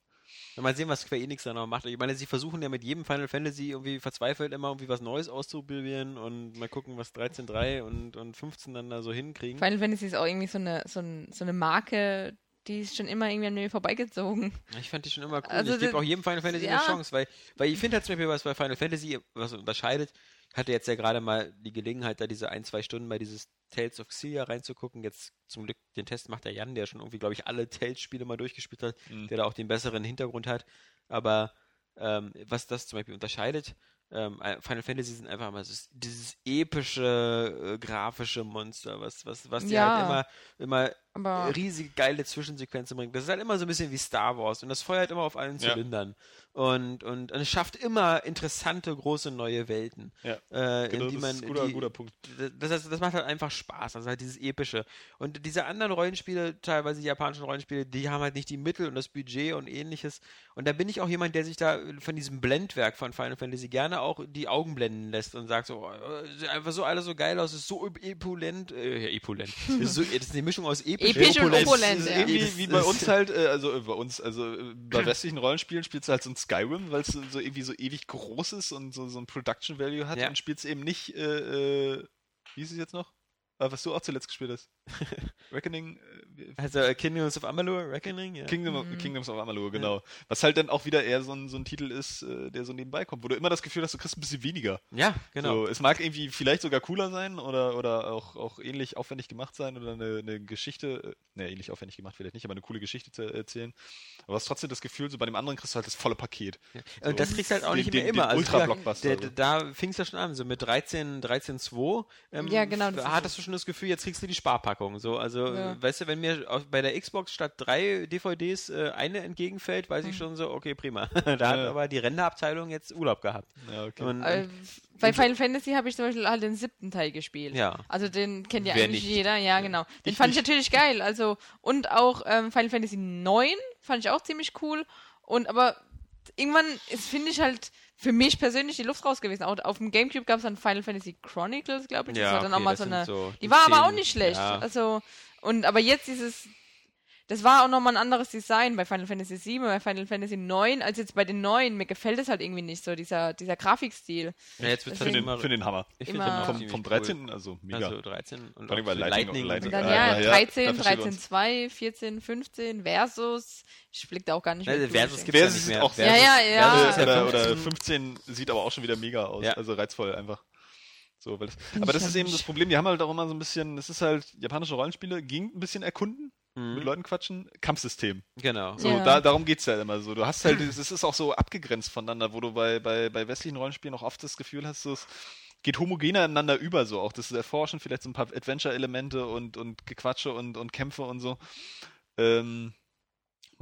Mal sehen, was Square Enix da noch macht. Ich meine, sie versuchen ja mit jedem Final Fantasy irgendwie verzweifelt immer irgendwie was Neues auszuprobieren und mal gucken, was 13.3 und, und 15 dann da so hinkriegen. Final Fantasy ist auch irgendwie so eine, so, ein, so eine Marke, die ist schon immer irgendwie an mir vorbeigezogen. Ich fand die schon immer cool. Also ich gebe auch jedem Final Fantasy ja. eine Chance, weil, weil ich finde halt zum Beispiel, was bei Final Fantasy was unterscheidet, ich hatte jetzt ja gerade mal die Gelegenheit, da diese ein, zwei Stunden bei dieses Tales of Xillia reinzugucken. Jetzt zum Glück den Test macht der Jan, der schon irgendwie, glaube ich, alle Tales-Spiele mal durchgespielt hat, Mhm. der da auch den besseren Hintergrund hat. Aber ähm, was das zum Beispiel unterscheidet, ähm, Final Fantasy sind einfach mal so dieses epische, äh, grafische Monster, was, was, was dir Ja. halt immer, immer Aber riesige geile Zwischensequenzen bringt. Das ist halt immer so ein bisschen wie Star Wars und das feuert immer auf allen Ja. Zylindern. Und, und, und es schafft immer interessante, große neue Welten. Ja, äh, Genau, in die das man, ist ein guter, die, guter Punkt. das, das, das macht halt einfach Spaß, also halt dieses Epische. Und diese anderen Rollenspiele, teilweise die japanischen Rollenspiele, die haben halt nicht die Mittel und das Budget und ähnliches. Und da bin ich auch jemand, der sich da von diesem Blendwerk von Final Fantasy gerne auch die Augen blenden lässt und sagt so, äh, sieht einfach so alles so geil aus, ist so epulent, äh, ja, epulent. ist so, das ist eine Mischung aus episch, Episch und opulent. ja. irgendwie wie bei uns halt, äh, also äh, bei uns, also äh, bei westlichen Rollenspielen spielst du halt so ein Skyrim, weil es so, so irgendwie so ewig groß ist und so, so ein Production Value hat Ja. und spielst eben nicht, äh, äh, wie ist es jetzt noch? Äh, was du auch zuletzt gespielt hast. Reckoning, äh, Also äh, Kingdoms of Amalur, Reckoning, ja. Kingdom of, Mhm. Kingdoms of Amalur, genau. Was halt dann auch wieder eher so ein, so ein Titel ist, äh, der so nebenbei kommt, wo du immer das Gefühl hast, du kriegst ein bisschen weniger. Ja, genau. So, es mag irgendwie vielleicht sogar cooler sein oder, oder auch, auch ähnlich aufwendig gemacht sein oder eine, eine Geschichte, äh, ne, ähnlich aufwendig gemacht vielleicht nicht, aber eine coole Geschichte zu erzählen. Aber du hast trotzdem das Gefühl, so bei dem anderen kriegst du halt das volle Paket. Ja. So, Und das kriegst du halt auch den- nicht den- mehr immer. den Also, Ultra-Blockbuster, der- so. Da fing es ja schon an, so mit 13, 13.2. Ähm, Ja, genau, Da hattest du schon das Gefühl, jetzt kriegst du die Sparpackung. So, also, Ja. weißt du, wenn mir bei der Xbox statt drei DVDs äh, eine entgegenfällt, weiß ich schon so, okay, prima. da hat Ja. aber die Renderabteilung jetzt Urlaub gehabt. Ja, okay. Und, äh, bei Final Fantasy habe ich zum Beispiel halt den siebten Teil gespielt. Ja. Also den kennt ja Wer eigentlich nicht? jeder, ja, genau. Den Ich fand ich nicht. natürlich geil. Also, und auch ähm, Final Fantasy 9 fand ich auch ziemlich cool. Und aber irgendwann ist, finde ich halt für mich persönlich die Luft raus gewesen. Auch auf dem Gamecube gab es dann Final Fantasy Chronicles, glaube ich. Das Ja, war dann okay, auch mal so eine. so die war aber auch nicht schlecht. Ja. Also, und aber jetzt dieses. Das war auch nochmal ein anderes Design bei Final Fantasy VII, bei Final Fantasy IX, als jetzt bei den neuen. Mir gefällt es halt irgendwie nicht so, dieser, dieser Grafikstil. Ja, jetzt wird's Für halt den, immer, für den Hammer. ich immer- finde den Vom, vom cool. 13. also mega. Also 13 und Vor allem auch Lightning- Lightning. Lightning- Und dann Ja, ja, ja, 13, da verstehen wir 13, 2, 14, 15 versus. Ich blick da auch gar nicht Also mehr Versus durch. gibt's ja Versus nicht ist mehr. auch Versus- Ja, ja, ja. Versus oder, 15. oder 15 sieht aber auch schon wieder mega aus. Ja. Also reizvoll einfach. So, weil das, aber das ist eben das Problem, die haben halt auch immer so ein bisschen, das ist halt, japanische Rollenspiele ging ein bisschen erkunden, Mhm. mit Leuten quatschen, Kampfsystem. Genau. So, Ja. da, darum geht's ja immer so. Du hast halt, es ist auch so abgegrenzt voneinander, wo du bei, bei, bei westlichen Rollenspielen auch oft das Gefühl hast, es geht homogener ineinander über, so auch das Erforschen, vielleicht so ein paar Adventure-Elemente und, und Gequatsche und, und Kämpfe und so. Ähm,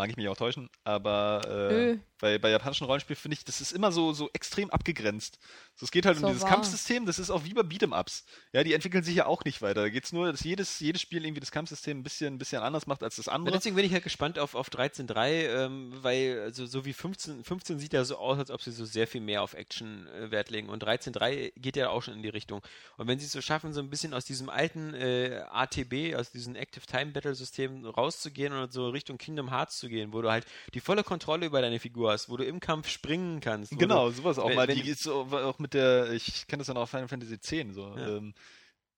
mag ich mich auch täuschen, aber äh, bei, bei japanischen Rollenspielen finde ich, das ist immer so, so extrem abgegrenzt. So, es geht halt So um dieses wahr. Kampfsystem, das ist auch wie bei Beat'em-Ups. Ja, die entwickeln sich ja auch nicht weiter. Da geht's nur, dass jedes, jedes Spiel irgendwie das Kampfsystem ein bisschen, ein bisschen anders macht als das Ja, andere. deswegen bin ich halt gespannt auf, auf 13.3, ähm, weil also, so wie 15, 15 sieht ja so aus, als ob sie so sehr viel mehr auf Action äh, Wert legen. Und 13.3 geht ja auch schon in die Richtung. Und wenn sie es so schaffen, so ein bisschen aus diesem alten äh, ATB, aus diesem Active Time Battle System rauszugehen und so Richtung Kingdom Hearts zu gehen, wo du halt die volle Kontrolle über deine Figur hast, wo du im Kampf springen kannst. Genau, Du, sowas auch wenn- mal. Die ist so, auch mit der, ich kenne das ja noch auf Final Fantasy X, so. Ja. Ähm,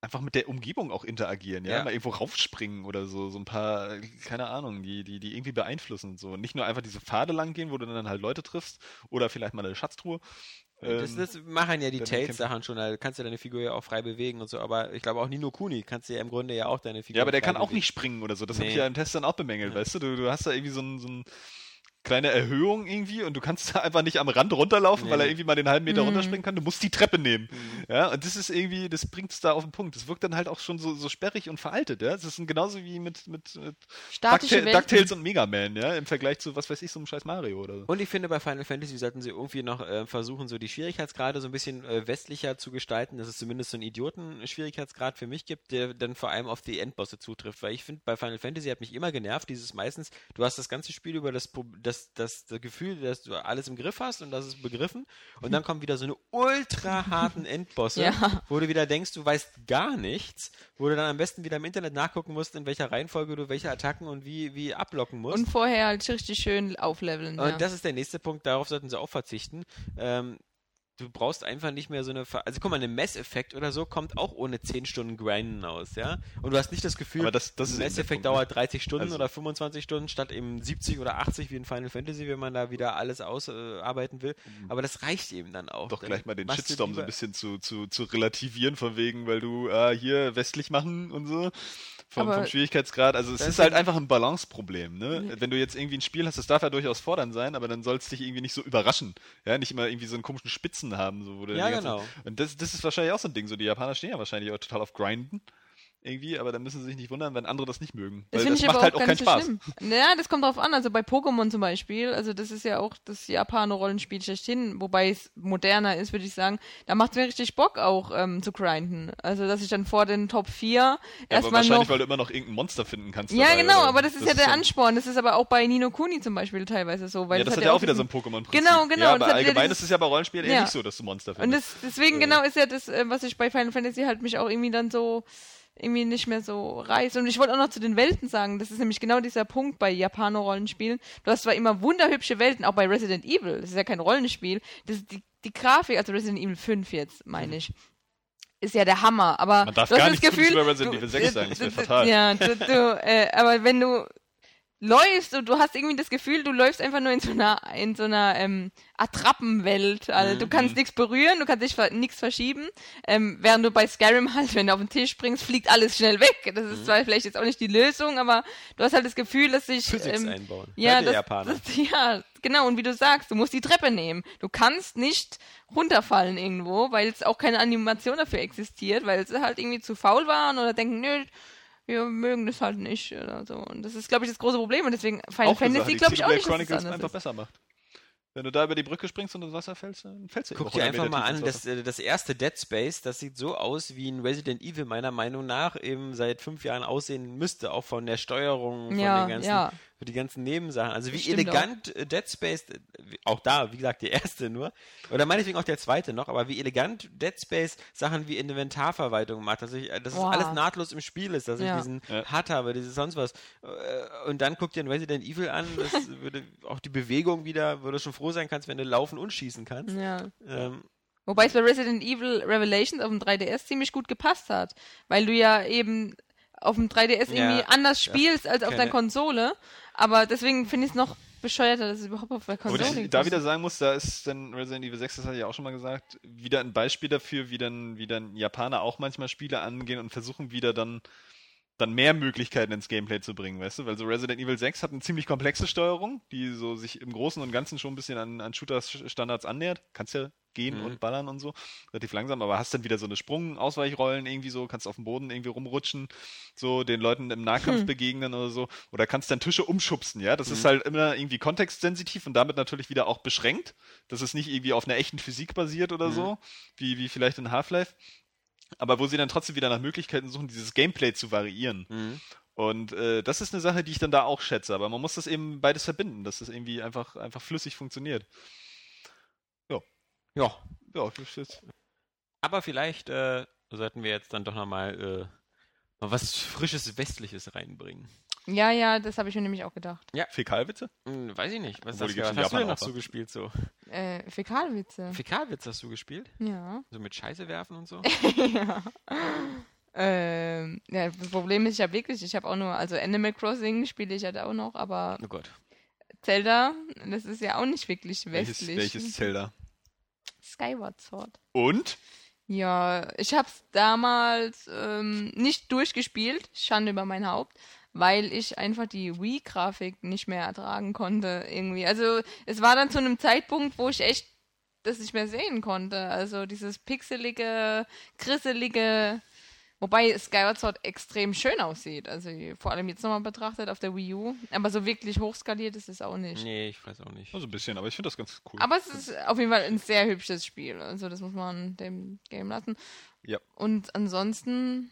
einfach mit der Umgebung auch interagieren, ja? Ja. Mal irgendwo raufspringen oder so, so ein paar, keine Ahnung, die, die, die irgendwie beeinflussen und so. Und nicht nur einfach diese Pfade lang gehen, wo du dann halt Leute triffst oder vielleicht mal eine Schatztruhe. Das, Ähm, das machen ja die dann Tales-Sachen schon, da kannst du deine Figur ja auch frei bewegen und so, aber ich glaube auch Nino Kuni kannst du ja im Grunde ja auch deine Figur ja, aber der kann auch bewegen. nicht springen oder so. Das habe ich Nee. ja im Test dann auch bemängelt, Ja. weißt du? du? Du hast da irgendwie so ein, so ein kleine Erhöhung irgendwie und du kannst da einfach nicht am Rand runterlaufen, Nee. weil er irgendwie mal den halben Meter Mhm. runterspringen kann. Du musst die Treppe nehmen. Mhm. Ja, und das ist irgendwie, das bringt es da auf den Punkt. Das wirkt dann halt auch schon so, so sperrig und veraltet, ja. Das ist genauso wie mit, mit, mit Statische Duckta- Welten. DuckTales und Mega Man, ja, im Vergleich zu, was weiß ich, so einem scheiß Mario oder so. Und ich finde, bei Final Fantasy sollten sie irgendwie noch äh, versuchen, so die Schwierigkeitsgrade so ein bisschen äh, westlicher zu gestalten, dass es zumindest so einen Idioten-Schwierigkeitsgrad für mich gibt, der dann vor allem auf die Endbosse zutrifft. Weil ich finde, bei Final Fantasy hat mich immer genervt, dieses meistens, du hast das ganze Spiel über das, Pro- das, das, das Gefühl, dass du alles im Griff hast und das ist begriffen. Und dann kommen wieder so eine ultra harten Endbosse, Ja. wo du wieder denkst, du weißt gar nichts, wo du dann am besten wieder im Internet nachgucken musst, in welcher Reihenfolge du welche Attacken und wie, wie ablocken musst. Und vorher halt richtig schön aufleveln. Und ja. das ist der nächste Punkt, darauf sollten sie auch verzichten. Ähm, du brauchst einfach nicht mehr so eine. Ver also guck mal, ein Mass Effect oder so kommt auch ohne 10 Stunden Grinden aus, ja? Und du hast nicht das Gefühl, das- das Mass Effect ne? dauert 30 Stunden Also- oder 25 Stunden statt eben 70 oder 80 wie in Final Fantasy, wenn man da wieder alles ausarbeiten will. Aber das reicht eben dann auch. Mhm. Doch Dann gleich mal den Shitstorm so ein bisschen zu, zu, zu relativieren, von wegen, weil du äh, hier westlich machen und so. Vom, vom Schwierigkeitsgrad. Also es ist halt ein- einfach ein Balanceproblem, ne? Wenn du jetzt irgendwie ein Spiel hast, das darf ja durchaus fordernd sein, aber dann soll es dich irgendwie nicht so überraschen. Ja, nicht immer irgendwie so einen komischen Spitzen haben, so wo du Ja, die ganze- genau. Und das, das ist wahrscheinlich auch so ein Ding. So, die Japaner stehen ja wahrscheinlich auch total auf Grinden. Irgendwie, aber dann müssen sie sich nicht wundern, wenn andere das nicht mögen. Das ich macht aber halt auch auch keinen so Spaß. schlimm. Ja, das kommt drauf an. Also bei Pokémon zum Beispiel, also das ist ja auch das Japaner-Rollenspiel schlechthin, wobei es moderner ist, würde ich sagen. Da macht es mir richtig Bock auch ähm, zu grinden. Also dass ich dann vor den Top 4 Ja, aber erstmal wahrscheinlich, noch... weil du immer noch irgendein Monster finden kannst. Ja, dabei, genau, aber das ist ja der so- Ansporn. Das ist aber auch bei Nino Kuni zum Beispiel teilweise so. Weil Ja, das, hat hat ja auch wieder so ein Pokémon-Prinzip. Genau, genau, Ja, das aber ja allgemein dieses- ist es ja bei Rollenspielen eher Ja. nicht so, dass du Monster Und findest. das, deswegen genau ist ja das, äh, was ich bei Final Fantasy halt mich auch irgendwie dann so irgendwie nicht mehr so reißt. Und ich wollte auch noch zu den Welten sagen, das ist nämlich genau dieser Punkt bei Japano-Rollenspielen. Du hast zwar immer wunderhübsche Welten, auch bei Resident Evil, das ist ja kein Rollenspiel, das ist die, die Grafik, also Resident Evil 5 jetzt, meine ich. Ist ja der Hammer, aber Man darf du hast gar das Gefühl, über Resident Evil 6 sagen, das wäre fatal. Ja, du, du äh, aber wenn du läufst und du hast irgendwie das Gefühl, du läufst einfach nur in so einer, in so einer ähm, Attrappenwelt. Also du Mhm. kannst nichts berühren, du kannst dich ver nichts verschieben. Ähm, während du bei Skyrim halt, wenn du auf den Tisch springst, fliegt alles schnell weg. Das Mhm. ist zwar vielleicht jetzt auch nicht die Lösung, aber du hast halt das Gefühl, dass sich Physics ähm, einbauen. ja, ihr das, Japaner. das, ja, genau. Und wie du sagst, du musst die Treppe nehmen. Du kannst nicht runterfallen irgendwo, weil es auch keine Animation dafür existiert, weil sie halt irgendwie zu faul waren oder denken, nö, wir mögen das halt nicht oder so. Und das ist, glaube ich, das große Problem. Und deswegen Final auch Fantasy, die glaube ich, auch nicht, dass es einfach ist. besser macht. Wenn du da über die Brücke springst und ins Wasser fällst, dann fällst du Guck dir 100 einfach mal an, das, äh, das erste Dead Space, das sieht so aus, wie ein Resident Evil meiner Meinung nach eben seit fünf Jahren aussehen müsste, auch von der Steuerung, von Ja, den ganzen. ja. Für die ganzen Nebensachen. Also wie stimmt elegant äh, Dead Space, äh, auch da, wie gesagt, der erste nur, oder meinetwegen auch der zweite noch, aber wie elegant Dead Space Sachen wie Inventarverwaltung macht, dass ich, äh, dass es Boah. alles nahtlos im Spiel ist, dass Ja. ich diesen Ja. Hut habe, dieses sonst was. Und dann guck dir ein Resident Evil an, das würde auch die Bewegung wieder, wo du schon froh sein kannst, wenn du laufen und schießen kannst. Ja. Ähm, Wobei es bei Resident Evil Revelations auf dem 3DS ziemlich gut gepasst hat, weil du ja eben auf dem 3DS Ja, irgendwie anders ja. spielst als auf der Konsole. Aber deswegen finde ich es noch bescheuerter, dass es überhaupt auf der Konsole ich da wieder sagen muss, da ist dann Resident Evil 6, das hatte ich auch schon mal gesagt, wieder ein Beispiel dafür, wie dann, wie dann Japaner auch manchmal Spiele angehen und versuchen wieder dann, dann mehr Möglichkeiten ins Gameplay zu bringen, weißt du? Weil so Resident Evil 6 hat eine ziemlich komplexe Steuerung, die so sich im Großen und Ganzen schon ein bisschen an, an Shooters-Standards annähert. Kannst ja gehen Mhm. und ballern und so, relativ langsam, aber hast dann wieder so eine Sprung-Ausweichrollen irgendwie so, kannst auf dem Boden irgendwie rumrutschen, so den Leuten im Nahkampf Hm. begegnen oder so, oder kannst dann Tische umschubsen, ja? Das ist Mhm. halt immer irgendwie kontextsensitiv und damit natürlich wieder auch beschränkt, dass es nicht irgendwie auf einer echten Physik basiert oder Mhm. so, wie, wie vielleicht in Half-Life, aber wo sie dann trotzdem wieder nach Möglichkeiten suchen, dieses Gameplay zu variieren. mhm. Und äh, das ist eine Sache, die ich dann da auch schätze, aber man muss das eben beides verbinden, dass das irgendwie einfach, einfach flüssig funktioniert. Ja, Ja, das ist aber vielleicht äh, sollten wir jetzt dann doch nochmal äh, mal was Frisches Westliches reinbringen. Ja, ja, das habe ich mir nämlich auch gedacht. Fäkalwitze? Hm, weiß ich nicht. Was, hast was hast du denn noch so gespielt so? Äh, Fäkalwitze. Fäkalwitz hast du gespielt? ja. So mit Scheiße werfen und so? ja. Ähm, ja, das Problem ist ja wirklich, ich habe auch nur, also Animal Crossing spiele ich halt auch noch, aber Oh Gott. Zelda, das ist ja auch nicht wirklich Welches, westlich. welches Zelda? Skyward Sword. Und? Ja, ich hab's damals ähm, nicht durchgespielt, Schande über mein Haupt, weil ich einfach die Wii-Grafik nicht mehr ertragen konnte irgendwie. Also es war dann zu einem Zeitpunkt, wo ich echt das nicht mehr sehen konnte. Also dieses pixelige, krisselige, wobei Skyward Sword extrem schön aussieht. Also vor allem jetzt nochmal betrachtet auf der Wii U. Aber so wirklich hochskaliert ist es auch nicht. Nee, ich weiß auch nicht. Also ein bisschen, aber ich finde das ganz cool. Aber es ist auf jeden Fall ein sehr hübsches Spiel. Also das muss man dem Game lassen. Ja. Und ansonsten,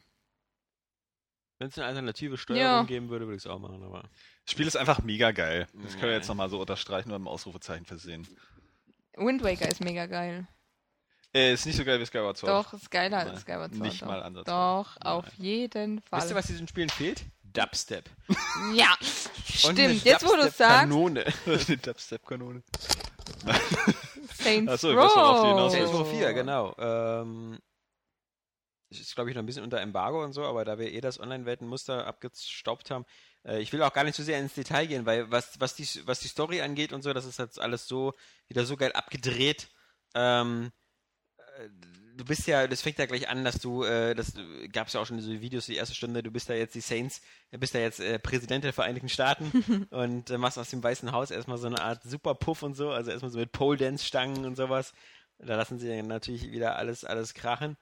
Wenn es eine alternative Steuerung Ja. geben würde, würde ich es auch machen, aber. Das Spiel ist einfach mega geil. Das können wir jetzt nochmal so unterstreichen und mit einem Ausrufezeichen versehen. Wind Waker ist mega geil. Äh, ist nicht so geil wie Skyward Sword. Doch, ist geiler Nein, als Skyward Sword. nicht doch. mal ansatzweise. Doch, Nein. auf jeden Fall. Wisst ihr, was diesen Spielen fehlt? Dubstep. Ja, Und eine stimmt. Jetzt, wo du es sagst, Kanone. Die Dubstep-Kanone. Saints Ach so, ich weiß, worauf du hinaus. Saints Row 4, genau. Ähm, ist, glaube ich, noch ein bisschen unter Embargo und so, aber da wir eh das Online-Weltenmuster abgestaubt haben, äh, ich will auch gar nicht so sehr ins Detail gehen, weil was, was, die, was die Story angeht und so, das ist jetzt alles so, wieder so geil abgedreht. Ähm, äh, du bist ja, das fängt ja gleich an, dass du, äh, das gab es ja auch schon diese Videos, die erste Stunde, du bist da jetzt die Saints, du bist da jetzt äh, Präsident der Vereinigten Staaten und äh, machst aus dem Weißen Haus erstmal so eine Art Superpuff und so, also erstmal so mit Pole-Dance-Stangen und sowas. Da lassen sie dann natürlich wieder alles, alles krachen.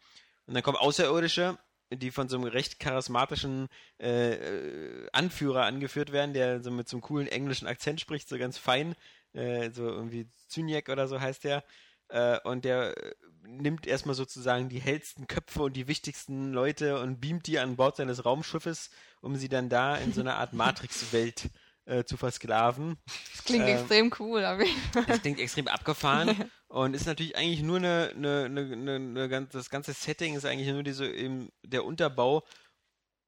Und dann kommen Außerirdische, die von so einem recht charismatischen äh, äh, Anführer angeführt werden, der so mit so einem coolen englischen Akzent spricht, so ganz fein, äh, so irgendwie Zyniak oder so heißt der. Äh, und der äh, nimmt erstmal sozusagen die hellsten Köpfe und die wichtigsten Leute und beamt die an Bord seines Raumschiffes, um sie dann da in so einer Art Matrix-Welt äh, zu versklaven. Das klingt Ähm, extrem cool. Aber Das klingt extrem abgefahren und ist natürlich eigentlich nur eine, eine, eine, eine, eine ganz, das ganze Setting ist eigentlich nur diese, eben der Unterbau,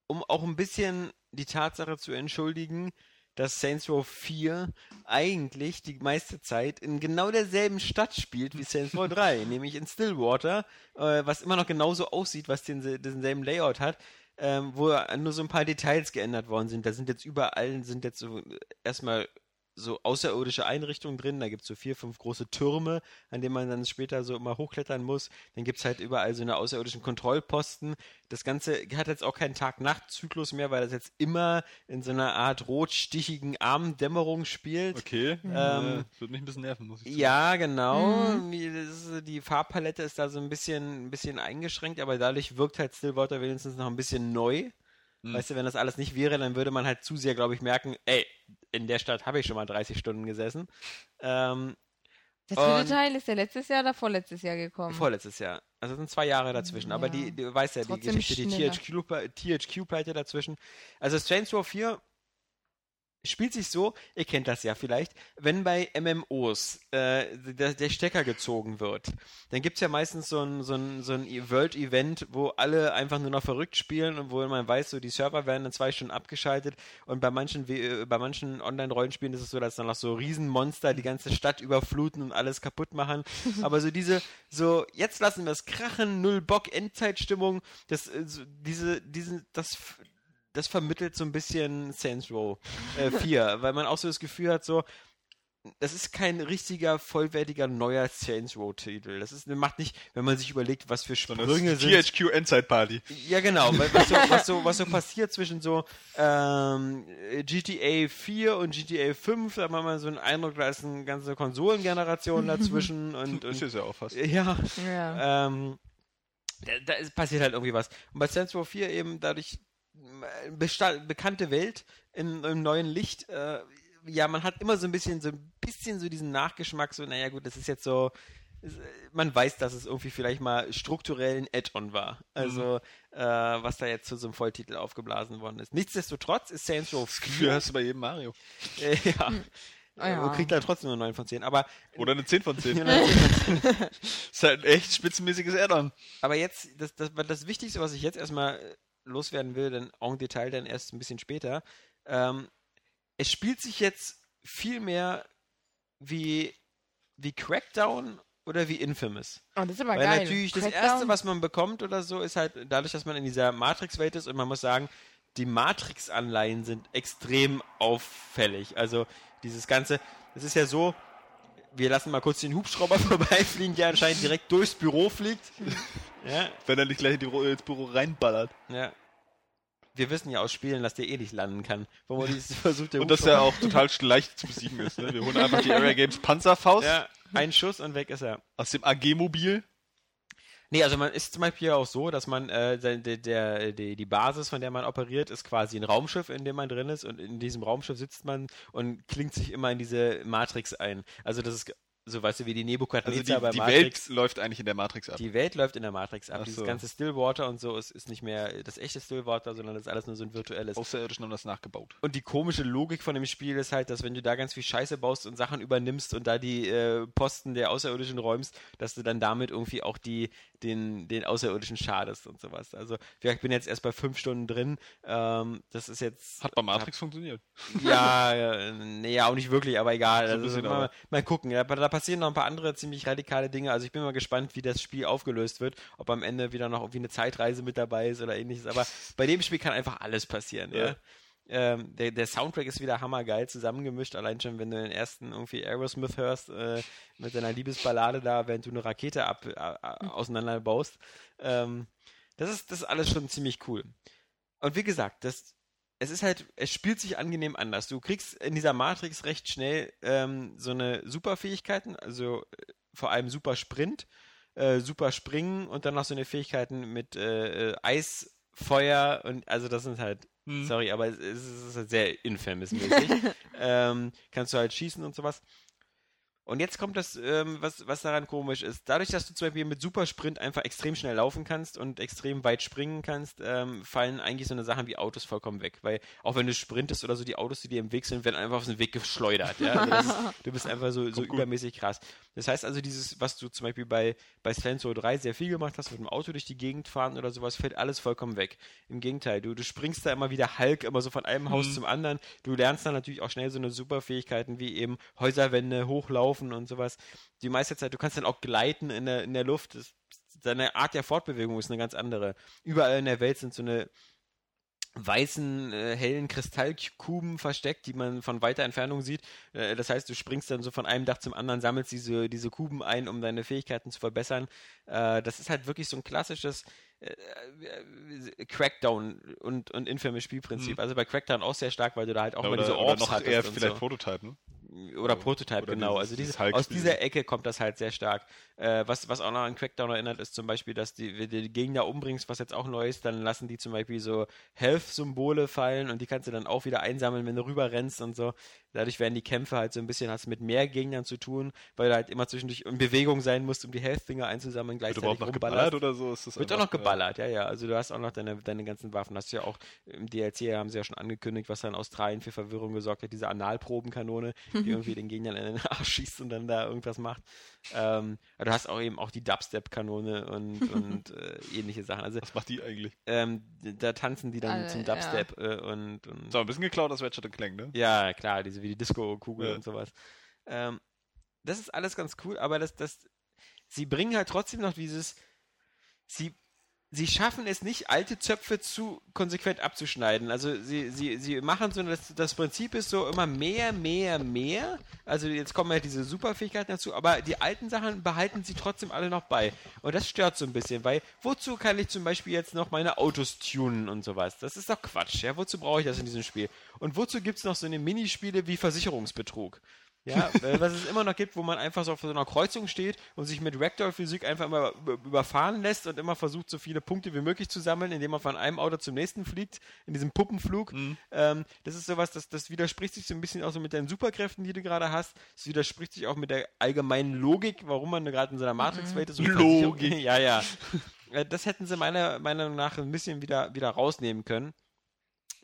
um auch ein bisschen die Tatsache zu entschuldigen, dass Saints Row 4 eigentlich die meiste Zeit in genau derselben Stadt spielt wie Saints Row 3, nämlich in Stillwater, äh, was immer noch genauso aussieht, was den, denselben Layout hat, ähm, wo nur so ein paar Details geändert worden sind. Da sind jetzt überall, sind jetzt so erstmal so außerirdische Einrichtungen drin. Da gibt es so vier, fünf große Türme, an denen man dann später so immer hochklettern muss. Dann gibt es halt überall so eine außerirdischen Kontrollposten. Das Ganze hat jetzt auch keinen Tag-Nacht-Zyklus mehr, weil das jetzt immer in so einer Art rotstichigen Abenddämmerung spielt. Okay. Ähm, äh, wird mich ein bisschen nerven, muss ich sagen. Ja, genau. Mhm. Das Die Farbpalette ist da so ein bisschen, ein bisschen eingeschränkt, aber dadurch wirkt halt Stillwater wenigstens noch ein bisschen neu. Mhm. Weißt du, wenn das alles nicht wäre, dann würde man halt zu sehr, glaube ich, merken, ey, in der Stadt habe ich schon mal 30 Stunden gesessen. Ähm, der dritte und- Teil ist ja letztes Jahr oder vorletztes Jahr gekommen. Vorletztes Jahr. Also es sind zwei Jahre dazwischen. Aber Ja. die, du weißt ja, die Trotzdem Geschichte, die schneller. THQ-Pleite THQ dazwischen. Also Saints Row 4 spielt sich so, ihr kennt das ja vielleicht, wenn bei MMOs äh, der, der Stecker gezogen wird, dann gibt's ja meistens so ein, so ein, so ein World-Event, wo alle einfach nur noch verrückt spielen und wo man weiß, so die Server werden in zwei Stunden abgeschaltet und bei manchen, äh, bei manchen Online-Rollenspielen ist es so, dass dann noch so Riesenmonster die ganze Stadt überfluten und alles kaputt machen. Aber so diese, so, jetzt lassen wir es krachen, null Bock, Endzeitstimmung, das, äh, so, diese, diese, das das vermittelt so ein bisschen Saints Row äh, 4, weil man auch so das Gefühl hat, so, das ist kein richtiger, vollwertiger, neuer Saints Row-Titel. Das ist, macht nicht, wenn man sich überlegt, was für Sprünge sind. THQ Endzeit Party. Ja, genau. Was so, was, so, was so passiert zwischen so ähm, GTA 4 und GTA 5, da hat man mal so einen Eindruck, da ist eine ganze Konsolengeneration dazwischen. und, und Das ist ja auch fast. Ja. Ja. Ähm, da, da ist- passiert halt irgendwie was. Und bei Saints Row 4 eben dadurch bekannte Welt in, im neuen Licht. Äh, ja, man hat immer so ein bisschen, so ein bisschen so diesen Nachgeschmack, so, naja gut, das ist jetzt so, es- man weiß, dass es irgendwie vielleicht mal strukturell ein Add-on war. Also, äh, was da jetzt zu so einem Volltitel aufgeblasen worden ist. Nichtsdestotrotz ist Saints Row Gefühl 4, hast du bei jedem Mario. äh, ja, Ah ja. äh, kriegt halt trotzdem nur 9 von 10. Aber, Oder eine 10 von 10. Ja, nein, ist halt ein echt spitzenmäßiges Add-on. Aber jetzt, das, das, das Wichtigste, was ich jetzt erstmal äh, loswerden will, dann en Detail dann erst ein bisschen später, ähm, es spielt sich jetzt viel mehr wie, wie Crackdown oder wie Infamous. Oh, das ist aber Weil geil. natürlich das Crackdown. Erste, was man bekommt oder so, ist halt dadurch, dass man in dieser Matrix-Welt ist und man muss sagen, die Matrix-Anleihen sind extrem auffällig. Also dieses Ganze, es ist ja so, wir lassen mal kurz den Hubschrauber vorbeifliegen, der anscheinend direkt durchs Büro fliegt. Ja, Wenn er nicht gleich ins Büro reinballert. ja. Wir wissen ja aus Spielen, dass der eh nicht landen kann. Versucht, der Und dass er auch total leicht zu besiegen ist. Ne? Wir holen einfach die Area Games Panzerfaust ja, ein Schuss und weg ist er. aus dem AG-Mobil. Nee, also man ist zum Beispiel auch so, dass man äh, der, der, die, die Basis, von der man operiert, ist quasi ein Raumschiff, in dem man drin ist und in diesem Raumschiff sitzt man und klingt sich immer in diese Matrix ein. Also das ist so, weißt du, wie die Nebukadnezar Also die, bei die Matrix. Welt läuft eigentlich in der Matrix ab. Die Welt läuft in der Matrix ab. Ach Dieses so. ganze Stillwater und so ist, ist nicht mehr das echte Stillwater, sondern das ist alles nur so ein virtuelles. Außerirdischen haben das nachgebaut. Und die komische Logik von dem Spiel ist halt, dass wenn du da ganz viel Scheiße baust und Sachen übernimmst und da die äh, Posten der Außerirdischen räumst, dass du dann damit irgendwie auch die, den, den Außerirdischen schadest und sowas. Also, ich bin jetzt erst bei fünf Stunden drin. Ähm, das ist jetzt. Hat bei Matrix funktioniert. Ja, äh, nee, ja, auch nicht wirklich, aber egal. So Also, mal, mal gucken. Da, da passieren noch ein paar andere ziemlich radikale Dinge. Also ich bin mal gespannt, wie das Spiel aufgelöst wird. Ob am Ende wieder noch irgendwie eine Zeitreise mit dabei ist oder ähnliches. Aber bei dem Spiel kann einfach alles passieren. Ja. Ja. Ähm, der, der Soundtrack ist wieder hammergeil zusammengemischt. Allein schon, wenn du den ersten irgendwie Aerosmith hörst, äh, mit deiner Liebesballade da, während du eine Rakete ab, äh, auseinanderbaust. Ähm, das ist, das ist alles schon ziemlich cool. Und wie gesagt, das, es ist halt, es spielt sich angenehm anders. Du kriegst in dieser Matrix recht schnell ähm, so eine Superfähigkeiten, also äh, vor allem super Sprint, äh, super Springen und dann noch so eine Fähigkeiten mit äh, äh, Eis, Feuer und also das sind halt, Mhm. sorry, aber es, es ist halt sehr infamous-mäßig. ähm, kannst du halt schießen und sowas. Und jetzt kommt das, ähm, was, was daran komisch ist. Dadurch, dass du zum Beispiel mit Supersprint einfach extrem schnell laufen kannst und extrem weit springen kannst, ähm, fallen eigentlich so eine Sachen wie Autos vollkommen weg. Weil auch wenn du sprintest oder so, die Autos, die dir im Weg sind, werden einfach auf den Weg geschleudert. Ja? Also das ist, du bist einfach so, so übermäßig krass. Das heißt also, dieses, was du zum Beispiel bei, bei Row 3 sehr viel gemacht hast, mit dem Auto durch die Gegend fahren oder sowas, fällt alles vollkommen weg. Im Gegenteil, du, du springst da immer wieder Hulk, immer so von einem Haus Mhm. zum anderen. Du lernst dann natürlich auch schnell so eine Superfähigkeiten wie eben Häuserwände hochlaufen und sowas. Die meiste Zeit, du kannst dann auch gleiten in der, in der Luft. Das, deine Art der Fortbewegung ist eine ganz andere. Überall in der Welt sind so eine weißen, äh, hellen Kristallkuben versteckt, die man von weiter Entfernung sieht. Äh, das heißt, du springst dann so von einem Dach zum anderen, sammelst diese, diese Kuben ein, um deine Fähigkeiten zu verbessern. Äh, das ist halt wirklich so ein klassisches äh, äh, Crackdown und, und Infamous Spielprinzip. Mhm. Also bei Crackdown auch sehr stark, weil du da halt auch mal oder, diese oder Orbs noch hattest eher vielleicht so. Prototype, ne? Oder Prototype, Oder genau. dieses- also diese, dieses aus dieser Ecke kommt das halt sehr stark. Äh, was, was auch noch an Crackdown erinnert, ist zum Beispiel, dass die, wenn du die Gegner umbringst, was jetzt auch neu ist, dann lassen die zum Beispiel so Health-Symbole fallen und die kannst du dann auch wieder einsammeln, wenn du rüber rennst und so. Dadurch werden die Kämpfe halt so ein bisschen, hast mit mehr Gegnern zu tun, weil du halt immer zwischendurch in Bewegung sein musst, um die Health-Dinger einzusammeln, Wird gleichzeitig überhaupt noch geballert oder so? Ist das Wird auch noch geballert, ja, ja. Also du hast auch noch deine, deine ganzen Waffen. Hast du ja auch im DLC haben sie ja schon angekündigt, was da in Australien für Verwirrung gesorgt hat, diese Analprobenkanone, die irgendwie den Gegnern in den Arsch schießt und dann da irgendwas macht. Ähm, aber du hast auch eben auch die Dubstep-Kanone und, und äh, ähnliche Sachen. Also Ja. Was macht die eigentlich? ähm, da tanzen die dann Alle, zum ja. Dubstep äh, und, und So, ein bisschen geklaut aus Ratchet Clank, ne? ja, klar, diese wie die Disco-Kugel Ja. und sowas. Ähm, das ist alles ganz cool, aber das, das, sie bringen halt trotzdem noch dieses, sie, sie schaffen es nicht, alte Zöpfe zu konsequent abzuschneiden. Also sie, sie, sie machen so, das, das Prinzip ist so immer mehr, mehr, mehr. Also jetzt kommen halt diese Superfähigkeiten dazu, aber die alten Sachen behalten sie trotzdem alle noch bei. Und das stört so ein bisschen, weil wozu kann ich zum Beispiel jetzt noch meine Autos tunen und sowas? Das ist doch Quatsch, ja? Wozu brauche ich das in diesem Spiel? Und wozu gibt es noch so eine Minispiele wie Versicherungsbetrug? Ja, äh, was es immer noch gibt, wo man einfach so auf so einer Kreuzung steht und sich mit Ragdoll-Physik einfach immer über- überfahren lässt und immer versucht, so viele Punkte wie möglich zu sammeln, indem man von einem Auto zum nächsten fliegt, in diesem Puppenflug. Ähm, das ist sowas, das, das widerspricht sich so ein bisschen auch so mit deinen Superkräften, die du gerade hast. Es widerspricht sich auch mit der allgemeinen Logik, warum man gerade in so einer Matrix-Welt ist. Logik. Ja, ja. Äh, Das hätten sie meiner Meinung nach ein bisschen wieder, wieder rausnehmen können.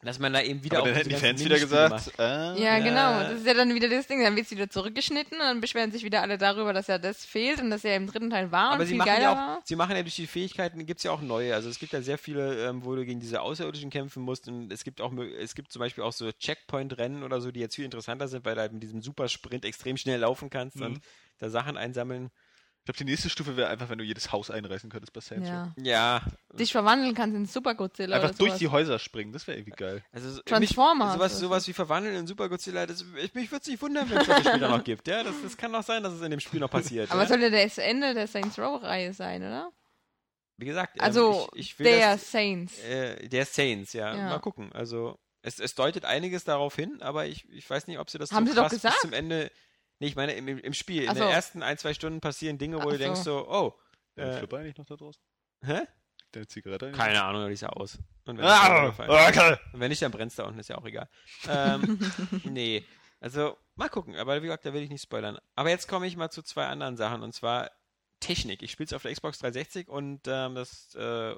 Dass man da eben wieder Aber auch dann hätten die Fans wieder gesagt, äh, Ja, Ja. genau. Das ist ja dann wieder das Ding. Dann wird es wieder zurückgeschnitten und dann beschweren sich wieder alle darüber, dass ja das fehlt und dass ja im dritten Teil war Aber und sie viel machen, geiler ja auch, war. sie machen ja durch die Fähigkeiten, gibt es ja auch neue. Also es gibt ja sehr viele, ähm, wo du gegen diese Außerirdischen kämpfen musst. Und es gibt auch es gibt zum Beispiel auch so Checkpoint-Rennen oder so, die jetzt viel interessanter sind, weil du halt mit diesem Supersprint extrem schnell laufen kannst Mhm. und da Sachen einsammeln. Ich glaube, die nächste Stufe wäre einfach, wenn du jedes Haus einreißen könntest bei Saints. Ja. Ja, Dich verwandeln kannst in Super Godzilla Einfach oder durch sowas. die Häuser springen, das wäre irgendwie geil. also so- Transformers Mich, sowas, sowas wie Verwandeln in Super Godzilla, das, ich, mich würde es nicht wundern, wenn es das später noch gibt. Ja, das, das kann doch sein, dass es in dem Spiel noch passiert. Aber ja? soll ja das Ende der Saints Row-Reihe sein, oder? Wie gesagt, ähm, Also ich, ich will der das, Saints. Äh, der Saints, ja. Ja. Mal gucken. Also, es, es deutet einiges darauf hin, aber ich, ich weiß nicht, ob sie das Haben so sie doch gesagt? bis zum Ende. Nee, ich meine, im, im Spiel. In Ach den so. ersten ein, zwei Stunden passieren Dinge, wo Ach du denkst so, oh, Deine äh, Flipper eigentlich noch da draußen? hä? Deine Zigarette eigentlich? Keine Ahnung, wie ist ja aus. Und wenn, Ah, nicht, dann- okay. und wenn nicht, dann brennst du da unten, ist ja auch egal. Ähm, nee, also mal gucken, aber wie gesagt, da will ich nicht spoilern. Aber jetzt komme ich mal zu zwei anderen Sachen und zwar Technik. Ich spiele es auf der Xbox 360 und ähm, das äh,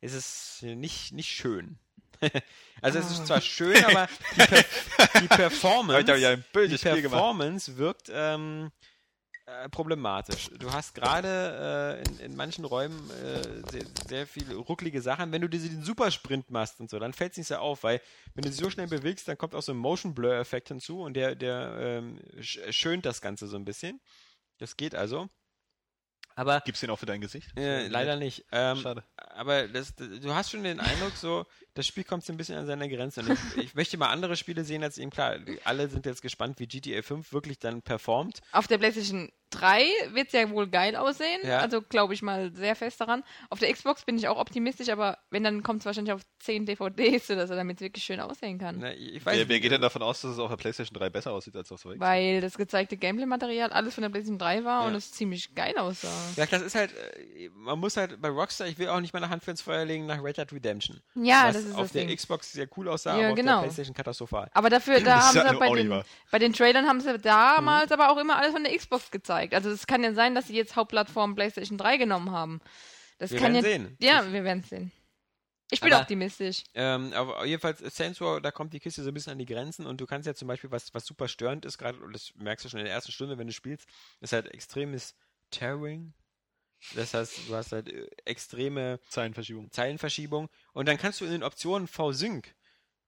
es ist nicht, nicht schön. also es ist zwar schön, aber die, Per- die Performance, ein die. Performance wirkt ähm, äh, problematisch. Du hast gerade äh, in, in manchen Räumen äh, sehr, sehr viele rucklige Sachen. Wenn du diese, den Supersprint machst und so, dann fällt es nicht so auf, weil wenn du dich so schnell bewegst, dann kommt auch so ein Motion Blur Effekt hinzu und der, der ähm, sch- schönt das Ganze so ein bisschen. Das geht also. Aber Gibt's den auch für dein Gesicht? äh, leider nicht. Ähm, Schade. aber das, du hast schon den Eindruck, so, das Spiel kommt so ein bisschen an seine Grenze. Und ich, ich möchte mal andere Spiele sehen als eben klar. Alle sind jetzt gespannt, wie GTA 5 wirklich dann performt. Auf der PlayStation 3 wird es ja wohl geil aussehen. Ja. Also glaube ich mal sehr fest daran. Auf der Xbox bin ich auch optimistisch, aber wenn, dann kommt es wahrscheinlich auf 10 DVDs oder so, damit es wirklich schön aussehen kann. Ich weiß Wer, wer geht denn davon aus, dass es auf der PlayStation 3 besser aussieht als auf der Xbox? Weil das gezeigte Gameplay-Material alles von der PlayStation 3 war Ja. und es ziemlich geil aussah. Ja, das ist halt, äh, man muss halt bei Rockstar, ich will auch nicht meine Hand für ins Feuer legen nach Red Dead Redemption. Ja, was das ist auf das der Ding. Xbox sehr cool aussah, Ja, aber auf genau. der Playstation katastrophal. Aber dafür, da Das haben sie nur bei den, bei den Trailern haben sie damals Mhm. aber auch immer alles von der Xbox gezeigt. Also es kann ja sein, dass sie jetzt Hauptplattform PlayStation 3 genommen haben. Das Wir kann werden ja, sehen. Ja, wir werden sehen. Ich bin Aber- optimistisch. Ähm, aber jedenfalls, Row, da kommt die Kiste so ein bisschen an die Grenzen und du kannst ja zum Beispiel, was, was super störend ist, gerade, und das merkst du schon in der ersten Stunde, wenn du spielst, ist halt extremes Tearing. Das heißt, du hast halt äh, extreme Zeilenverschiebung. Zeilenverschiebung und dann kannst du in den Optionen V-Sync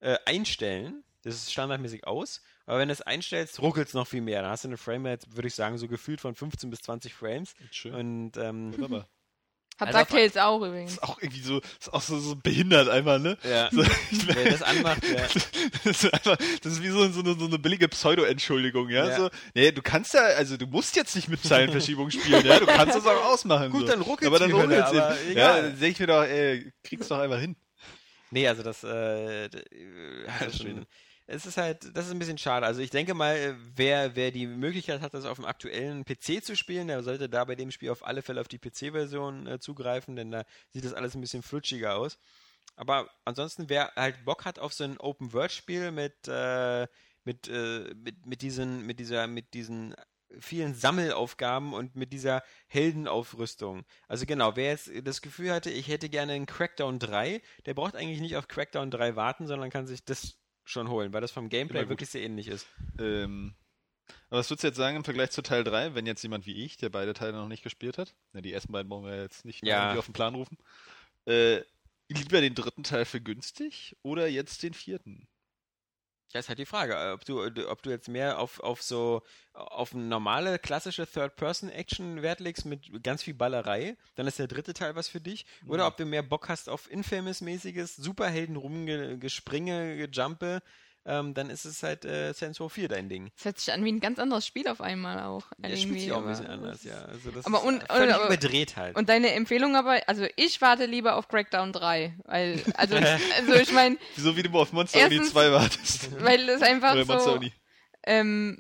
äh, einstellen. Das ist standardmäßig aus. Aber wenn du es einstellst, ruckelt es noch viel mehr. Dann hast du eine Framerate, würde ich sagen, so gefühlt von 15 bis 20 Frames. Schön. Und ähm, Wunderbar. Hat Also DuckTales auch übrigens. Ist auch irgendwie so, ist auch so, so behindert einfach, ne? ja, So, wer das anmacht, der, das, ist einfach, das ist wie so, so, eine, so eine billige Pseudo-Entschuldigung, ja? Ja. So, nee, du kannst ja, also du musst jetzt nicht mit Zeilenverschiebung spielen, ja? Du kannst das auch ausmachen. Gut, so. dann ruckelt's Aber dann ruckelt's aber Ja, dann denke ich mir doch, ey, krieg's doch einfach hin. Nee, also das, äh, d- äh, Alter also schon. Es ist halt, das ist ein bisschen schade. Also ich denke mal, wer, wer die Möglichkeit hat, das auf dem aktuellen PC zu spielen, der sollte da bei dem Spiel auf alle Fälle auf die PC-Version äh, zugreifen, denn da sieht das alles ein bisschen flutschiger aus. Aber ansonsten, wer halt Bock hat auf so ein Open-World-Spiel mit, äh, mit, äh, mit, mit diesen, mit dieser, mit diesen vielen Sammelaufgaben und mit dieser Heldenaufrüstung. Also genau, wer jetzt das Gefühl hatte, ich hätte gerne einen Crackdown 3, der braucht eigentlich nicht auf Crackdown 3 warten, sondern kann sich das schon holen, weil das vom Gameplay wirklich sehr ähnlich ist. Ähm, aber was würdest du jetzt sagen im Vergleich zu Teil 3, wenn jetzt jemand wie ich, der beide Teile noch nicht gespielt hat, na, die ersten beiden wollen wir jetzt nicht Ja. irgendwie auf den Plan rufen, äh, lieber den dritten Teil für günstig oder jetzt den vierten? Ja, ist halt die Frage, ob du, ob du jetzt mehr auf, auf so, auf eine normale, klassische Third-Person-Action Wert legst mit ganz viel Ballerei, dann ist der dritte Teil was für dich. Oder Mhm. ob du mehr Bock hast auf Infamous-mäßiges, Superhelden-Rumgespringe, Gejumpe, ähm, dann ist es halt äh, Saints Row 4 dein Ding. Das hört sich an wie ein ganz anderes Spiel auf einmal auch. Der spielt Irgendwie, sich auch ein bisschen anders, ja. Also das Aber ist und- völlig aber- überdreht halt. Und deine Empfehlung aber, also ich warte lieber auf Crackdown 3, weil, also, also ich meine, Wieso wie du auf Monster Uni Erstens- 2 wartest? weil es einfach Oder Monster so, Uni. ähm,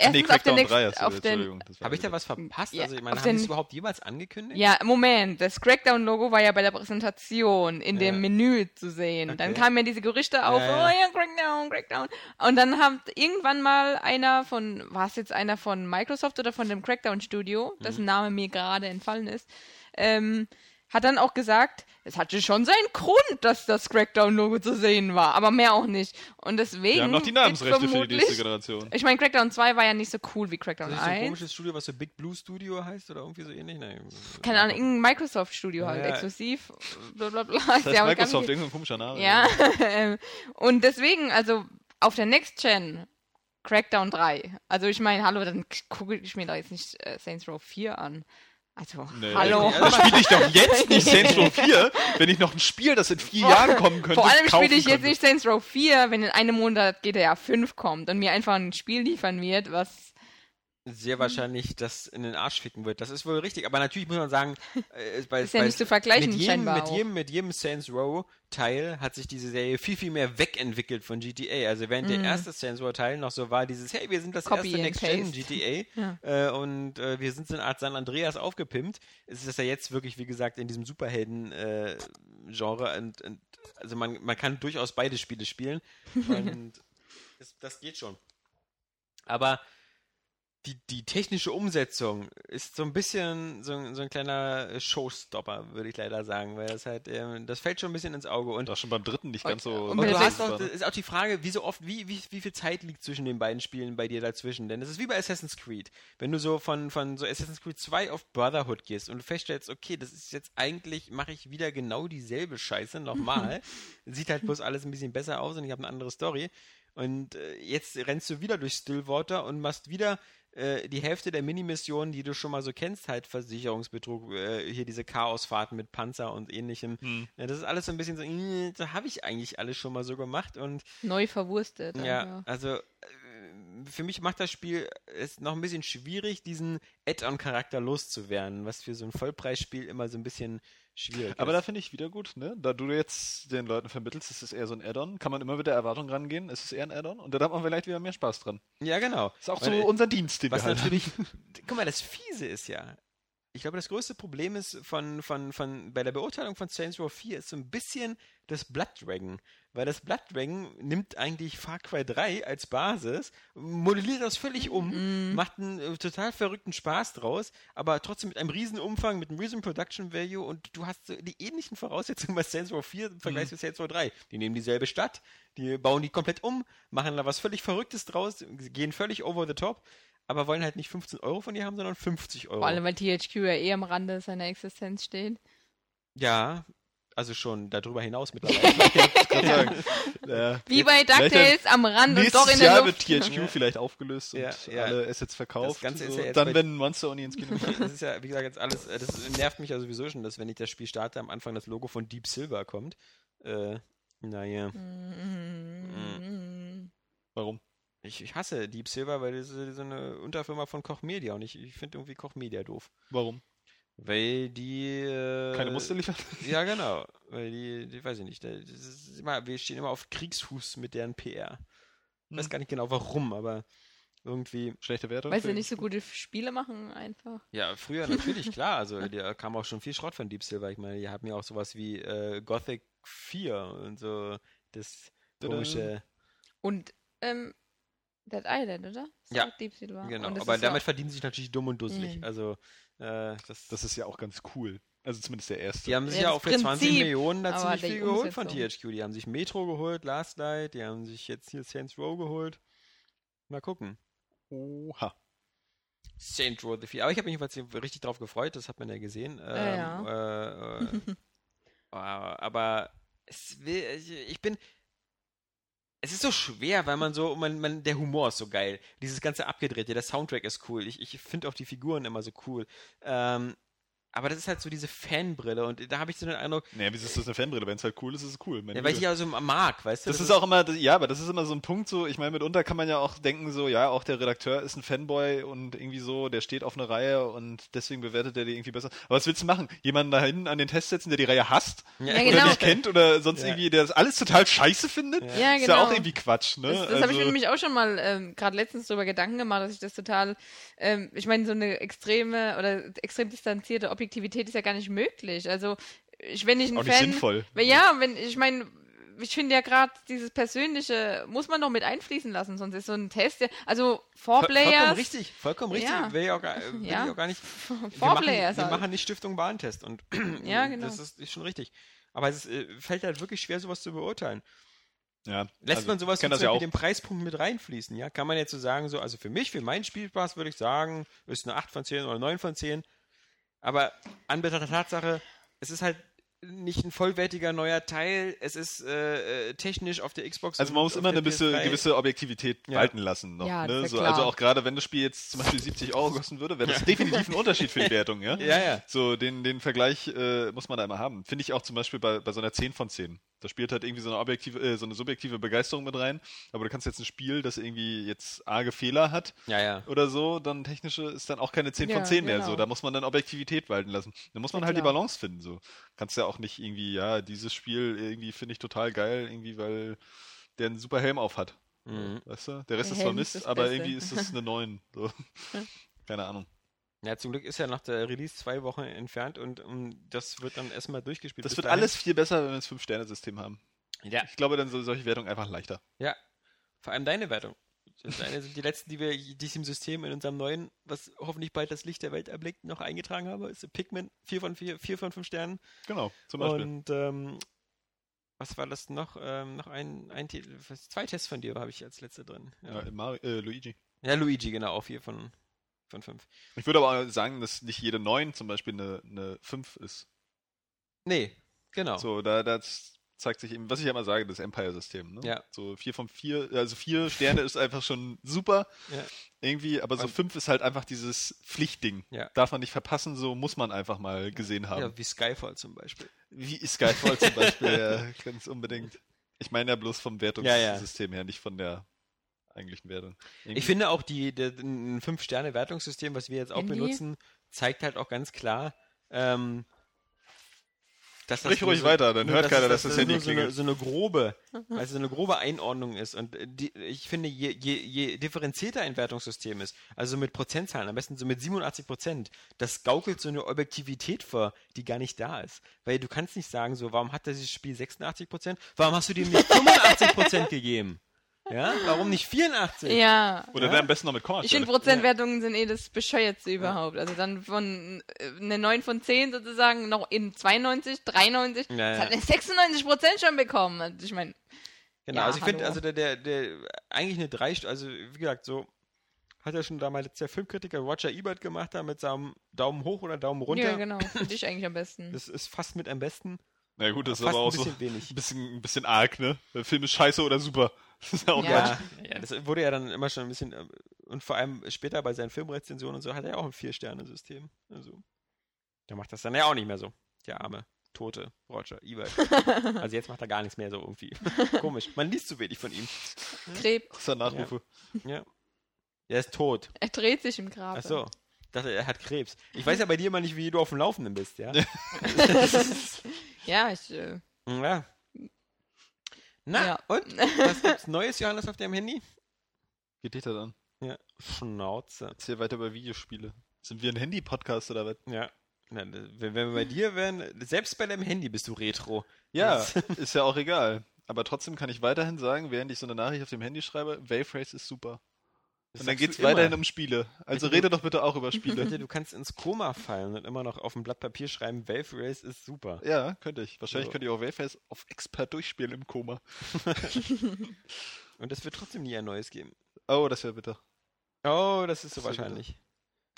Ah, nee, erstens auf den Crackdown 3 nächsten, auf den, Habe ich da was verpasst? Ja, also ich meine, haben die den- es überhaupt jemals angekündigt? ja, Moment, das Crackdown-Logo war ja bei der Präsentation in dem Ja. Menü zu sehen. Dann Okay. kamen ja diese Gerüchte auf, ja. oh ja, Crackdown, Crackdown. Und dann hat irgendwann mal einer von, war es jetzt einer von Microsoft oder von dem Crackdown-Studio, dessen Mhm. Name mir gerade entfallen ist, ähm, hat dann auch gesagt, es hatte schon seinen Grund, dass das Crackdown-Logo zu sehen war, aber mehr auch nicht. Und deswegen. Wir haben noch die Namensrechte für die nächste Generation. Ich meine, Crackdown 2 war ja nicht so cool wie Crackdown Das ist so ein 1. komisches Studio, was so Big Blue Studio heißt oder irgendwie so ähnlich? Nein. Keine Ahnung, irgendein Microsoft-Studio halt, Ja. exklusiv. Blablabla. Das heißt Ja, aber gar Microsoft, irgendein komischer Name. Ja, und deswegen, also auf der Next Gen Crackdown 3. Also ich meine, hallo, dann gucke ich mir da jetzt nicht äh, Saints Row 4 an. Also, Nee, hallo. Dann spiele ich doch jetzt nicht Saints Row 4, wenn ich noch ein Spiel, das in vier Jahren kommen könnte, Vor allem spiele ich jetzt könnte. nicht Saints Row 4, wenn in einem Monat GTA 5 kommt und mir einfach ein Spiel liefern wird, was sehr wahrscheinlich das in den Arsch ficken wird. Das ist wohl richtig, aber natürlich muss man sagen, äh, bei, Ist ja bei, nicht zu vergleichen, mit jedem, mit jedem, mit jedem Saints Row Teil hat sich diese Serie viel, viel mehr wegentwickelt von GTA. Also während der erste Saints Row Teil noch so war, dieses, hey, wir sind das Mhm. Copy erste and Next Gen Paste. GTA Ja. äh, und äh, wir sind so eine Art San Andreas aufgepimpt, ist es ja jetzt wirklich, wie gesagt, in diesem Superhelden-Genre und, und also man, man kann durchaus beide Spiele spielen und das, das geht schon. Aber die, die technische Umsetzung ist so ein bisschen so, ein- so ein kleiner Showstopper, würde ich leider sagen, weil das halt, ähm, das fällt schon ein bisschen ins Auge. Und, Doch schon beim dritten nicht ganz so. und und du hast auch, das ist auch die Frage, wie so oft, wie, wie, wie viel Zeit liegt zwischen den beiden Spielen bei dir dazwischen? Denn es ist wie bei Assassin's Creed. Wenn du so von, von so Assassin's Creed 2 auf Brotherhood gehst und du feststellst, okay, das ist jetzt eigentlich, mache ich wieder genau dieselbe Scheiße nochmal. Sieht halt bloß alles ein bisschen besser aus und ich habe eine andere Story. Und äh, jetzt rennst du wieder durch Stillwater und machst wieder äh, die Hälfte der Minimissionen, die du schon mal so kennst, halt Versicherungsbetrug, äh, hier diese Chaosfahrten mit Panzer und ähnlichem. Hm. Ja, das ist alles so ein bisschen so, äh, da habe ich eigentlich alles schon mal so gemacht und neu verwurstet. ja, einfach. also äh, für mich macht das Spiel es noch ein bisschen schwierig, diesen Add-on-Charakter loszuwerden, was für so ein Vollpreisspiel immer so ein bisschen schwierig Aber da ist. finde ich wieder gut, ne? Da du jetzt den Leuten vermittelst, es ist eher so ein Add-on, kann man immer mit der Erwartung rangehen, es ist eher ein Add-on und dann hat man vielleicht wieder mehr Spaß dran. ja, genau. Ist auch Weil, so unser Dienst, den Was wir halt natürlich, guck mal, das Fiese ist ja, ich glaube, das größte Problem ist von, von, von, bei der Beurteilung von Saints Row 4 ist so ein bisschen das Blood Dragon. Weil das Blood Dragon nimmt eigentlich Far Cry 3 als Basis, modelliert das völlig um, macht einen äh, total verrückten Spaß draus, aber trotzdem mit einem riesen Umfang, mit einem riesen Production Value und du hast so die ähnlichen Voraussetzungen bei Saints Row 4 im Vergleich zu Saints Row 3. Die nehmen dieselbe Stadt, die bauen die komplett um, machen da was völlig Verrücktes draus, gehen völlig over the top, aber wollen halt nicht 15 Euro von dir haben, sondern 50 Euro. Vor allem, weil THQ ja eh am Rande seiner Existenz steht. Ja, also schon darüber hinaus mittlerweile. Ja, Wie bei DuckTales am Rand und doch in der Jahr Luft. wird THQ vielleicht aufgelöst und Ja, ja. alle Assets verkauft. Das Ganze ist so. ja jetzt dann, wenn Monster Uni ins Kino das ist ja, wie gesagt, jetzt alles, äh, das nervt mich ja sowieso schon, dass wenn ich das Spiel starte, am Anfang das Logo von Deep Silver kommt. Äh, naja. Mhm. Warum? Ich, ich hasse Deep Silver, weil das ist so eine Unterfirma von Koch Media und ich, ich finde irgendwie Koch Media doof. Warum? Weil die. Äh, Keine Muster liefern? Ja, genau. Weil die, die weiß ich nicht. Das ist immer, wir stehen immer auf Kriegsfuß mit deren PR. Ich weiß Hm. gar nicht genau warum, aber irgendwie. Schlechte Wertung? Weil sie nicht so gute Spiele machen, einfach. Ja, früher natürlich, klar. Also da kam auch schon viel Schrott von Deep Silver. Ich meine, die haben ja auch sowas wie äh, Gothic 4 und so das komische. Und, ähm, Dead Island, oder? Ist Ja, auch Deep Silver. Genau. Und das Aber ist ja damit verdienen sie sich natürlich dumm und dusselig. Mhm. Also äh, das, Das ist ja auch ganz cool. Also zumindest der erste. Die haben sich Ja, ja, das auch für 20 Prinzip, Millionen da aber ziemlich viel geholt von. THQ. Die haben sich Metro geholt, Last Light, die haben sich jetzt hier Saints Row geholt. Mal gucken. Oha. Saints Row the Vier. Aber ich habe mich jedenfalls hier richtig drauf gefreut, das hat man ja gesehen. Ähm, Ja, Äh, äh, aber es will, ich bin. Es ist so schwer, weil man so, man, man, der Humor ist so geil. Dieses ganze Abgedrehte, der Soundtrack ist cool. Ich, ich finde auch die Figuren immer so cool. Ähm, aber das ist halt so diese Fanbrille und da habe ich so den Eindruck, Naja, wieso ist das eine Fanbrille? Wenn es halt cool ist, ist es cool. Meine ja, weil ich die also mag, weißt du? das ist auch immer, ja, aber das ist immer so ein Punkt so, ich meine, mitunter kann man ja auch denken so, ja, auch der Redakteur ist ein Fanboy und irgendwie so, der steht auf einer Reihe und deswegen bewertet er die irgendwie besser. Aber was willst du machen? Jemanden da hinten an den Test setzen, der die Reihe hasst? Ja, Oder genau. nicht kennt oder sonst Ja. irgendwie, der das alles total scheiße findet? Ja, Ist genau. ja auch irgendwie Quatsch, ne? Das, das habe ich mir Also- nämlich auch schon mal ähm, gerade letztens darüber Gedanken gemacht, dass ich das total, ähm, ich meine, so eine extreme oder extrem distanzierte Objektivität ist ja gar nicht möglich. Also ich, wenn ich ein auch nicht Fan, sinnvoll. Weil Ja, wenn ich meine, ich finde ja gerade dieses Persönliche muss man doch mit einfließen lassen, sonst ist so ein Test, ja, also Voll- Four Vollkommen Players, richtig, vollkommen richtig. Ja. Will ich auch gar, will Ja. ich auch gar nicht. Wir Four machen, wir halt. machen nicht Stiftung Warentest und Ja, genau. das ist, ist schon richtig. Aber es ist, äh, fällt halt wirklich schwer, sowas zu beurteilen. Ja, Lässt also, man sowas mit ja den Preispunkt mit reinfließen, ja? Kann man jetzt so sagen, so, also für mich, für meinen Spielspaß würde ich sagen, ist eine 8 von 10 oder 9 von 10. Aber an der Tatsache, es ist halt nicht ein vollwertiger neuer Teil, es ist äh, äh, technisch auf der Xbox. Also man muss immer eine gewisse, PS3 gewisse Objektivität Ja. walten lassen noch. Ja, ne? so, ja also auch gerade wenn das Spiel jetzt zum Beispiel 70 Euro kosten würde, wäre das definitiv ein Unterschied für die Wertung, ja? Ja, ja. So, den, den Vergleich äh, muss man da immer haben. Finde ich auch zum Beispiel bei, bei so einer 10 von 10. Da spielt halt irgendwie so eine objektive, äh, so eine subjektive Begeisterung mit rein. Aber du kannst jetzt ein Spiel, das irgendwie jetzt arge Fehler hat Ja, ja. oder so, dann technische ist dann auch keine 10 Ja, von 10 mehr. genau. So, da muss man dann Objektivität walten lassen. Da muss man Ja, halt die klar. Balance finden. So, kannst ja auch nicht irgendwie, ja, dieses Spiel irgendwie finde ich total geil, irgendwie weil der einen super Helm auf hat. Mhm. Weißt du? Der Rest Der ist zwar Mist, aber Beste. irgendwie ist es eine 9. So. Keine Ahnung. Ja, zum Glück ist ja nach der Release zwei Wochen entfernt und um, das wird dann erstmal durchgespielt. Das wird dahin. alles viel besser, wenn wir das 5-Sterne-System haben. Ja, Ich glaube, dann sind solche Wertungen einfach leichter. ja. Vor allem deine Wertung. Deine sind die letzten, die wir die ich im System in unserem neuen, was hoffentlich bald das Licht der Welt erblickt, noch eingetragen habe. Ist Pikmin 4 von 4, 4 von 5 Sternen. Genau, zum Beispiel. Und ähm, was war das noch? Ähm, noch ein, ein Titel, zwei Tests von dir habe ich als letzte drin. ja, Ja, Mario, äh, Luigi. ja Luigi, genau, auch 4 von, von 5. Ich würde aber auch sagen, dass nicht jede 9 zum Beispiel eine, eine 5 ist. Nee, genau. So, da das zeigt sich eben, was ich ja immer sage, das Empire-System. Ne? Ja. So 4 von 4, also 4 Sterne ist einfach schon super. Ja. Irgendwie, aber so Und- 5 ist halt einfach dieses Pflichtding. Ja. Darf man nicht verpassen, so muss man einfach mal gesehen haben. Ja, wie Skyfall zum Beispiel. Wie Skyfall zum Beispiel, ja, ganz unbedingt. Ich meine ja bloß vom Wertungssystem her, nicht von der eigentlichen Wertung. Irgendwie- Ich finde auch die, die, ein 5-Sterne-Wertungssystem, was wir jetzt auch Handy? benutzen, zeigt halt auch ganz klar, ähm, dass Sprich nur ruhig weiter, dann nur hört keiner, dass es- das Handy so eine, so eine grobe, also so eine grobe Einordnung ist. Und die, ich finde, je, je, je differenzierter ein Wertungssystem ist, also mit Prozentzahlen, am besten so mit 87 Prozent, das gaukelt so eine Objektivität vor, die gar nicht da ist. Weil du kannst nicht sagen, so, warum hat dieses Spiel 86 Prozent? Warum hast du dem nicht 85 Prozent gegeben? Ja, warum nicht 84? Ja. Oder Ja? dann am besten noch mit Ich Kommastelle. finde, Prozentwertungen sind eh das Bescheuertste überhaupt. Also dann von äh, eine 9 von 10 sozusagen noch in 92, 93. Ja, Das ja. hat eine 96 Prozent schon bekommen. Also ich meine, Genau, Ja, also ich finde, also der, der, der, eigentlich eine drei, St- also wie gesagt, so hat ja schon damals der Filmkritiker Roger Ebert gemacht, da mit seinem Daumen hoch oder Daumen runter. ja genau, für dich eigentlich am besten. Das ist fast mit am besten. Na gut, das ist aber ein auch so bisschen wenig. ein bisschen, ein bisschen arg, ne? Der Film ist scheiße oder super. Das ist ja auch Ja. Quatsch. Ja, das wurde ja dann immer schon ein bisschen, äh, und vor allem später bei seinen Filmrezensionen und so hat er ja auch ein Vier-Sterne-System. Also, der macht das dann ja auch nicht mehr so. Der arme, tote Roger Ebert. also jetzt macht er gar nichts mehr so irgendwie. Komisch. Man liest zu wenig von ihm. Krebs. Das ist ja Nachrufe. Ja. Der ist tot. Er dreht sich im Grab. Ach so. dachte, er hat Krebs. Ich weiß ja bei dir immer nicht, wie du auf dem Laufenden bist, ja? Ja, ich. Äh, ja. Na, Ja. und? Was gibt's Neues, Johannes, auf deinem Handy? Geht dich das an? Ja, Schnauze. Erzähl weiter über Videospiele. Sind wir ein Handy-Podcast oder was? Ja. Na, wenn, wenn wir bei dir wären, selbst bei deinem Handy bist du retro. Ja, Das- ist ja auch egal. Aber trotzdem kann ich weiterhin sagen, während ich so eine Nachricht auf dem Handy schreibe, Wave Race ist super. Das Und dann geht's du immer. weiterhin um Spiele. Also rede doch bitte auch über Spiele. Bitte, du kannst ins Koma fallen und immer noch auf ein Blatt Papier schreiben, Wave Race ist super. ja, könnte ich. Wahrscheinlich So. könnte ich auch Wave Race auf Expert durchspielen im Koma. Und es wird trotzdem nie ein neues geben. Oh, das wäre bitter. Oh, das ist so Das wahrscheinlich.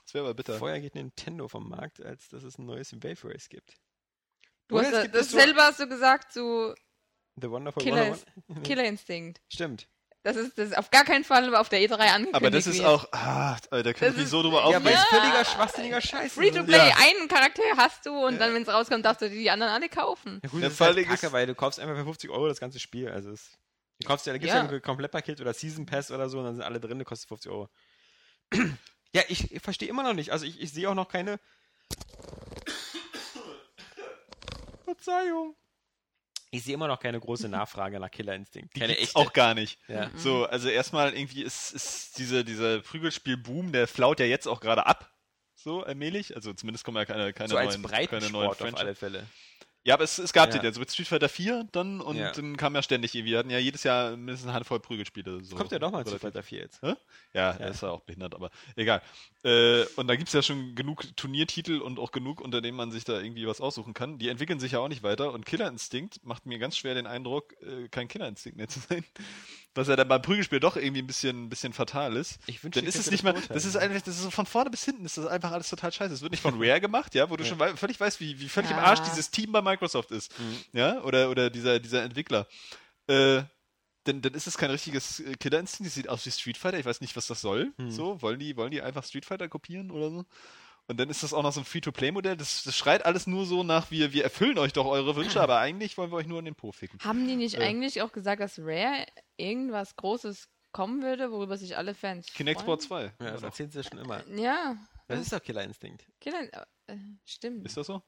Das wäre aber bitter. Vorher geht Nintendo vom Markt, als dass es ein neues Wave Race gibt. du Oder hast es das, es so- selber hast du gesagt, so The Wonderful Killer 101? Killer Instinct. Stimmt. Das ist, das ist auf gar keinen Fall auf der E3 angekündigt. Aber das ist wird. auch, ah, Alter, können Das wir ist- so drüber Ja, weil es aufregen? völliger schwachsinniger Scheiß Free ist. to play, Ja. einen Charakter hast du und dann, wenn es rauskommt, darfst du die anderen alle kaufen. Ja gut, Ja, das ist halt kacke, ist- weil du kaufst einfach für 50 Euro das ganze Spiel. Also es, du kaufst ja, da gibt's Ja. ja ein Komplettpaket oder Season Pass oder so und dann sind alle drin, das kostet 50 Euro. ja, ich, ich verstehe immer noch nicht. Also ich, ich sehe auch noch keine Verzeihung. Ich sehe immer noch keine große Nachfrage nach Killer Instinct. Die Keine echte. auch gar nicht. Ja. So, also erstmal irgendwie ist, ist diese, dieser Prügelspiel-Boom, der flaut ja jetzt auch gerade ab. So allmählich. Also zumindest kommen ja keine, keine so als neuen, keine neuen auf alle Fälle. Ja, aber es, es gab Ja. den, also mit Street Fighter 4 dann und Ja. dann kam ja ständig irgendwie. Wir hatten ja jedes Jahr mindestens eine Handvoll Prügelspiele. So Kommt ja doch mal zu relativ. Fighter 4 jetzt. Ja, Ja. das ist ja auch behindert, aber egal. Äh, und da gibt's ja schon genug Turniertitel und auch genug, unter denen man sich da irgendwie was aussuchen kann. Die entwickeln sich ja auch nicht weiter und Killer Instinct macht mir ganz schwer den Eindruck, äh, kein Killer Instinct mehr zu sein. Was ja dann beim Prügelspiel doch irgendwie ein bisschen, ein bisschen fatal ist. Ich wünschte, Dann ist es nicht beurteilen. das ist einfach, das ist so von vorne bis hinten, ist das einfach alles total scheiße. Es wird nicht von Rare gemacht, ja, wo du Ja. schon völlig weißt, wie, wie völlig im Ja. Arsch dieses Team bei Microsoft ist. Mhm. Ja, oder, oder dieser, dieser Entwickler. Äh, dann, dann ist es kein richtiges äh, Killer Instinct, das sieht aus wie Street Fighter, ich weiß nicht, was das soll. Hm. So, wollen die, wollen die einfach Street Fighter kopieren oder so? Und dann ist das auch noch so ein Free-to-Play-Modell, das, das schreit alles nur so nach, wir, wir erfüllen euch doch eure Wünsche, aber eigentlich wollen wir euch nur in den Po ficken. Haben die nicht Äh. eigentlich auch gesagt, dass Rare irgendwas Großes kommen würde, worüber sich alle Fans Kinect freuen? Sport 2. Ja, das immer noch. erzählen sie ja schon immer. Ja, Das ist doch Killer Instinct. Killer, äh, stimmt. Ist das so?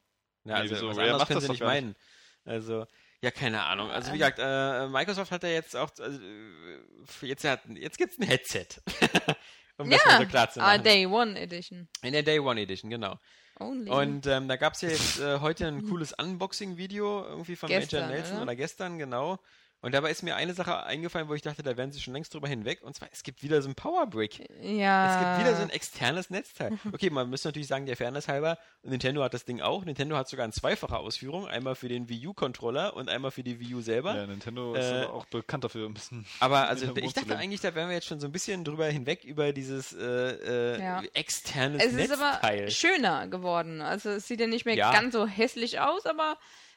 Ja, Nee, also wieso? was anderes macht können das sie nicht gar nicht. meinen. Also, ja, keine Ahnung. Also, wie Ähm. gesagt, äh, Microsoft hat ja jetzt auch, also, äh, jetzt, hat, jetzt gibt's ein Headset. um das mal so klar zu ah, machen. Day One Edition. In der Day One Edition, genau. Only. Und ähm, da gab's ja jetzt äh, heute ein cooles Unboxing-Video irgendwie von Gestern, Major Nelson oder? oder gestern, genau. Und dabei ist mir eine Sache eingefallen, wo ich dachte, da wären sie schon längst drüber hinweg. Und zwar, es gibt wieder so ein Powerbrick. ja. Es gibt wieder so ein externes Netzteil. Okay, man müsste natürlich sagen, der Fairness halber, Nintendo hat das Ding auch. Nintendo hat sogar eine zweifache Ausführung. Einmal für den Wii U-Controller und einmal für die Wii U selber. Ja, Nintendo ist Äh, aber auch bekannt dafür, ein bisschen. Aber also ich dachte eigentlich, da wären wir jetzt schon so ein bisschen drüber hinweg über dieses äh, äh, Ja. externes es ist aber Netzteil. schöner geworden. Also es sieht ja nicht mehr Ja. ganz so hässlich aus, aber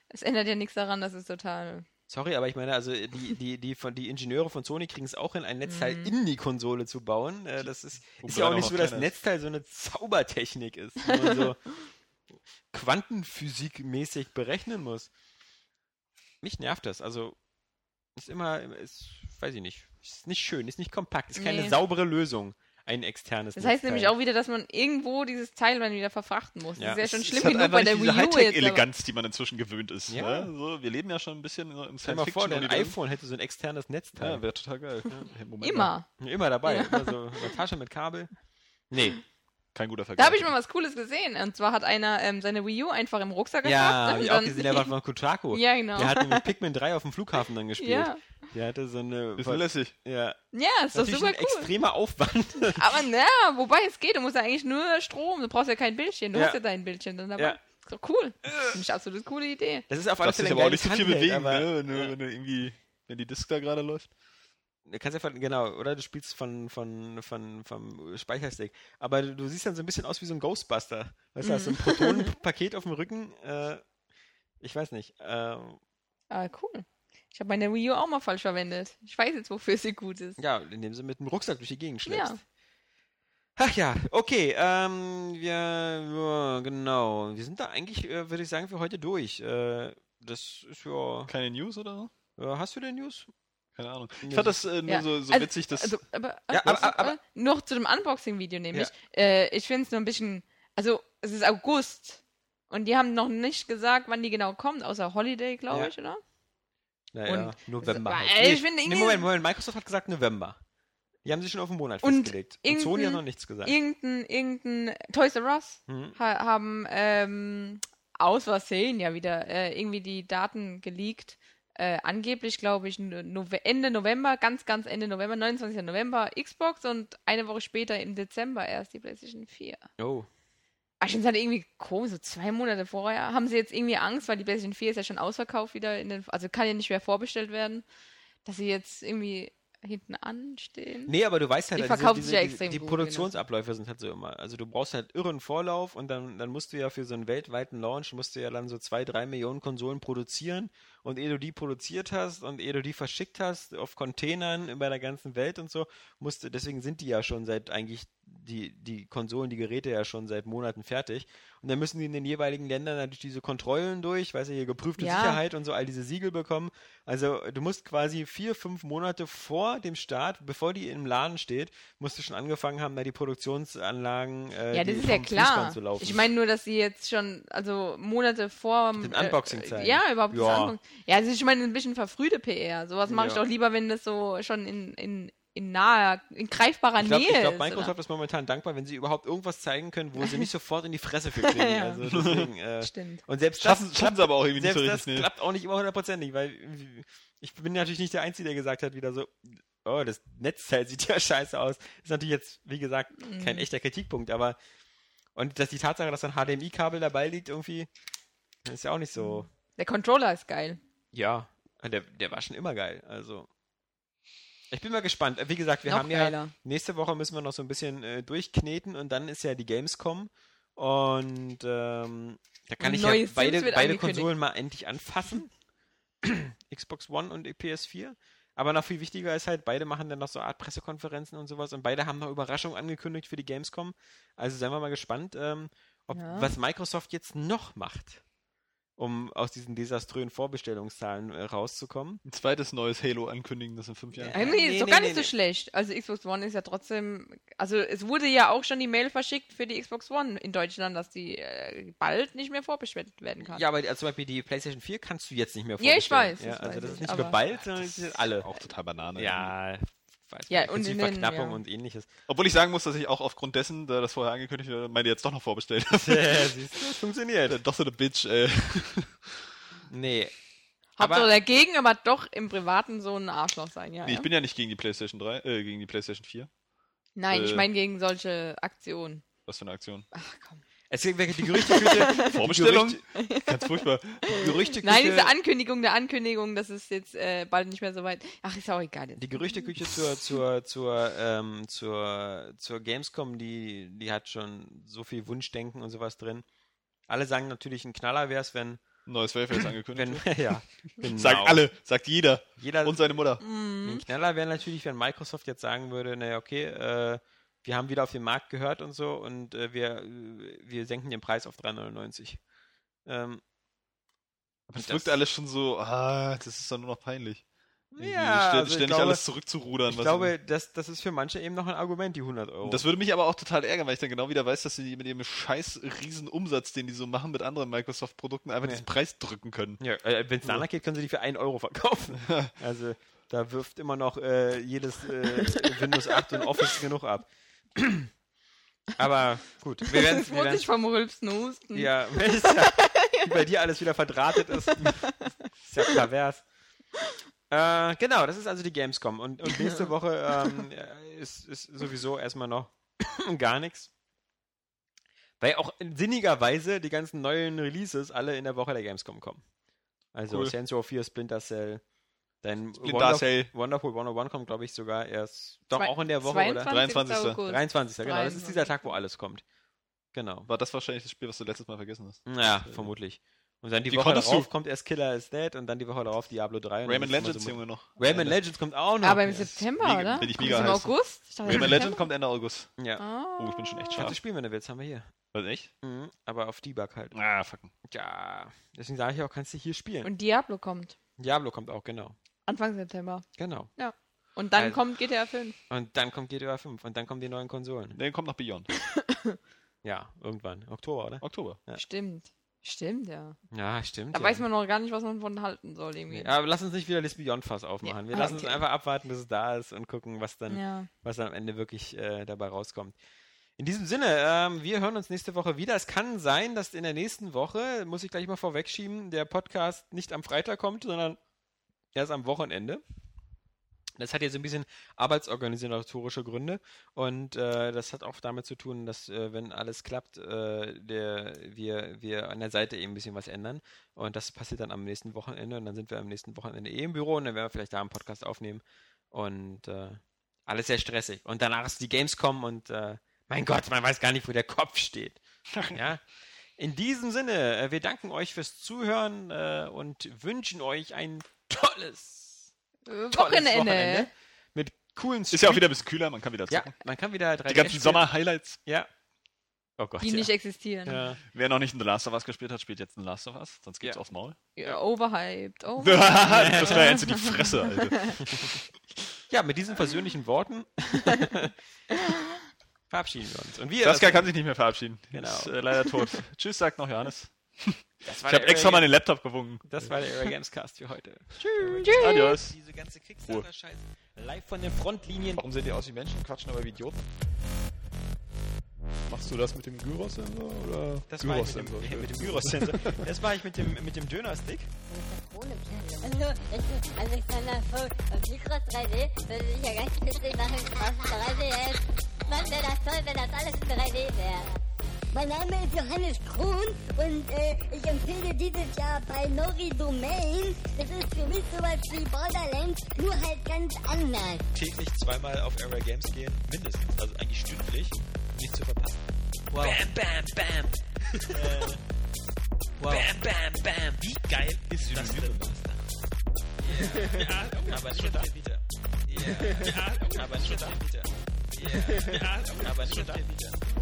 es ändert ja nichts daran, dass es total. Sorry, aber ich meine, also die, die, die, von, die Ingenieure von Sony kriegen es auch hin, ein Netzteil Mhm. in die Konsole zu bauen. Äh, das ist, ist ja auch nicht so, dass. Netzteil so eine Zaubertechnik ist, die man so Quantenphysik-mäßig berechnen muss. Mich nervt das. Also ist immer, ist, weiß ich nicht, ist nicht schön, ist nicht kompakt, ist keine Nee. saubere Lösung. Ein externes Das heißt Netzteil. nämlich auch wieder, dass man irgendwo dieses Teil dann wieder verfrachten muss. Ja. Das ist ja schon Es schlimm hat genug bei der Wii U jetzt. aber- Hightech-Eleganz, die man inzwischen gewöhnt ist. Ja. Ja. So, wir leben ja schon ein bisschen im Stell mal vor, dein Science-Fiction-Universum. iPhone hätte so ein externes Netzteil. Ja, wäre total geil. Ja, Moment mal. Immer. Immer dabei. Ja. Immer so eine Tasche mit Kabel. Nee. Kein guter Vergleich. Da habe ich mal was Cooles gesehen. Und zwar hat einer ähm, seine Wii U einfach im Rucksack Ja, gehabt. hab und ich auch gesehen, der war von Kotaku. Ja, genau. Der hat nämlich Pikmin 3 auf dem Flughafen dann gespielt. ja. Der hatte so eine. Bisschen lässig. ja, ja, ist doch natürlich super ein cool. extremer Aufwand. Aber na, wobei es geht, du musst ja eigentlich nur Strom, du brauchst ja kein Bildschirm, du Ja. hast ja dein Bildschirm dann dabei. Ja. Ist doch cool. Finde ich absolut coole Idee. Das ist auf alle Fälle ein aber auch nicht so viel Handheld, bewegen, aber ne? wenn, du, ja. wenn du irgendwie, wenn die Disk da gerade läuft. Du kannst ja von, genau, oder du spielst von, von, von, vom Speicherstick. Aber du, du siehst dann so ein bisschen aus wie so ein Ghostbuster. Weißt du, hast so ein Protonenpaket auf dem Rücken. Äh, ich weiß nicht. Ähm, Ah, cool. Ich habe meine Wii U auch mal falsch verwendet. Ich weiß jetzt, wofür sie gut ist. ja, indem sie mit dem Rucksack durch die Gegend schleppst. Ja. Ach ja, okay. Ähm, wir, ja, genau. Wir sind da eigentlich, äh, würde ich sagen, für heute durch. Äh, das ist ja. Keine News oder so? Äh, hast du denn News? Keine Ahnung. Ich Ja, fand das äh, nur Ja, so, so also- witzig, dass. Also, aber, Ja, aber- aber- äh, noch zu dem Unboxing-Video nämlich. Äh, ich finde es nur ein bisschen, also es ist August und die haben noch nicht gesagt, wann die genau kommt, außer Holiday, glaube Ja. ich, oder? Naja, Und- November. Ey, halt. ich finde nee, irgendwie- Moment, Moment, Microsoft hat gesagt November. Die haben sich schon auf den Monat Und festgelegt. Und Sony hat noch nichts gesagt. Irgendein, irgendein Toys R Us Mhm. ha haben ähm, aus Versehen ja wieder äh, irgendwie die Daten geleakt. Äh, angeblich, glaube ich, no Nove- Ende November, ganz, ganz Ende November, 29. November Xbox und eine Woche später im Dezember erst die PlayStation 4. Oh. Aber ich finde es halt irgendwie komisch, so zwei Monate vorher. Haben sie jetzt irgendwie Angst, weil die PlayStation 4 ist ja schon ausverkauft wieder, in den, also kann ja nicht mehr vorbestellt werden, dass sie jetzt irgendwie hinten anstehen? Nee, aber du weißt halt, Die diese- verkaufen diese, sich ja die, extrem die gut, Produktionsabläufe sind halt so immer. Also du brauchst halt irren Vorlauf und dann, dann musst du ja für so einen weltweiten Launch, musst du ja dann so zwei, drei Millionen Konsolen produzieren und ehe du die produziert hast und ehe du die verschickt hast auf Containern über der ganzen Welt und so, musst du, deswegen sind die ja schon seit eigentlich die, die Konsolen, die Geräte ja schon seit Monaten fertig. Und dann müssen die in den jeweiligen Ländern natürlich diese Kontrollen durch, weißt du, hier geprüfte Ja. Sicherheit und so, all diese Siegel bekommen. Also du musst quasi vier, fünf Monate vor dem Start, bevor die im Laden steht, musst du schon angefangen haben, da die Produktionsanlagen äh, Ja, das ist ja klar. Ich meine nur, dass sie jetzt schon, also Monate vor Den Unboxing äh, zeigen. Ja, überhaupt das Ja. Ja, also ich meine, ein bisschen verfrühte PR. Sowas mache ich Ja. doch lieber, wenn das so schon in, in, in naher, in greifbarer ich glaube, Nähe glaub, ist. Microsoft ist momentan dankbar, wenn sie überhaupt irgendwas zeigen können, wo sie nicht sofort in die Fresse für kriegen. Ja. Also deswegen, äh? Stimmt. und selbst schaffen, das schaffen sie aber auch irgendwie nicht selbst so das richtig. Nee. klappt auch nicht immer hundertprozentig, weil ich bin natürlich nicht der Einzige, der gesagt hat, wieder so, oh, das Netzteil sieht ja scheiße aus. Ist natürlich jetzt, wie gesagt, kein Mhm. echter Kritikpunkt, aber und dass die Tatsache, dass ein HDMI-Kabel dabei liegt, irgendwie, ist ja auch nicht so. Der Controller ist geil. Ja, der, der war schon immer geil. Also. Ich bin mal gespannt. Wie gesagt, wir Noch haben ja geiler. nächste Woche müssen wir noch so ein bisschen äh, durchkneten und dann ist ja die Gamescom. Und ähm, da kann Und ich ja beide, beide. Konsolen mal endlich anfassen. Xbox One und PS4. Aber noch viel wichtiger ist halt, beide machen dann noch so eine Art Pressekonferenzen und sowas und beide haben noch Überraschungen angekündigt für die Gamescom. Also seien wir mal gespannt, ähm, ob, Ja. was Microsoft jetzt noch macht, um aus diesen desaströsen Vorbestellungszahlen äh, rauszukommen. Ein zweites neues Halo ankündigen, das in fünf Jahren. Ja. Eigentlich nee, ist doch nee, gar nee, nicht nee. so schlecht. Also Xbox One ist ja trotzdem, also es wurde ja auch schon die Mail verschickt für die Xbox One in Deutschland, dass die äh, bald nicht mehr vorbestellt werden kann. Ja, aber also zum Beispiel die PlayStation 4 kannst du jetzt nicht mehr Ja, ich vorbestellen. weiß, Ja, das also weiß das ist ich, nicht aber- nur bald, sondern es sind alle. Auch total Banane. Ja, weiß Ja, man, und die in den- Verknappung ja. und ähnliches. Obwohl ich sagen muss, dass ich auch aufgrund dessen, da das vorher angekündigt wurde, meine jetzt doch noch vorbestellt habe. Ja, siehst du, es funktioniert. doch so eine Bitch, ey. Nee. Hauptsache Aber, dagegen, aber doch im Privaten so ein Arschloch sein, ja. Nee, ich ja. bin ja nicht gegen die PlayStation 3, äh, gegen die PlayStation 4. Nein, ich äh, meine gegen solche Aktionen. Was für eine Aktion. Ach komm. Es gibt die Gerüchteküche. Vorbestellung? Die Ganz furchtbar. Gerüchte, Gerüchteküche, Nein, diese Ankündigung der Ankündigung, dass es jetzt äh, bald nicht mehr so weit. Ach, ist auch egal. Jetzt. die Gerüchteküche zur, zur, zur, ähm, zur, zur Gamescom, die, die hat schon so viel Wunschdenken und sowas drin. Alle sagen natürlich, ein Knaller wäre es, wenn, Ein neues Welfare ist angekündigt. wenn, ja, genau. Sagt alle, sagt jeder. Jeder, Und seine Mutter. Mhm. Ein Knaller wäre natürlich, wenn Microsoft jetzt sagen würde, naja, okay, äh, wir haben wieder auf den Markt gehört und so und äh, wir, äh, wir senken den Preis auf 3,99. Ähm, Aber es das- wirkt alles schon so, ah, das ist doch nur noch peinlich. Ja, stä- also ich ständig glaube- alles zurückzurudern. ich glaube, das, das ist für manche eben noch ein Argument, die 100 Euro. Das würde mich aber auch total ärgern, weil ich dann genau wieder weiß, dass sie mit ihrem scheiß riesen Umsatz, den die so machen mit anderen Microsoft-Produkten, einfach Nee. diesen Preis drücken können. ja, äh, wenn es danach geht, können sie die für 1 Euro verkaufen. also da wirft immer noch äh, jedes äh, Windows 8 und Office genug ab. Aber gut, wir werden Jetzt muss ich vom Rülpsen husten. Ja, wenn es ja, wie bei dir alles wieder verdrahtet ist. ist ja pervers. Äh, genau, das ist also die Gamescom. Und, und nächste Woche ähm, ist, ist sowieso erstmal noch gar nichts. Weil auch sinnigerweise die ganzen neuen Releases alle in der Woche der Gamescom kommen. Also Cool. Saints Row 4, Splinter Cell. Dann Splinter Cell. Wonderful 101 kommt, glaube ich, sogar erst. Doch Zwei- auch in der Woche, 22. oder? 23. August. 23. Genau, das ist 23. dieser Tag, wo alles kommt. Genau. War das wahrscheinlich das Spiel, was du letztes Mal vergessen hast? Ja, vermutlich. Und dann die Woche darauf du- kommt erst Killer is Dead und dann die Woche darauf Diablo 3. und dann Rayman Legends, so- Junge, noch. Rayman Ende. Legends kommt auch noch. Aber im. September, mega- oder? bin ich Kommt mega es im heiß. August? Ich Rayman September. Legend kommt Ende August. Ja. Ah. Oh, ich bin schon echt Kannst scharf. du spielen, wenn du willst, haben wir hier. Was, echt? Mhm. Aber auf Debug halt. Ah, fucken. Ja, deswegen sage ich auch, kannst du hier spielen. Und Diablo kommt. Diablo kommt auch, genau. Anfang September. Genau. Und dann Also- kommt GTA 5. Und dann kommt GTA 5 und dann kommen die neuen Konsolen. Dann kommt noch Beyond. Ja, irgendwann. Oktober, oder? Oktober. Ja. Stimmt. Stimmt, ja. Ja, stimmt. Da ja. weiß man noch gar nicht, was man von halten soll, irgendwie. Nee, aber lass uns nicht wieder das Beyond-Fass aufmachen. Wir Ah, lassen okay. uns einfach abwarten, bis es da ist und gucken, was dann, Ja. was dann am Ende wirklich äh, dabei rauskommt. In diesem Sinne, ähm, wir hören uns nächste Woche wieder. Es kann sein, dass in der nächsten Woche, muss ich gleich mal vorwegschieben, der Podcast nicht am Freitag kommt, sondern erst am Wochenende. Das hat jetzt ein bisschen arbeitsorganisatorische Gründe und äh, das hat auch damit zu tun, dass äh, wenn alles klappt, äh, der, wir, wir an der Seite eben ein bisschen was ändern und das passiert dann am nächsten Wochenende und dann sind wir am nächsten Wochenende eh im Büro und dann werden wir vielleicht da einen Podcast aufnehmen und äh, alles sehr stressig und danach ist die Gamescom und äh, mein Gott, man weiß gar nicht, wo der Kopf steht. ja. In diesem Sinne, äh, wir danken euch fürs Zuhören und wünschen euch ein tolles Äh, tolles Wochenende. Wochenende. Mit coolen Ist ja auch wieder ein bisschen kühler, man kann wieder Ja, zocken. man kann wieder 3D Die ganzen. Sommer-Highlights. Ja. Oh Gott. Die ja. nicht existieren. ja. Wer noch nicht in The Last of Us gespielt hat, spielt jetzt in The Last of Us. Sonst geht's Ja. aufs Maul. Ja, overhyped. Oh. das wäre jetzt in die Fresse, Alter. ja, mit diesen versöhnlichen Worten verabschieden wir uns. Und wir, Saskia kann sich nicht mehr verabschieden. Genau. Ist äh, leider tot. Tschüss, sagt noch Johannes. Das war Ich habe der extra mal den Laptop gewunken. Das war der Era Games Cast für heute. Adios. Diese ganze Kickstarter-Scheiß live von den Frontlinien. Warum sehen die aus wie Menschen, quatschen aber wie Idioten? Machst du das mit dem Gyros-Sensor oder Das war ich mit dem, mit dem Gyros-Sensor. Das war ich mit dem, mit dem Döner-Stick. Also, ich bin Alexander Vogt und Mikros 3D würde ich ja ganz witzig machen auf 3DS. Mann, wäre das toll, wenn das alles in 3D wäre. Mein Name ist Johannes Krohn und äh, ich empfehle dieses Jahr bei Nori Domain. Das ist für mich sowas wie Borderlands, nur halt ganz anders. täglich zweimal auf Era Games gehen, mindestens, also eigentlich stündlich, um nicht zu verpassen. Wow. Bam, bam, bam. äh, wow. Bam, bam, bam. Wie geil ist das denn, Master? Ja, aber nicht auf der Vita. Ja, aber nicht auf der Vita. Ja, aber nicht auf der Vita.